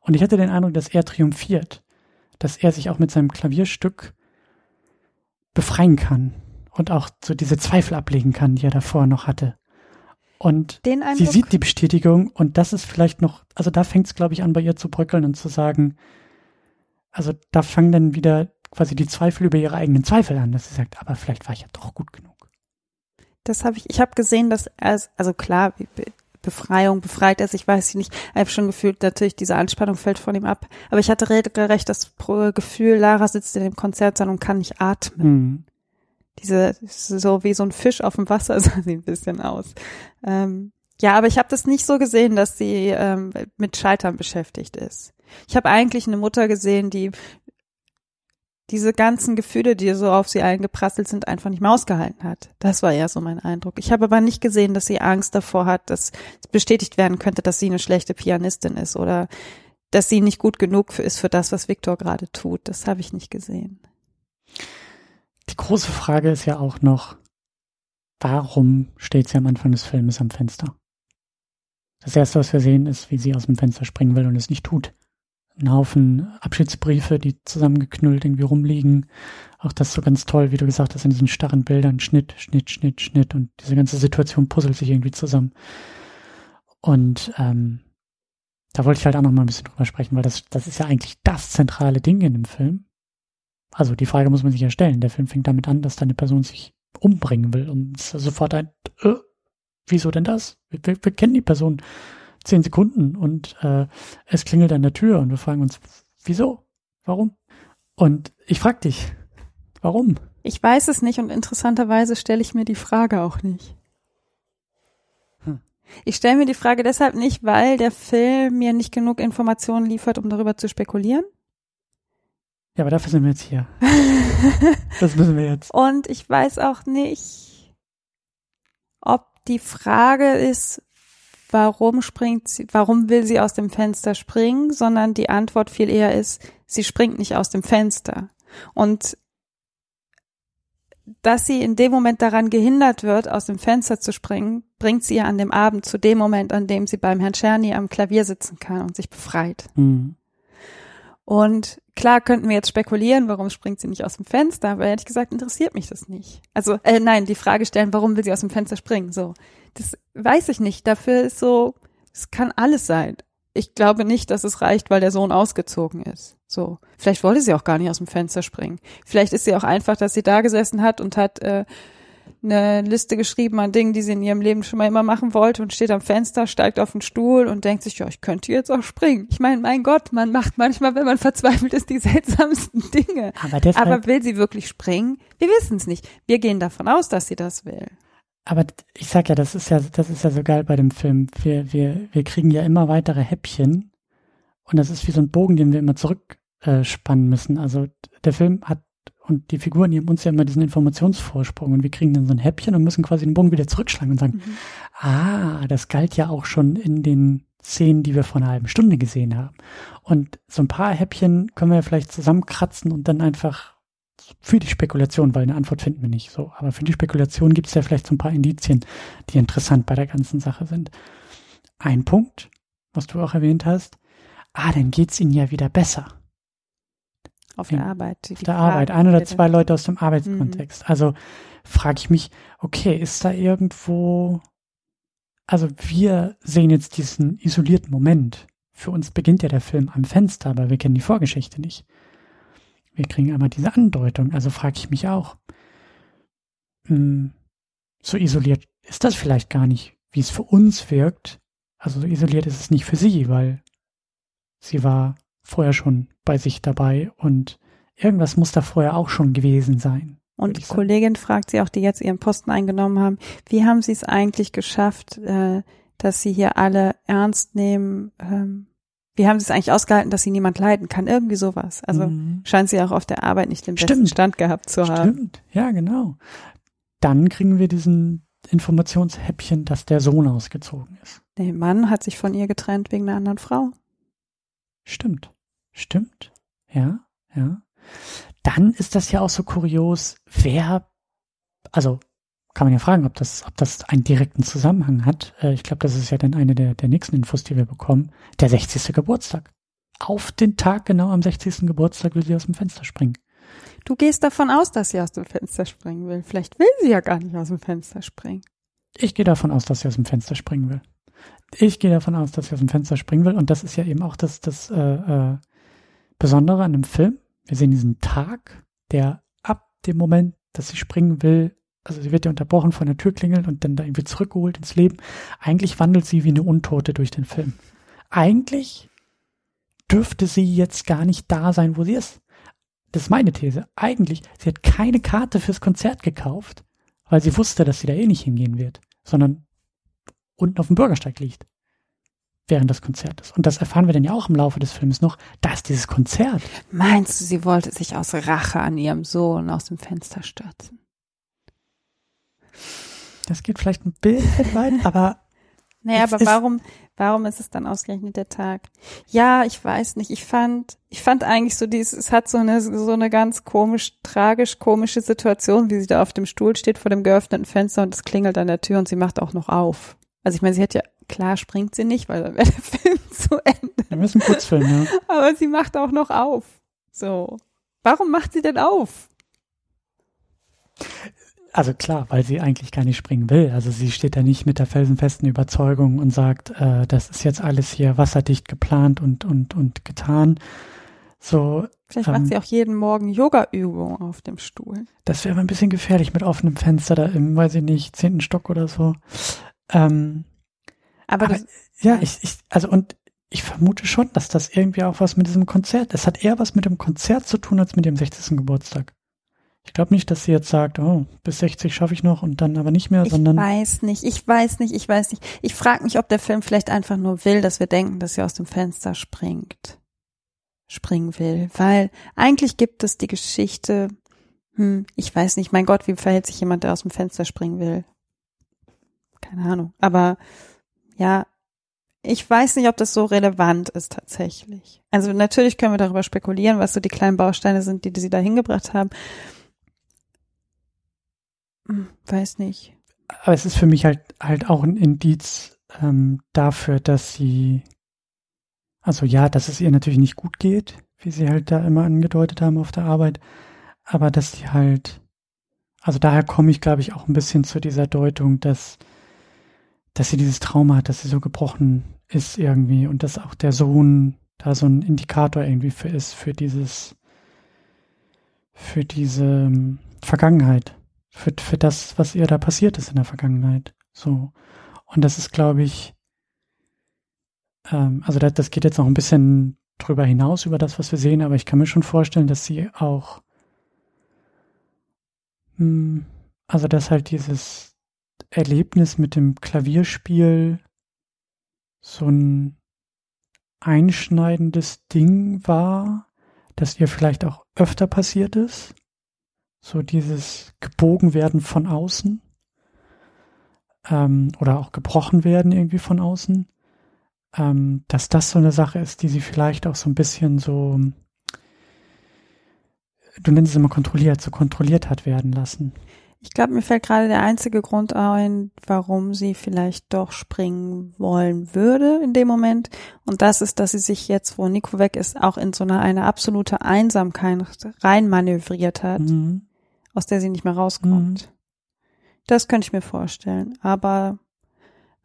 Und ich hatte den Eindruck, dass er triumphiert, dass er sich auch mit seinem Klavierstück befreien kann und auch so diese Zweifel ablegen kann, die er davor noch hatte. Und sie sieht die Bestätigung und das ist vielleicht noch, also da fängt es, glaube ich, an, bei ihr zu bröckeln und zu sagen, also da fangen dann wieder quasi die Zweifel über ihre eigenen Zweifel an, dass sie sagt, aber vielleicht war ich ja doch gut genug. Das habe ich, ich habe gesehen, dass er, also klar, Befreiung, befreit er sich, weiß ich nicht. Ich habe schon gefühlt, natürlich diese Anspannung fällt von ihm ab. Aber ich hatte regelrecht das Gefühl, Lara sitzt in dem Konzertsaal und kann nicht atmen. Mhm. Diese, so wie so ein Fisch auf dem Wasser sah sie ein bisschen aus. Ähm, ja, aber ich habe das nicht so gesehen, dass sie ähm, mit Scheitern beschäftigt ist. Ich habe eigentlich eine Mutter gesehen, die diese ganzen Gefühle, die so auf sie eingeprasselt sind, einfach nicht mehr ausgehalten hat. Das war eher so mein Eindruck. Ich habe aber nicht gesehen, dass sie Angst davor hat, dass bestätigt werden könnte, dass sie eine schlechte Pianistin ist oder dass sie nicht gut genug ist für das, was Viktor gerade tut. Das habe ich nicht gesehen. Die große Frage ist ja auch noch, warum steht sie am Anfang des Filmes am Fenster? Das erste, was wir sehen, ist, wie sie aus dem Fenster springen will und es nicht tut ein Haufen Abschiedsbriefe, die zusammengeknüllt irgendwie rumliegen. Auch das so ganz toll, wie du gesagt hast, in diesen starren Bildern, Schnitt, Schnitt, Schnitt, Schnitt und diese ganze Situation puzzelt sich irgendwie zusammen. Und ähm, da wollte ich halt auch noch mal ein bisschen drüber sprechen, weil das, das ist ja eigentlich das zentrale Ding in dem Film. Also die Frage muss man sich ja stellen. Der Film fängt damit an, dass da eine Person sich umbringen will und sofort ein, äh, wieso denn das? Wir, wir, wir kennen die Person zehn Sekunden und äh, es klingelt an der Tür und wir fragen uns, wieso? Warum? Und ich frage dich, warum? Ich weiß es nicht und interessanterweise stelle ich mir die Frage auch nicht. Hm. Ich stelle mir die Frage deshalb nicht, weil der Film mir nicht genug Informationen liefert, um darüber zu spekulieren. Ja, aber dafür sind wir jetzt hier. das müssen wir jetzt. Und ich weiß auch nicht, ob die Frage ist, warum springt sie, warum will sie aus dem Fenster springen, sondern die Antwort viel eher ist, sie springt nicht aus dem Fenster. Und dass sie in dem Moment daran gehindert wird, aus dem Fenster zu springen, bringt sie ja an dem Abend zu dem Moment, an dem sie beim Herrn Czerny am Klavier sitzen kann und sich befreit. Mhm. Und klar könnten wir jetzt spekulieren, warum springt sie nicht aus dem Fenster, aber ehrlich gesagt interessiert mich das nicht. Also, äh, nein, die Frage stellen, warum will sie aus dem Fenster springen? So, das weiß ich nicht. Dafür ist so, es kann alles sein. Ich glaube nicht, dass es reicht, weil der Sohn ausgezogen ist. So, vielleicht wollte sie auch gar nicht aus dem Fenster springen. Vielleicht ist sie auch einfach, dass sie da gesessen hat und hat äh, eine Liste geschrieben an Dingen, die sie in ihrem Leben schon mal immer machen wollte und steht am Fenster, steigt auf den Stuhl und denkt sich, ja, ich könnte jetzt auch springen. Ich meine, mein Gott, man macht manchmal, wenn man verzweifelt ist, die seltsamsten Dinge. Aber, Aber will sie wirklich springen? Wir wissen es nicht. Wir gehen davon aus, dass sie das will. Aber ich sag ja, das ist ja, das ist ja so geil bei dem Film. Wir, wir, wir kriegen ja immer weitere Häppchen und das ist wie so ein Bogen, den wir immer zurückspannen müssen. Also der Film hat und die Figuren geben uns ja immer diesen Informationsvorsprung und wir kriegen dann so ein Häppchen und müssen quasi den Bogen wieder zurückschlagen und sagen, Mhm. ah, das galt ja auch schon in den Szenen, die wir vor einer halben Stunde gesehen haben. Und so ein paar Häppchen können wir ja vielleicht zusammenkratzen und dann einfach für die Spekulation, weil eine Antwort finden wir nicht so, aber für die Spekulation gibt es ja vielleicht so ein paar Indizien, die interessant bei der ganzen Sache sind. Ein Punkt, was du auch erwähnt hast, ah, dann geht's ihnen ja wieder besser Auf Ja, der Arbeit. auf der Arbeit. Ein oder zwei Leute aus dem Mhm. Arbeitskontext. Also frage ich mich, okay, ist da irgendwo, also wir sehen jetzt diesen isolierten Moment. Für uns beginnt ja der Film am Fenster, aber wir kennen die Vorgeschichte nicht. Wir kriegen aber diese Andeutung. Also frage ich mich auch, hm, so isoliert ist das vielleicht gar nicht, wie es für uns wirkt. Also so isoliert ist es nicht für sie, weil sie war vorher schon bei sich dabei und irgendwas muss da vorher auch schon gewesen sein. Und die. Kollegin fragt sie auch, die jetzt ihren Posten eingenommen haben, wie haben sie es eigentlich geschafft, äh, dass sie hier alle ernst nehmen? Ähm, wie haben sie es eigentlich ausgehalten, dass sie niemand leiden kann? Irgendwie sowas. Also Mhm. scheint sie auch auf der Arbeit nicht den besten Stimmt. Stand gehabt zu haben. Stimmt, ja, genau. Dann kriegen wir diesen Informationshäppchen, dass der Sohn ausgezogen ist. Der Mann hat sich von ihr getrennt wegen einer anderen Frau. Stimmt, stimmt, ja, ja. Dann ist das ja auch so kurios, wer, also kann man ja fragen, ob das, ob das einen direkten Zusammenhang hat. Äh, Ich glaube, das ist ja dann eine der, der nächsten Infos, die wir bekommen. Der 60. Geburtstag. Auf den Tag genau am 60. Geburtstag will sie aus dem Fenster springen. Du gehst davon aus, dass sie aus dem Fenster springen will. Vielleicht will sie ja gar nicht aus dem Fenster springen. Ich gehe davon aus, dass sie aus dem Fenster springen will. Ich gehe davon aus, dass sie aus dem Fenster springen will. Und das ist ja eben auch das, das äh, äh, Besondere an dem Film. Wir sehen diesen Tag, der ab dem Moment, dass sie springen will, also sie wird ja unterbrochen von der Türklingel und dann da irgendwie zurückgeholt ins Leben. Eigentlich wandelt sie wie eine Untote durch den Film. Eigentlich dürfte sie jetzt gar nicht da sein, wo sie ist. Das ist meine These. Eigentlich, sie hat keine Karte fürs Konzert gekauft, weil sie wusste, dass sie da eh nicht hingehen wird, sondern unten auf dem Bürgersteig liegt während des Konzertes. Und das erfahren wir dann ja auch im Laufe des Films noch, da ist dieses Konzert. Meinst du, sie wollte sich aus Rache an ihrem Sohn aus dem Fenster stürzen? Das geht vielleicht ein bisschen weit, aber Naja, aber warum, warum ist es dann ausgerechnet der Tag? Ja, ich weiß nicht. Ich fand, ich fand eigentlich so dieses, es hat so eine, so eine ganz komisch, tragisch komische Situation, wie sie da auf dem Stuhl steht vor dem geöffneten Fenster und es klingelt an der Tür und sie macht auch noch auf. Also ich meine, sie hätte ja, klar springt sie nicht, weil dann wäre der Film zu Ende. wir müssen kurz filmen, ja. Aber sie macht auch noch auf. So. Warum macht sie denn auf? Also klar, weil sie eigentlich gar nicht springen will. Also sie steht da nicht mit der felsenfesten Überzeugung und sagt, äh, das ist jetzt alles hier wasserdicht geplant und, und, und getan. So, Vielleicht Ähm. macht sie auch jeden Morgen Yoga-Übungen auf dem Stuhl. das wäre aber ein bisschen gefährlich mit offenem Fenster da im, weiß ich nicht, zehnten Stock oder so. Ähm, Aber, Aber- das, Ja, ich, ich, also und ich vermute schon, dass das irgendwie auch was mit diesem Konzert, es hat eher was mit dem Konzert zu tun als mit dem 60. Geburtstag. Ich glaube nicht, dass sie jetzt sagt, oh, bis 60 schaffe ich noch und dann aber nicht mehr, Ich sondern weiß nicht, ich weiß nicht, ich weiß nicht. Ich frage mich, ob der Film vielleicht einfach nur will, dass wir denken, dass sie aus dem Fenster springt. Springen will. Weil eigentlich gibt es die Geschichte, hm, ich weiß nicht, mein Gott, wie verhält sich jemand, der aus dem Fenster springen will? Keine Ahnung. Aber ja, ich weiß nicht, ob das so relevant ist tatsächlich. Also natürlich können wir darüber spekulieren, was so die kleinen Bausteine sind, die, die sie da hingebracht haben. Hm, weiß nicht. Aber es ist für mich halt halt auch ein Indiz ähm, dafür, dass sie, also ja, dass es ihr natürlich nicht gut geht, wie sie halt da immer angedeutet haben auf der Arbeit, aber dass sie halt, also daher komme ich, glaube ich, auch ein bisschen zu dieser Deutung, dass, dass sie dieses Trauma hat, dass sie so gebrochen ist irgendwie und dass auch der Sohn da so ein Indikator irgendwie für ist, für dieses, für diese ähm, Vergangenheit, für, für das, was ihr da passiert ist in der Vergangenheit. So. Und das ist, glaube ich, ähm, also das, das geht jetzt noch ein bisschen drüber hinaus, über das, was wir sehen, aber ich kann mir schon vorstellen, dass sie auch, mh, hm, also dass halt dieses Erlebnis mit dem Klavierspiel so ein einschneidendes Ding war, das ihr vielleicht auch öfter passiert ist. So dieses gebogen werden von außen ähm, oder auch gebrochen werden irgendwie von außen, ähm, dass das so eine Sache ist, die sie vielleicht auch so ein bisschen so, du nennst es immer kontrolliert, so kontrolliert hat werden lassen. Ich glaube, mir fällt gerade der einzige Grund ein, warum sie vielleicht doch springen wollen würde in dem Moment. Und das ist, dass sie sich jetzt, wo Nico weg ist, auch in so eine, eine absolute Einsamkeit reinmanövriert hat, mhm. Aus der sie nicht mehr rauskommt. Mhm. Das könnte ich mir vorstellen. Aber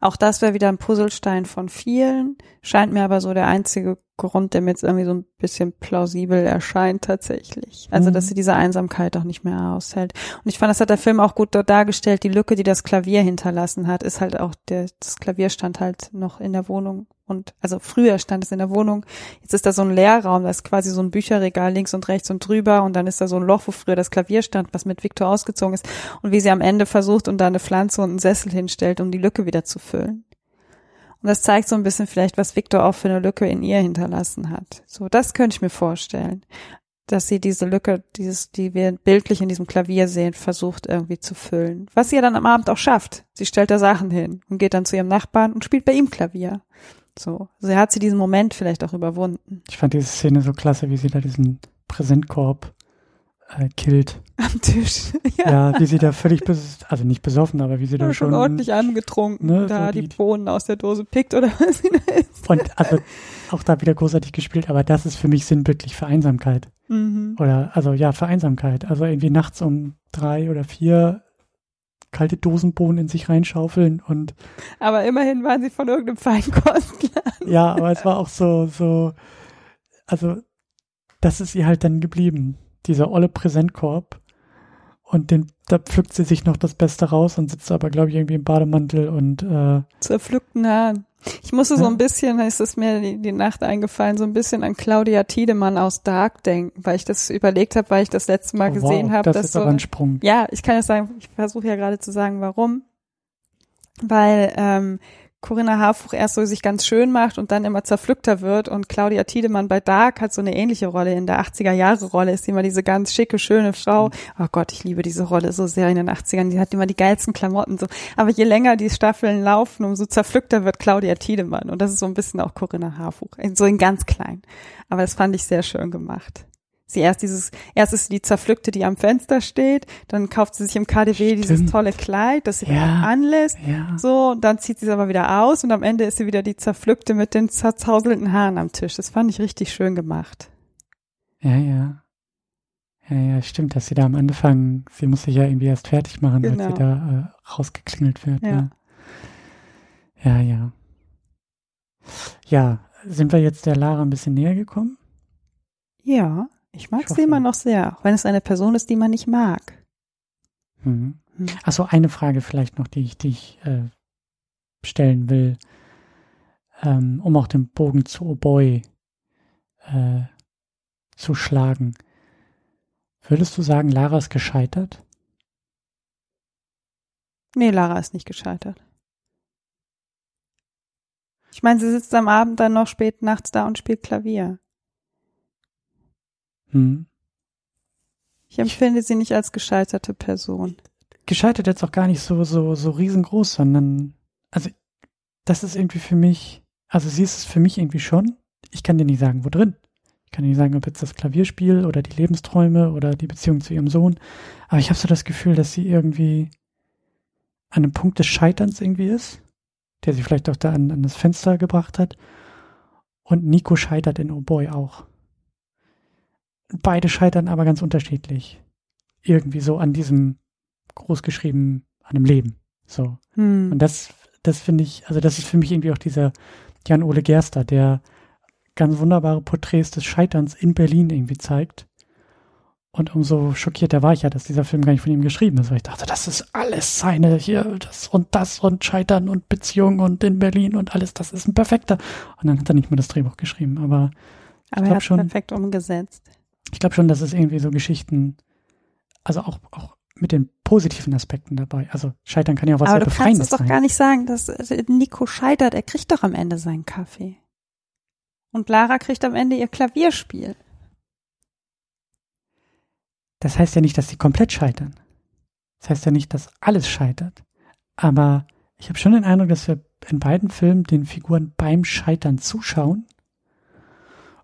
auch das wäre wieder ein Puzzlestein von vielen, scheint mir aber so der einzige Grund, der mir jetzt irgendwie so ein bisschen plausibel erscheint tatsächlich. Also, mhm. dass sie diese Einsamkeit auch nicht mehr aushält. Und ich fand, das hat der Film auch gut dargestellt. Die Lücke, die das Klavier hinterlassen hat, ist halt auch der, das Klavier stand halt noch in der Wohnung und, also früher stand es in der Wohnung. Jetzt ist da so ein Leerraum, da ist quasi so ein Bücherregal links und rechts und drüber und dann ist da so ein Loch, wo früher das Klavier stand, was mit Victor ausgezogen ist und wie sie am Ende versucht und da eine Pflanze und einen Sessel hinstellt, um die Lücke wieder zu füllen. Und das zeigt so ein bisschen vielleicht, was Victor auch für eine Lücke in ihr hinterlassen hat. So, das könnte ich mir vorstellen. Dass sie diese Lücke, dieses, die wir bildlich in diesem Klavier sehen, versucht irgendwie zu füllen. Was sie ja dann am Abend auch schafft. Sie stellt da Sachen hin und geht dann zu ihrem Nachbarn und spielt bei ihm Klavier. So. Also hat sie diesen Moment vielleicht auch überwunden. Ich fand diese Szene so klasse, wie sie da diesen Präsentkorb äh, killt. Am Tisch. ja. ja, wie sie da völlig, bes also nicht besoffen, aber wie sie ja, da schon, schon ordentlich angetrunken, ne, da so die, die, Bohnen aus der Dose pickt oder was sie da ist. Und also auch da wieder großartig gespielt, aber das ist für mich sinnbildlich für Einsamkeit. Mhm. Oder, also ja, für Einsamkeit. Also irgendwie nachts um drei oder vier kalte Dosenbohnen in sich reinschaufeln und. Aber immerhin waren sie von irgendeinem Feinkostladen. Ja, aber es war auch so, so, also, das ist ihr halt dann geblieben dieser olle Präsentkorb. Und den, da pflückt sie sich noch das Beste raus und sitzt aber, glaube ich, irgendwie im Bademantel und äh, zerpflückten Haaren. Ich musste ja. so ein bisschen, ist es mir die, die, Nacht eingefallen, so ein bisschen an Claudia Tiedemann aus Dark denken, weil ich das überlegt habe, weil ich das letzte Mal oh, gesehen wow, habe. Das dass ist so, aber ein Sprung. Ja, ich kann ja sagen, ich versuche ja gerade zu sagen, warum. Weil ähm, Corinna Harfuch erst so sich ganz schön macht und dann immer zerpflückter wird und Claudia Tiedemann bei Dark hat so eine ähnliche Rolle in der 80er Jahre Rolle ist immer diese ganz schicke schöne Frau. Oh Gott, ich liebe diese Rolle so sehr in den 80ern, die hat immer die geilsten Klamotten so, aber je länger die Staffeln laufen, umso zerpflückter wird Claudia Tiedemann und das ist so ein bisschen auch Corinna Harfuch, so in ganz klein. Aber das fand ich sehr schön gemacht sie erst dieses, erst ist sie die Zerpflückte, die am Fenster steht, dann kauft sie sich im KDW Stimmt. dieses tolle Kleid, das sie ja, anlässt, ja. so, und dann zieht sie es aber wieder aus und am Ende ist sie wieder die Zerpflückte mit den zerzauselnden Haaren am Tisch. Das fand ich richtig schön gemacht. Ja, ja. Ja, ja, stimmt, dass sie da am Anfang, sie muss sich ja irgendwie erst fertig machen, genau. als sie genau. da äh, rausgeklingelt wird. Ja. ja, ja. Ja, ja. Sind wir jetzt der Lara ein bisschen näher gekommen? Ja. Ich mag ich sie immer noch sehr, auch wenn es eine Person ist, die man nicht mag. Mhm. Hm. Achso, eine Frage vielleicht noch, die ich, die ich äh, stellen will, ähm, um auch den Bogen zu Oboy äh, zu schlagen. Würdest du sagen, Lara ist gescheitert? Nee, Lara ist nicht gescheitert. Ich meine, sie sitzt am Abend dann noch spät nachts da und spielt Klavier. Hm. Ich empfinde sie nicht als gescheiterte Person. Gescheitert jetzt auch gar nicht so, so, so riesengroß, sondern, also, das ist irgendwie für mich, also sie ist es für mich irgendwie schon. Ich kann dir nicht sagen, wo drin. Ich kann nicht sagen, ob jetzt das Klavierspiel oder die Lebensträume oder die Beziehung zu ihrem Sohn. Aber ich habe so das Gefühl, dass sie irgendwie an einem Punkt des Scheiterns irgendwie ist, der sie vielleicht auch da an, an das Fenster gebracht hat. Und Nico scheitert in Oh Boy auch. Beide scheitern aber ganz unterschiedlich. Irgendwie so an diesem großgeschrieben, an dem Leben. So. Hm. Und das, das finde ich, also das ist für mich irgendwie auch dieser Jan-Ole Gerster, der ganz wunderbare Porträts des Scheiterns in Berlin irgendwie zeigt. Und umso schockierter war ich ja, dass dieser Film gar nicht von ihm geschrieben ist, weil ich dachte, das ist alles seine hier, das und das und Scheitern und Beziehung und in Berlin und alles, das ist ein perfekter. Und dann hat er nicht mehr das Drehbuch geschrieben, aber Aber er hat schon- perfekt umgesetzt. Ich glaube schon, dass es irgendwie so Geschichten, also auch, auch mit den positiven Aspekten dabei. Also Scheitern kann ja auch was Aber sehr du kannst Befreiendes es doch sein. gar nicht sagen, dass äh, Nico scheitert. Er kriegt doch am Ende seinen Kaffee. Und Lara kriegt am Ende ihr Klavierspiel. Das heißt ja nicht, dass sie komplett scheitern. Das heißt ja nicht, dass alles scheitert. Aber ich habe schon den Eindruck, dass wir in beiden Filmen den Figuren beim Scheitern zuschauen.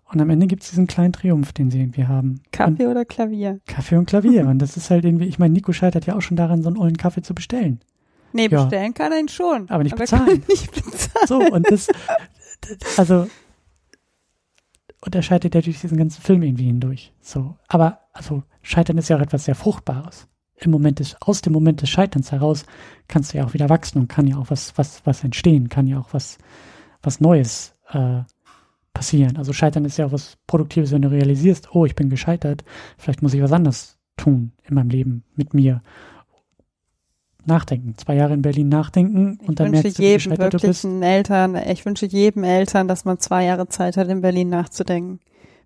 Und am Ende gibt es diesen kleinen Triumph, den sie irgendwie haben. Kaffee oder Klavier? Und Kaffee und Klavier. und das ist halt irgendwie, ich meine, Nico scheitert ja auch schon daran, so einen ollen Kaffee zu bestellen. Nee, Ja. bestellen kann er ihn schon. Aber nicht er kann bezahlen. nicht bezahlen. So, und das, also, und er scheitert ja durch diesen ganzen Film irgendwie hindurch. So, aber, also, Scheitern ist ja auch etwas sehr Fruchtbares. Im Moment des, aus dem Moment des Scheiterns heraus kannst du ja auch wieder wachsen und kann ja auch was, was, was entstehen, kann ja auch was, was Neues, äh, passieren. Also Scheitern ist ja auch was Produktives, wenn du realisierst, oh, ich bin gescheitert, vielleicht muss ich was anderes tun in meinem Leben mit mir. Nachdenken, zwei Jahre in Berlin nachdenken Ich und dann wünsche merkst du, wie gescheitert du bist. Eltern, ich wünsche jedem Eltern, dass man zwei Jahre Zeit hat, in Berlin nachzudenken.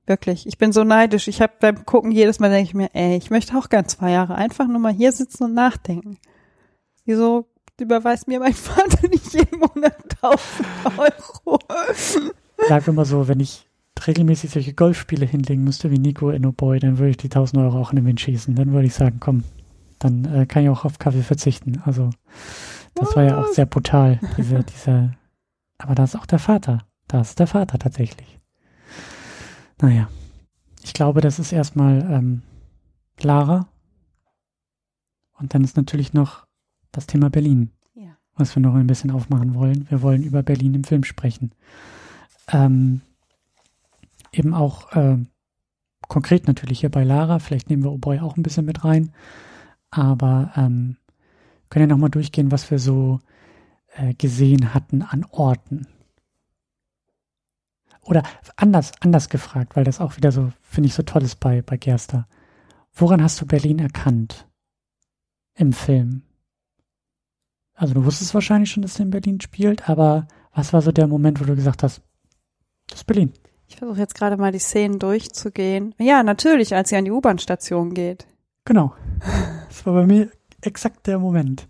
Wirklich. Ich bin so neidisch. Ich habe beim Gucken jedes Mal denke ich mir, ey, ich möchte auch gern zwei Jahre einfach nur mal hier sitzen und nachdenken. Wieso überweist mir mein Vater nicht jeden Monat 1000 Euro? Sag immer so, wenn ich regelmäßig solche Golfspiele hinlegen müsste wie Nico in Oh Boy, dann würde ich die 1000 Euro auch in den Wind schießen. Dann würde ich sagen, komm, dann äh, kann ich auch auf Kaffee verzichten. Also das war ja auch sehr brutal, diese, diese, aber da ist auch der Vater. Da ist der Vater tatsächlich. Naja, ich glaube, das ist erstmal ähm, Lara. Und dann ist natürlich noch das Thema Berlin Ja. was wir noch ein bisschen aufmachen wollen. Wir wollen über Berlin im Film sprechen. Ähm, eben auch ähm, konkret natürlich hier bei Lara, vielleicht nehmen wir Oboy auch ein bisschen mit rein, aber ähm, können ja nochmal durchgehen, was wir so äh, gesehen hatten an Orten. Oder anders, anders gefragt, weil das auch wieder so, finde ich, so toll ist bei, bei Gerster. Woran hast du Berlin erkannt im Film? Also du wusstest wahrscheinlich schon, dass er in Berlin spielt, aber was war so der Moment, wo du gesagt hast, das ist Berlin? Ich versuche jetzt gerade mal die Szenen durchzugehen. Ja, natürlich, als sie an die U-Bahn-Station geht. Genau. Das war bei mir exakt der Moment.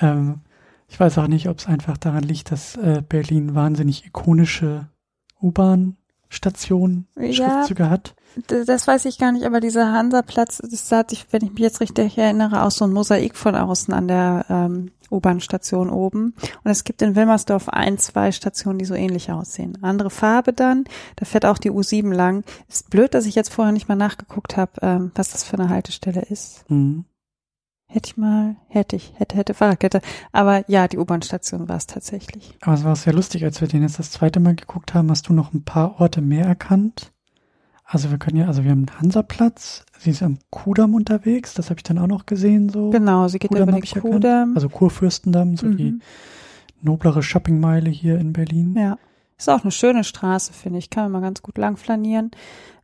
Ähm, ich weiß auch nicht, ob es einfach daran liegt, dass äh, Berlin wahnsinnig ikonische U-Bahn-Stationen, Ja. Schriftzüge hat. D- Das weiß ich gar nicht, aber dieser Hansaplatz, das sah sich, wenn ich mich jetzt richtig erinnere, aus so ein Mosaik von außen an der ähm, U-Bahn-Station oben. Und es gibt in Wilmersdorf ein, zwei Stationen, die so ähnlich aussehen. Andere Farbe dann, da fährt auch die U7 lang. Ist blöd, dass ich jetzt vorher nicht mal nachgeguckt habe, ähm, was das für eine Haltestelle ist. Mhm. Hätte ich mal, hätte ich, hätte, hätte Fahrradkette. Aber ja, die U-Bahn-Station war es tatsächlich. Aber es war sehr lustig, als wir den jetzt das zweite Mal geguckt haben, hast du noch ein paar Orte mehr erkannt. Also wir können ja, also wir haben den Hansaplatz, sie ist am Kudamm unterwegs, das habe ich dann auch noch gesehen so. Genau, sie geht Kudamm über den ich erkannt. Kudamm. Also Kurfürstendamm, so die Mhm. noblere Shoppingmeile hier in Berlin. Ja. Ist auch eine schöne Straße, finde ich. Kann man mal ganz gut lang flanieren.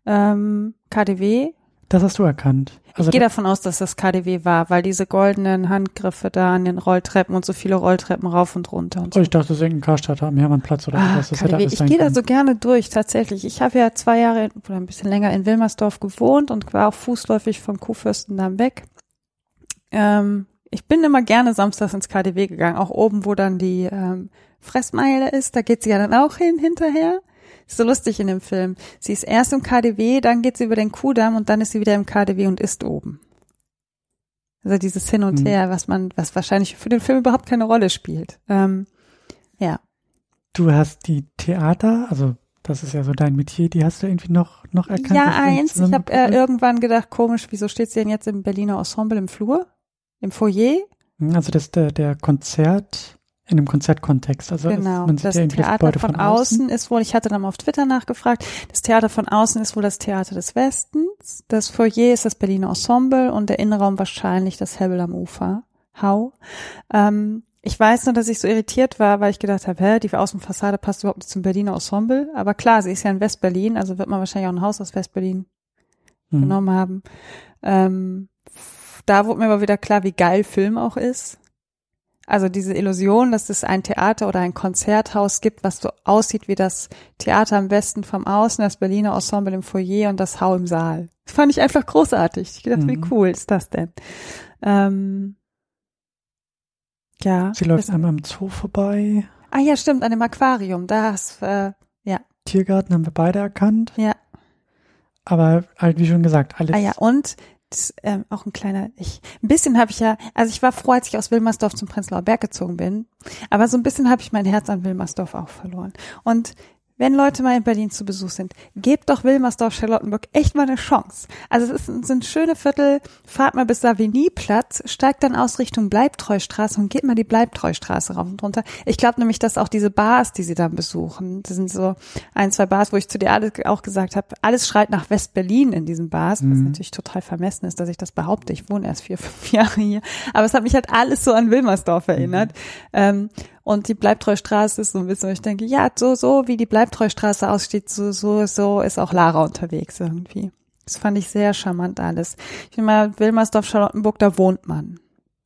Ähm, KDW. Das hast du erkannt. Also ich gehe davon aus, dass das KDW war, weil diese goldenen Handgriffe da an den Rolltreppen und so viele Rolltreppen rauf und runter und oh, so. ich dachte, das ist irgendein Karstadt am Hermannplatz oder Ah, sowas. Das KDW. Ich gehe da so gerne durch, tatsächlich. Ich habe ja zwei Jahre oder ein bisschen länger in Wilmersdorf gewohnt und war auch fußläufig von Kuhfürstendamm weg. Ähm, ich bin immer gerne samstags ins KDW gegangen, auch oben, wo dann die ähm, Fressmeile ist, da geht sie ja dann auch hin hinterher. Ist so lustig in dem Film. Sie ist erst im KDW, dann geht sie über den Kudamm und dann ist sie wieder im KDW und ist oben. Also dieses Hin und Mhm. Her, was man, was wahrscheinlich für den Film überhaupt keine Rolle spielt. Ähm, ja. Du hast die Theater, also Das ist ja so dein Metier. Die hast du irgendwie noch, noch erkannt. Ja, eins. Ich habe äh, irgendwann gedacht, komisch, wieso steht sie denn jetzt im Berliner Ensemble im Flur? Im Foyer? Also das der, der Konzert in einem Konzertkontext. Also genau, man sieht das ja Theater Gebäude von, außen ist wohl, ich hatte dann mal auf Twitter nachgefragt, das Theater von außen ist wohl das Theater des Westens, das Foyer ist das Berliner Ensemble und der Innenraum wahrscheinlich das Hebel am Ufer. Hau. Ähm, ich weiß nur, dass ich so irritiert war, weil ich gedacht habe, hä, die Außenfassade passt überhaupt nicht zum Berliner Ensemble. Aber klar, sie ist ja in Westberlin, also wird man wahrscheinlich auch ein Haus aus Westberlin Mhm. genommen haben. Ähm, da wurde mir aber wieder klar, wie geil Film auch ist. Also diese Illusion, dass es ein Theater oder ein Konzerthaus gibt, was so aussieht wie das Theater am Westen vom Außen, das Berliner Ensemble im Foyer und das Hau im Saal. Das fand ich einfach großartig. Ich dachte, wie Mhm. cool ist das denn? Ähm, ja. Sie läuft einmal im Zoo vorbei. ah ja, stimmt, an dem Aquarium. Da hast, äh, ja, Tiergarten haben wir beide erkannt. ja. Aber halt, wie schon gesagt, alles. Ah ja, und ähm, auch ein kleiner, ich, ein bisschen habe ich ja, also ich war froh, als ich aus Wilmersdorf zum Prenzlauer Berg gezogen bin, aber so ein bisschen habe ich mein Herz an Wilmersdorf auch verloren. Und wenn Leute mal in Berlin zu Besuch sind, gebt doch Wilmersdorf, Charlottenburg echt mal eine Chance. Also es ist, sind schöne Viertel, fahrt mal bis Savignyplatz, steigt dann aus Richtung Bleibtreustraße und geht mal die Bleibtreustraße rauf und runter. Ich glaube nämlich, dass auch diese Bars, die sie dann besuchen, das sind so ein, zwei Bars, wo ich zu dir alle auch gesagt habe, alles schreit nach West-Berlin in diesen Bars, was Mhm. natürlich total vermessen ist, dass ich das behaupte. Ich wohne erst vier, fünf Jahre hier. Aber es hat mich halt alles so an Wilmersdorf erinnert. Ähm, und die Bleibtreustraße ist so ein bisschen, ich denke, ja, so, so wie die Bleibtreustraße aussteht, so, so, so ist auch Lara unterwegs irgendwie. Das fand ich sehr charmant alles. Ich finde mal, Wilmersdorf, Charlottenburg, da wohnt man.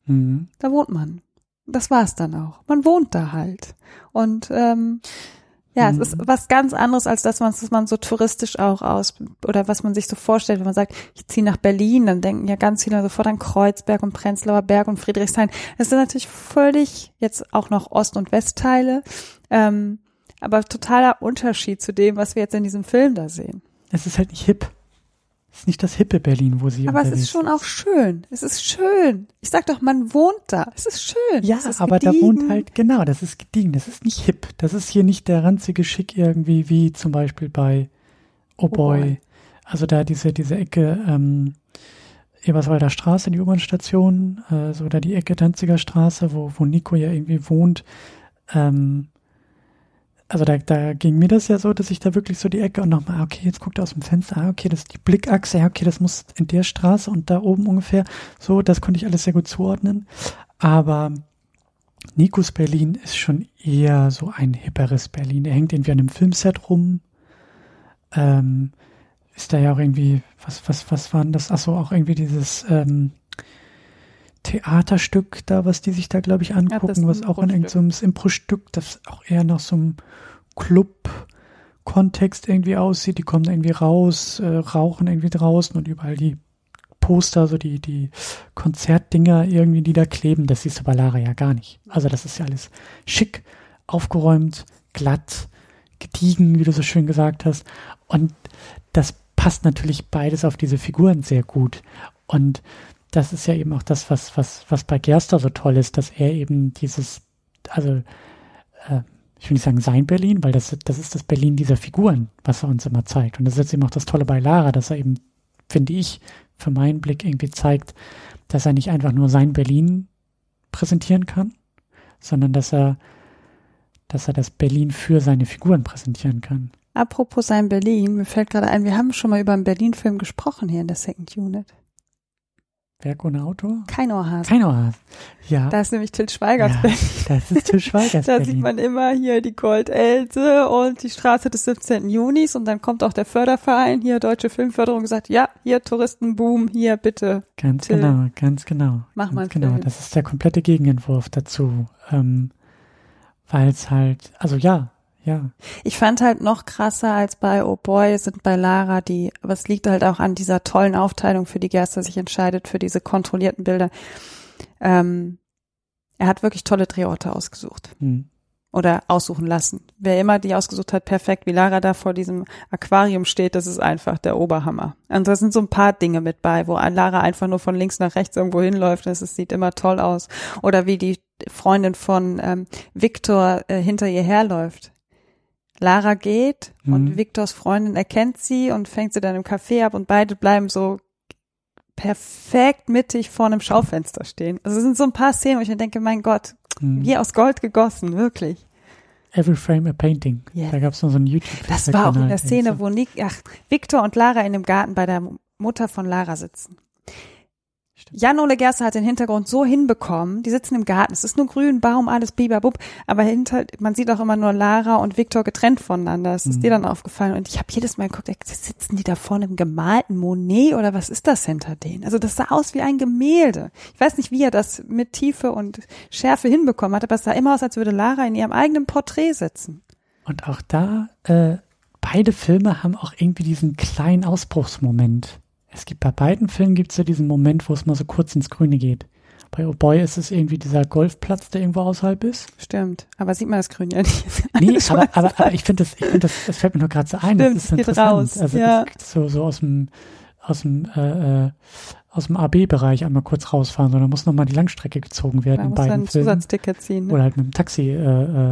Mhm. Da wohnt man. Das war's dann auch. Man wohnt da halt. Und ähm, ja, Mhm. es ist was ganz anderes als das, was man so touristisch auch aus oder was man sich so vorstellt, wenn man sagt, ich ziehe nach Berlin, dann denken ja ganz viele sofort an Kreuzberg und Prenzlauer Berg und Friedrichshain. Das sind natürlich völlig jetzt auch noch Ost- und Westteile, ähm, aber totaler Unterschied zu dem, was wir jetzt in diesem Film da sehen. Es ist halt nicht hip. Es ist nicht das hippe Berlin, wo sie Aber es ist schon auch schön. Es ist schön. Ich sag doch, man wohnt da. Es ist schön. Ja, ist aber da gediegen. wohnt halt, genau, das ist gediegen, das ist nicht hip. Das ist hier nicht der ranzige Schick irgendwie, wie zum Beispiel bei Oh Boy. Boy. Also da diese, diese Ecke, ähm, Eberswalder Straße, die U-Bahn-Station, äh, so da die Ecke Danziger Straße, wo, wo Nico ja irgendwie wohnt. Ähm, also da, da ging mir das ja so, dass ich da wirklich so die Ecke und nochmal, ah, okay, jetzt guckt er aus dem Fenster, ah, okay, das ist die Blickachse, okay, das muss in der Straße und da oben ungefähr. So, das konnte ich alles sehr gut zuordnen. Aber Nikos Berlin ist schon eher so ein hipperes Berlin. Er hängt irgendwie an einem Filmset rum. Ähm, ist da ja auch irgendwie, was, was, was waren das? Achso, auch irgendwie dieses ähm, Theaterstück da, was die sich da, glaube ich, angucken, ist was auch in irgendeinem so Impro-Stück, das auch eher nach so einem Club-Kontext irgendwie aussieht. Die kommen irgendwie raus, äh, rauchen irgendwie draußen und überall die Poster, so die, die Konzertdinger irgendwie, die da kleben, das siehst du bei Lara ja gar nicht. Also das ist ja alles schick, aufgeräumt, glatt, gediegen, wie du so schön gesagt hast. Und das passt natürlich beides auf diese Figuren sehr gut. Und das ist ja eben auch das, was, was, was bei Gerster so toll ist, dass er eben dieses, also äh, ich will nicht sagen sein Berlin, weil das, das ist das Berlin dieser Figuren, was er uns immer zeigt. Und das ist jetzt eben auch das Tolle bei Lara, dass er eben, finde ich, für meinen Blick irgendwie zeigt, dass er nicht einfach nur sein Berlin präsentieren kann, sondern dass er, dass er das Berlin für seine Figuren präsentieren kann. Apropos sein Berlin, mir fällt gerade ein, wir haben schon mal über einen Berlin-Film gesprochen hier in der Second Unit. Werk ohne Autor? Kein Ohrhase. Kein Ohrhase. Ja. Da ist nämlich Til Schweigers ja, das ist Til Schweigers Da sieht man immer hier die Goldelse und die Straße des 17. Junis und dann kommt auch der Förderverein hier, Deutsche Filmförderung, und sagt, ja, hier Touristenboom, hier bitte. Ganz Till. genau, ganz genau. Mach mal genau. Film. Das ist der komplette Gegenentwurf dazu. Ähm, Weil es halt, also ja, ja. Ich fand halt noch krasser als bei Oh Boy sind bei Lara die, aber es liegt halt auch an dieser tollen Aufteilung, für die Gerster sich entscheidet, für diese kontrollierten Bilder. Ähm, er hat wirklich tolle Drehorte ausgesucht Hm. oder aussuchen lassen. Wer immer die ausgesucht hat, perfekt. Wie Lara da vor diesem Aquarium steht, das ist einfach der Oberhammer. Und da sind so ein paar Dinge mit bei, wo Lara einfach nur von links nach rechts irgendwo hinläuft. Das ist, sieht immer toll aus. Oder wie die Freundin von ähm, Victor äh, hinter ihr herläuft. Lara geht und Mhm. Victors Freundin erkennt sie und fängt sie dann im Café ab und beide bleiben so perfekt mittig vor einem Schaufenster stehen. Also es sind so ein paar Szenen, wo ich mir denke, mein Gott, Mhm. wie aus Gold gegossen, wirklich. Every Frame a Painting. Ja. Da gab es noch so einen youtube Das war auch in der Szene, wo Nick, ach, Victor und Lara in dem Garten bei der Mutter von Lara sitzen. Jan-Ole Gerster hat den Hintergrund so hinbekommen, die sitzen im Garten, es ist nur grün, Baum, alles bibabub, aber hinter, man sieht auch immer nur Lara und Victor getrennt voneinander. Das ist Mhm. dir dann aufgefallen und ich habe jedes Mal geguckt, sitzen die da vorne im gemalten Monet oder was ist das hinter denen? Also das sah aus wie ein Gemälde. Ich weiß nicht, wie er das mit Tiefe und Schärfe hinbekommen hat, aber es sah immer aus, als würde Lara in ihrem eigenen Porträt sitzen. Und auch da, äh, beide Filme haben auch irgendwie diesen kleinen Ausbruchsmoment. Es gibt bei beiden Filmen gibt es ja diesen Moment, wo es mal so kurz ins Grüne geht. Bei Oh Boy ist es irgendwie dieser Golfplatz, der irgendwo außerhalb ist. Stimmt, aber sieht man das Grün ja nicht. Nee, aber, aber, aber ich finde das, ich finde das, das fällt mir nur gerade so ein. Stimmt, das ist es geht interessant. raus, Also ja. das, so, so aus dem, aus dem, äh, äh, aus dem AB-Bereich einmal kurz rausfahren, sondern muss nochmal die Langstrecke gezogen werden Da in muss dann beiden Filmen. Zusatzticket ziehen. Ne? Oder halt mit dem Taxi äh,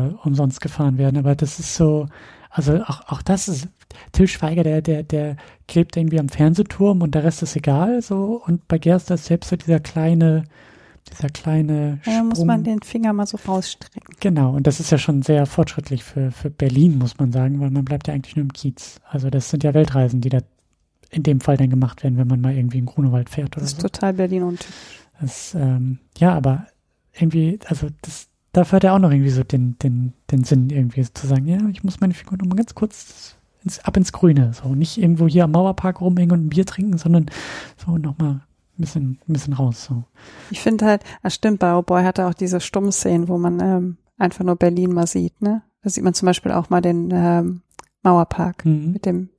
äh, umsonst gefahren werden. Aber das ist so, also auch, auch das ist, Till Schweiger, der, der, der klebt irgendwie am Fernsehturm und der Rest ist egal, so. Und bei Gerster ist selbst so dieser kleine, dieser kleine Ja, da muss Sprung. man den Finger mal so rausstrecken. Genau, und das ist ja schon sehr fortschrittlich für, für Berlin, muss man sagen, weil man bleibt ja eigentlich nur im Kiez. Also das sind ja Weltreisen, die da in dem Fall dann gemacht werden, wenn man mal irgendwie in Grunewald fährt oder Das ist so. total Berlin und Das, ähm, ja, aber irgendwie, also das, dafür hat er auch noch irgendwie so den, den, den Sinn, irgendwie zu sagen, ja, ich muss meine Figur noch mal ganz kurz ins, ab ins Grüne. So, nicht irgendwo hier am Mauerpark rumhängen und ein Bier trinken, sondern so nochmal ein bisschen, ein bisschen raus. So. ich finde halt, ah stimmt, bei Boy hat er auch diese Stummszenen, wo man ähm, einfach nur Berlin mal sieht, ne? Da sieht man zum Beispiel auch mal den ähm, Mauerpark Mhm. mit dem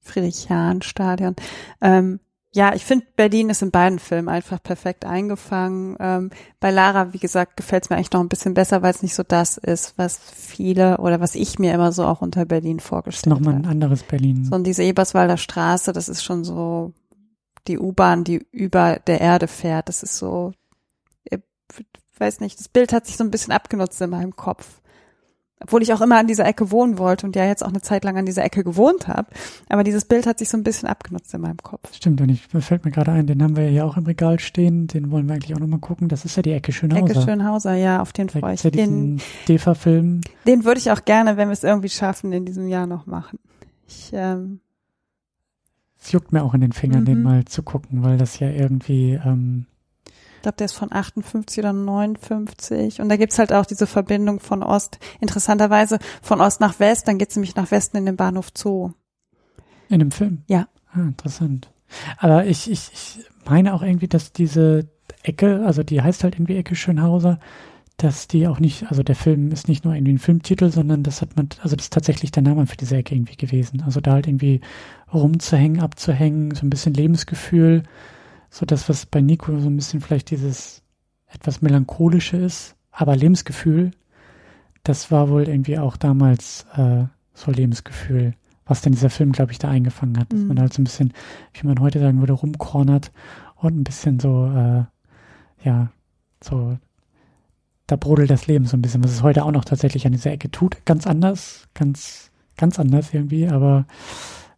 Friedrich-Jahn-Stadion. Ähm, ja, ich finde, Berlin ist in beiden Filmen einfach perfekt eingefangen. Ähm, bei Lara, wie gesagt, gefällt es mir eigentlich noch ein bisschen besser, weil es nicht so das ist, was viele oder was ich mir immer so auch unter Berlin vorgestellt nochmal habe. ein anderes Berlin. So und diese Eberswalder Straße, das ist schon so die U-Bahn, die über der Erde fährt. Das ist so, ich weiß nicht, das Bild hat sich so ein bisschen abgenutzt in meinem Kopf. Obwohl ich auch immer an dieser Ecke wohnen wollte und ja jetzt auch eine Zeit lang an dieser Ecke gewohnt habe. Aber dieses Bild hat sich so ein bisschen abgenutzt in meinem Kopf. Stimmt, und ich, fällt mir gerade ein, den haben wir ja auch im Regal stehen, den wollen wir eigentlich auch nochmal gucken. Das ist ja die Ecke Schönhauser. Ecke Schönhauser, ja, auf den freue ich ja den, DEFA-Film. den würde ich auch gerne, wenn wir es irgendwie schaffen, in diesem Jahr noch machen. Ich, ähm, Es juckt mir auch in den Fingern, den Mhm. mal zu gucken, weil das ja irgendwie, ähm, glaube, der ist von 58 oder 59. Und da gibt's halt auch diese Verbindung von Ost, interessanterweise von Ost nach West, dann geht's nämlich nach Westen in den Bahnhof Zoo. in dem Film. Ja. Ah, interessant. Aber ich, ich, ich meine auch irgendwie, dass diese Ecke, also die heißt halt irgendwie Ecke Schönhauser, dass die auch nicht, also der Film ist nicht nur irgendwie ein Filmtitel, sondern das hat man, also das ist tatsächlich der Name für diese Ecke irgendwie gewesen. Also da halt irgendwie rumzuhängen, abzuhängen, so ein bisschen Lebensgefühl, so das, was bei Nico so ein bisschen vielleicht dieses etwas melancholische ist, aber Lebensgefühl, das war wohl irgendwie auch damals äh, so Lebensgefühl, was denn dieser Film, glaube ich, da eingefangen hat. Dass Mhm. man halt so ein bisschen, wie man heute sagen würde, rumkornert und ein bisschen so, äh, ja, so, da brodelt das Leben so ein bisschen, was es heute auch noch tatsächlich an dieser Ecke tut. Ganz anders, ganz, ganz anders irgendwie, aber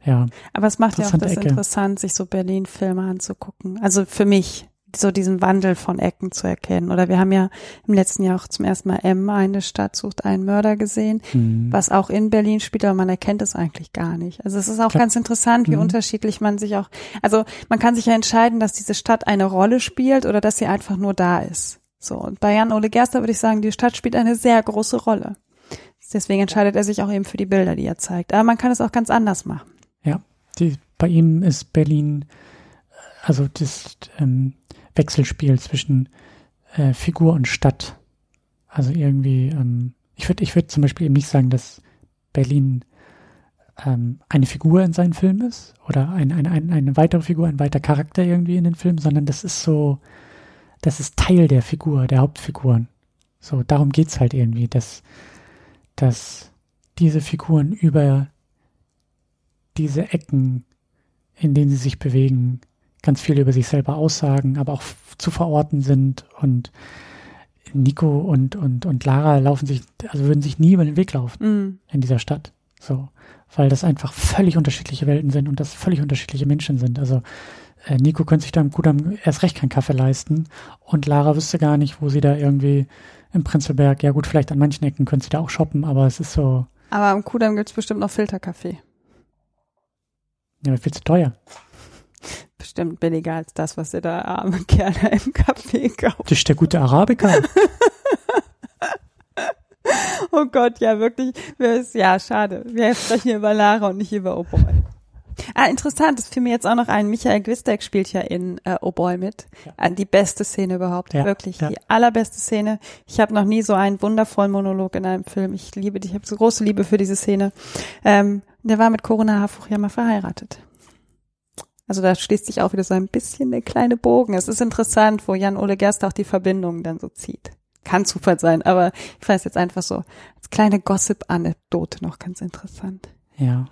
ja, Aber es macht ja auch das Ecke. interessant, sich so Berlin-Filme anzugucken. Also für mich, so diesen Wandel von Ecken zu erkennen. Oder wir haben ja im letzten Jahr auch zum ersten Mal M, eine Stadt sucht einen Mörder gesehen, hm, was auch in Berlin spielt, aber man erkennt es eigentlich gar nicht. Also es ist auch Klar. ganz interessant, wie Mhm. unterschiedlich man sich auch, also man kann sich ja entscheiden, dass diese Stadt eine Rolle spielt oder dass sie einfach nur da ist. So. Und bei Jan Ole Gerster würde ich sagen, die Stadt spielt eine sehr große Rolle. Deswegen entscheidet er sich auch eben für die Bilder, die er zeigt. Aber man kann es auch ganz anders machen. Die, bei ihm ist Berlin, also das ähm, Wechselspiel zwischen äh, Figur und Stadt. Also irgendwie, ähm, ich würde ich würd zum Beispiel eben nicht sagen, dass Berlin ähm, eine Figur in seinen Filmen ist oder ein, ein, ein, eine weitere Figur, ein weiterer Charakter irgendwie in den Filmen, sondern das ist so, das ist Teil der Figur, der Hauptfiguren. So, darum geht's halt irgendwie, dass, dass diese Figuren über diese Ecken, in denen sie sich bewegen, ganz viel über sich selber aussagen, aber auch zu verorten sind und Nico und, und, und Lara laufen sich, also würden sich nie über den Weg laufen Mm. in dieser Stadt. So, weil das einfach völlig unterschiedliche Welten sind und das völlig unterschiedliche Menschen sind. Also äh, Nico könnte sich da im Kudamm erst recht keinen Kaffee leisten und Lara wüsste gar nicht, wo sie da irgendwie im Prinzelberg, ja gut, vielleicht an manchen Ecken könnte sie da auch shoppen, aber es ist so. Aber am Kudamm gibt's bestimmt noch Filterkaffee. Ja, viel zu teuer. Bestimmt billiger als das, was ihr da arme Kerle im Kaffee kauft. Das ist der gute Arabica. oh Gott, ja, wirklich. Ja, schade. Wir sprechen hier über Lara und nicht über O'Boy. Ah, interessant, das fiel mir jetzt auch noch ein. Michael Gwistek spielt ja in äh, Oh Boy mit. Ja. Äh, die beste Szene überhaupt, ja, wirklich. Ja. Die allerbeste Szene. Ich habe noch nie so einen wundervollen Monolog in einem Film. Ich liebe dich, ich habe so große Liebe für diese Szene. Ähm, der war mit Corona mal verheiratet. Also da schließt sich auch wieder so ein bisschen der kleine Bogen. Es ist interessant, wo Jan-Ole Gerst auch die Verbindungen dann so zieht. Kann Zufall sein, aber ich weiß jetzt einfach so als kleine Gossip-Anekdote noch ganz interessant. Ja.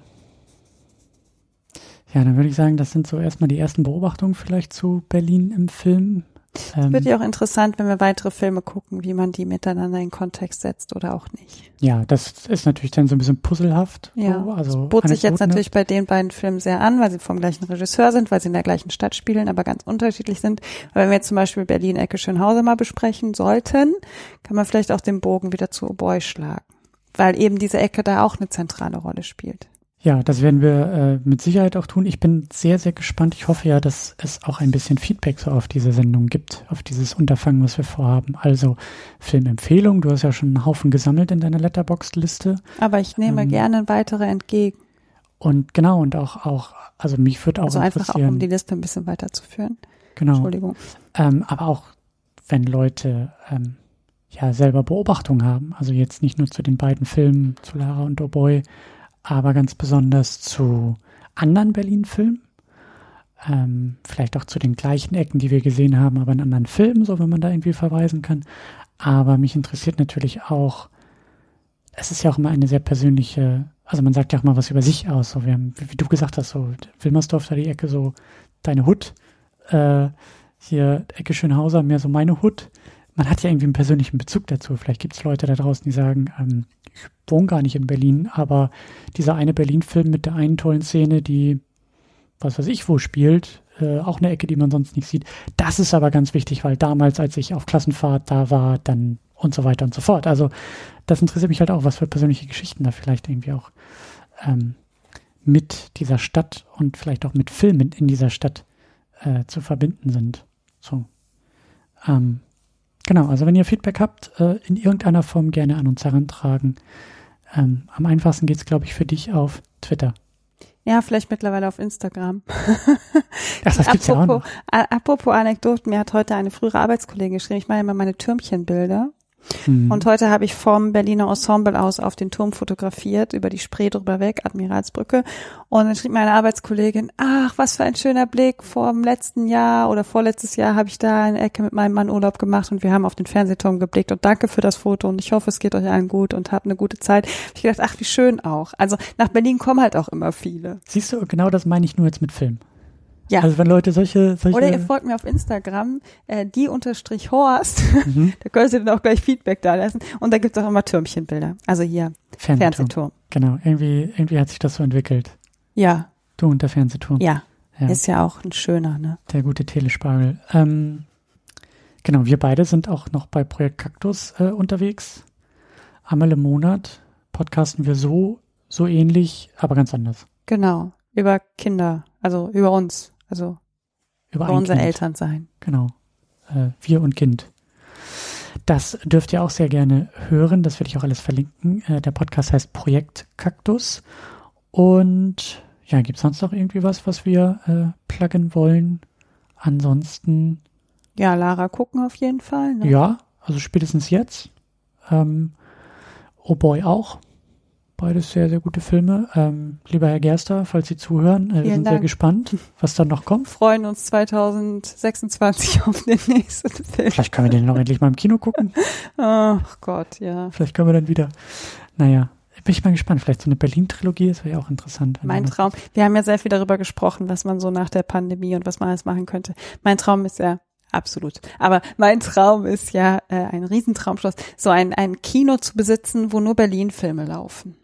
Ja, dann würde ich sagen, das sind so erstmal die ersten Beobachtungen vielleicht zu Berlin im Film. Es ähm, wird ja auch interessant, wenn wir weitere Filme gucken, wie man die miteinander in Kontext setzt oder auch nicht. Ja, das ist natürlich dann so ein bisschen puzzlehaft. Ja, so, also das bot sich jetzt natürlich bei den beiden Filmen sehr an, weil sie vom gleichen Regisseur sind, weil sie in der gleichen Stadt spielen, aber ganz unterschiedlich sind. Aber wenn wir jetzt zum Beispiel Berlin-Ecke Schönhauser mal besprechen sollten, kann man vielleicht auch den Bogen wieder zu Boy schlagen, weil eben diese Ecke da auch eine zentrale Rolle spielt. Ja, das werden wir äh, mit Sicherheit auch tun. Ich bin sehr, sehr gespannt. Ich hoffe ja, dass es auch ein bisschen Feedback so auf diese Sendung gibt, auf dieses Unterfangen, was wir vorhaben. Also Filmempfehlungen. Du hast ja schon einen Haufen gesammelt in deiner Letterboxd-Liste. Aber ich nehme ähm, gerne weitere entgegen. Und genau, und auch, auch, also mich würde auch also einfach auch, um die Liste ein bisschen weiterzuführen. Genau. Entschuldigung. Ähm, aber auch, wenn Leute ähm, ja selber Beobachtungen haben, also jetzt nicht nur zu den beiden Filmen, zu Lara und Oh Boy, aber ganz besonders zu anderen Berlin-Filmen. Ähm, vielleicht auch zu den gleichen Ecken, die wir gesehen haben, aber in anderen Filmen, so wenn man da irgendwie verweisen kann. Aber mich interessiert natürlich auch, es ist ja auch immer eine sehr persönliche, also man sagt ja auch mal was über sich aus. So, wir haben, wie du gesagt hast, so Wilmersdorf da die Ecke, so deine Hut, äh, hier Ecke Schönhauser, mehr so meine Hut. Man hat ja irgendwie einen persönlichen Bezug dazu. Vielleicht gibt es Leute da draußen, die sagen, ähm, ich wohne gar nicht in Berlin, aber dieser eine Berlin-Film mit der einen tollen Szene, die, was weiß ich, wo spielt, äh, auch eine Ecke, die man sonst nicht sieht. Das ist aber ganz wichtig, weil damals, als ich auf Klassenfahrt da war, dann und so weiter und so fort. Also das interessiert mich halt auch, was für persönliche Geschichten da vielleicht irgendwie auch ähm, mit dieser Stadt und vielleicht auch mit Filmen in dieser Stadt äh, zu verbinden sind. So. Ähm, Genau, also wenn ihr Feedback habt, äh, in irgendeiner Form gerne an uns herantragen. Ähm, am einfachsten geht's, glaube ich, für dich auf Twitter. Ja, vielleicht mittlerweile auf Instagram. Ach, das gibt's apropos, ja auch noch. Apropos Anekdoten, mir hat heute eine frühere Arbeitskollegin geschrieben, ich meine immer meine Türmchenbilder. Mhm. Und heute habe ich vom Berliner Ensemble aus auf den Turm fotografiert, über die Spree drüber weg, Admiralsbrücke. Und dann schrieb meine Arbeitskollegin, ach, was für ein schöner Blick. Vor dem letzten Jahr oder vorletztes Jahr habe ich da eine Ecke mit meinem Mann Urlaub gemacht und wir haben auf den Fernsehturm geblickt. Und danke für das Foto und ich hoffe, es geht euch allen gut und habt eine gute Zeit. Ich gedacht, ach, wie schön auch. Also nach Berlin kommen halt auch immer viele. Siehst du, genau das meine ich nur jetzt mit Film. Ja. Also wenn Leute solche, solche Oder ihr folgt mir auf Instagram, äh, die unterstrich Horst. Mhm. da könnt ihr dann auch gleich Feedback da lassen. Und da gibt's auch immer Türmchenbilder. Also hier, Fernsehturm. Fernsehturm. Genau, irgendwie, irgendwie hat sich das so entwickelt. Ja. Du und der Fernsehturm. Ja. ja. Ist ja auch ein schöner, ne? Der gute Telespargel. Ähm, genau, wir beide sind auch noch bei Projekt Kaktus äh, unterwegs. Einmal im Monat podcasten wir so, so ähnlich, aber ganz anders. Genau. Über Kinder, also über uns. Also über, über unser kind. Elternsein. Genau. Äh, wir und Kind. Das dürft ihr auch sehr gerne hören. Das werde ich auch alles verlinken. Äh, der Podcast heißt Projekt Kaktus. Und ja, gibt es sonst noch irgendwie was, was wir äh, pluggen wollen? Ansonsten. Ja, Lara gucken auf jeden Fall. Ne? Ja, also spätestens jetzt. Ähm, oh Boy auch. Beides sehr, sehr gute Filme. Ähm, lieber Herr Gerster, falls Sie zuhören, äh, wir sind Dank. sehr gespannt, was dann noch kommt. Freuen uns 2026 auf den nächsten Film. Vielleicht können wir den noch endlich mal im Kino gucken. Ach Gott, ja. Vielleicht können wir dann wieder. Naja, bin ich mal gespannt. Vielleicht so eine Berlin-Trilogie, das wäre ja auch interessant. Mein Traum. Wir haben ja sehr viel darüber gesprochen, was man so nach der Pandemie und was man alles machen könnte. Mein Traum ist ja Absolut. Aber mein Traum ist ja äh, ein Riesentraumschloss, so ein, ein Kino zu besitzen, wo nur Berlin-Filme laufen.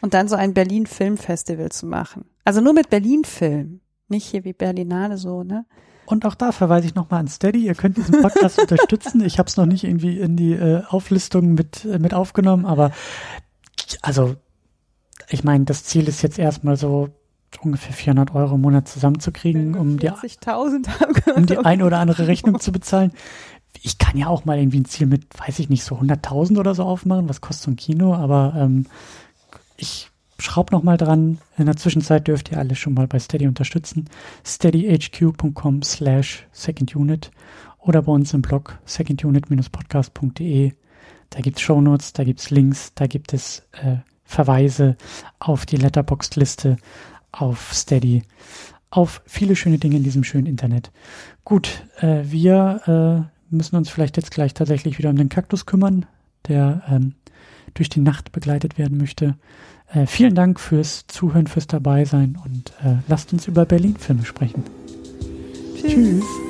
Und dann so ein Berlin Film Festival zu machen. Also nur mit Berlin Film. Nicht hier wie Berlinale so, ne? Und auch da verweise ich nochmal an Steady. Ihr könnt diesen Podcast unterstützen. Ich habe es noch nicht irgendwie in die äh, Auflistung mit, äh, mit aufgenommen, aber also ich meine, das Ziel ist jetzt erstmal so ungefähr 400 Euro im Monat zusammenzukriegen, um die, um die ein oder andere Rechnung zu bezahlen. Ich kann ja auch mal irgendwie ein Ziel mit, weiß ich nicht, so 100.000 oder so aufmachen. Was kostet so ein Kino? Aber ähm, ich schraub noch mal dran. In der Zwischenzeit dürft ihr alle schon mal bei Steady unterstützen. steadyhq.com slash secondunit oder bei uns im Blog secondunit-podcast.de. Da gibt's Shownotes, da gibt's Links, da gibt es äh, Verweise auf die Letterboxd-Liste, auf Steady, auf viele schöne Dinge in diesem schönen Internet. Gut, äh, wir äh, müssen uns vielleicht jetzt gleich tatsächlich wieder um den Kaktus kümmern, der ähm, durch die Nacht begleitet werden möchte. Äh, vielen Dank fürs Zuhören, fürs Dabeisein und äh, lasst uns über Berlin-Filme sprechen. Tschüss. Tschüss.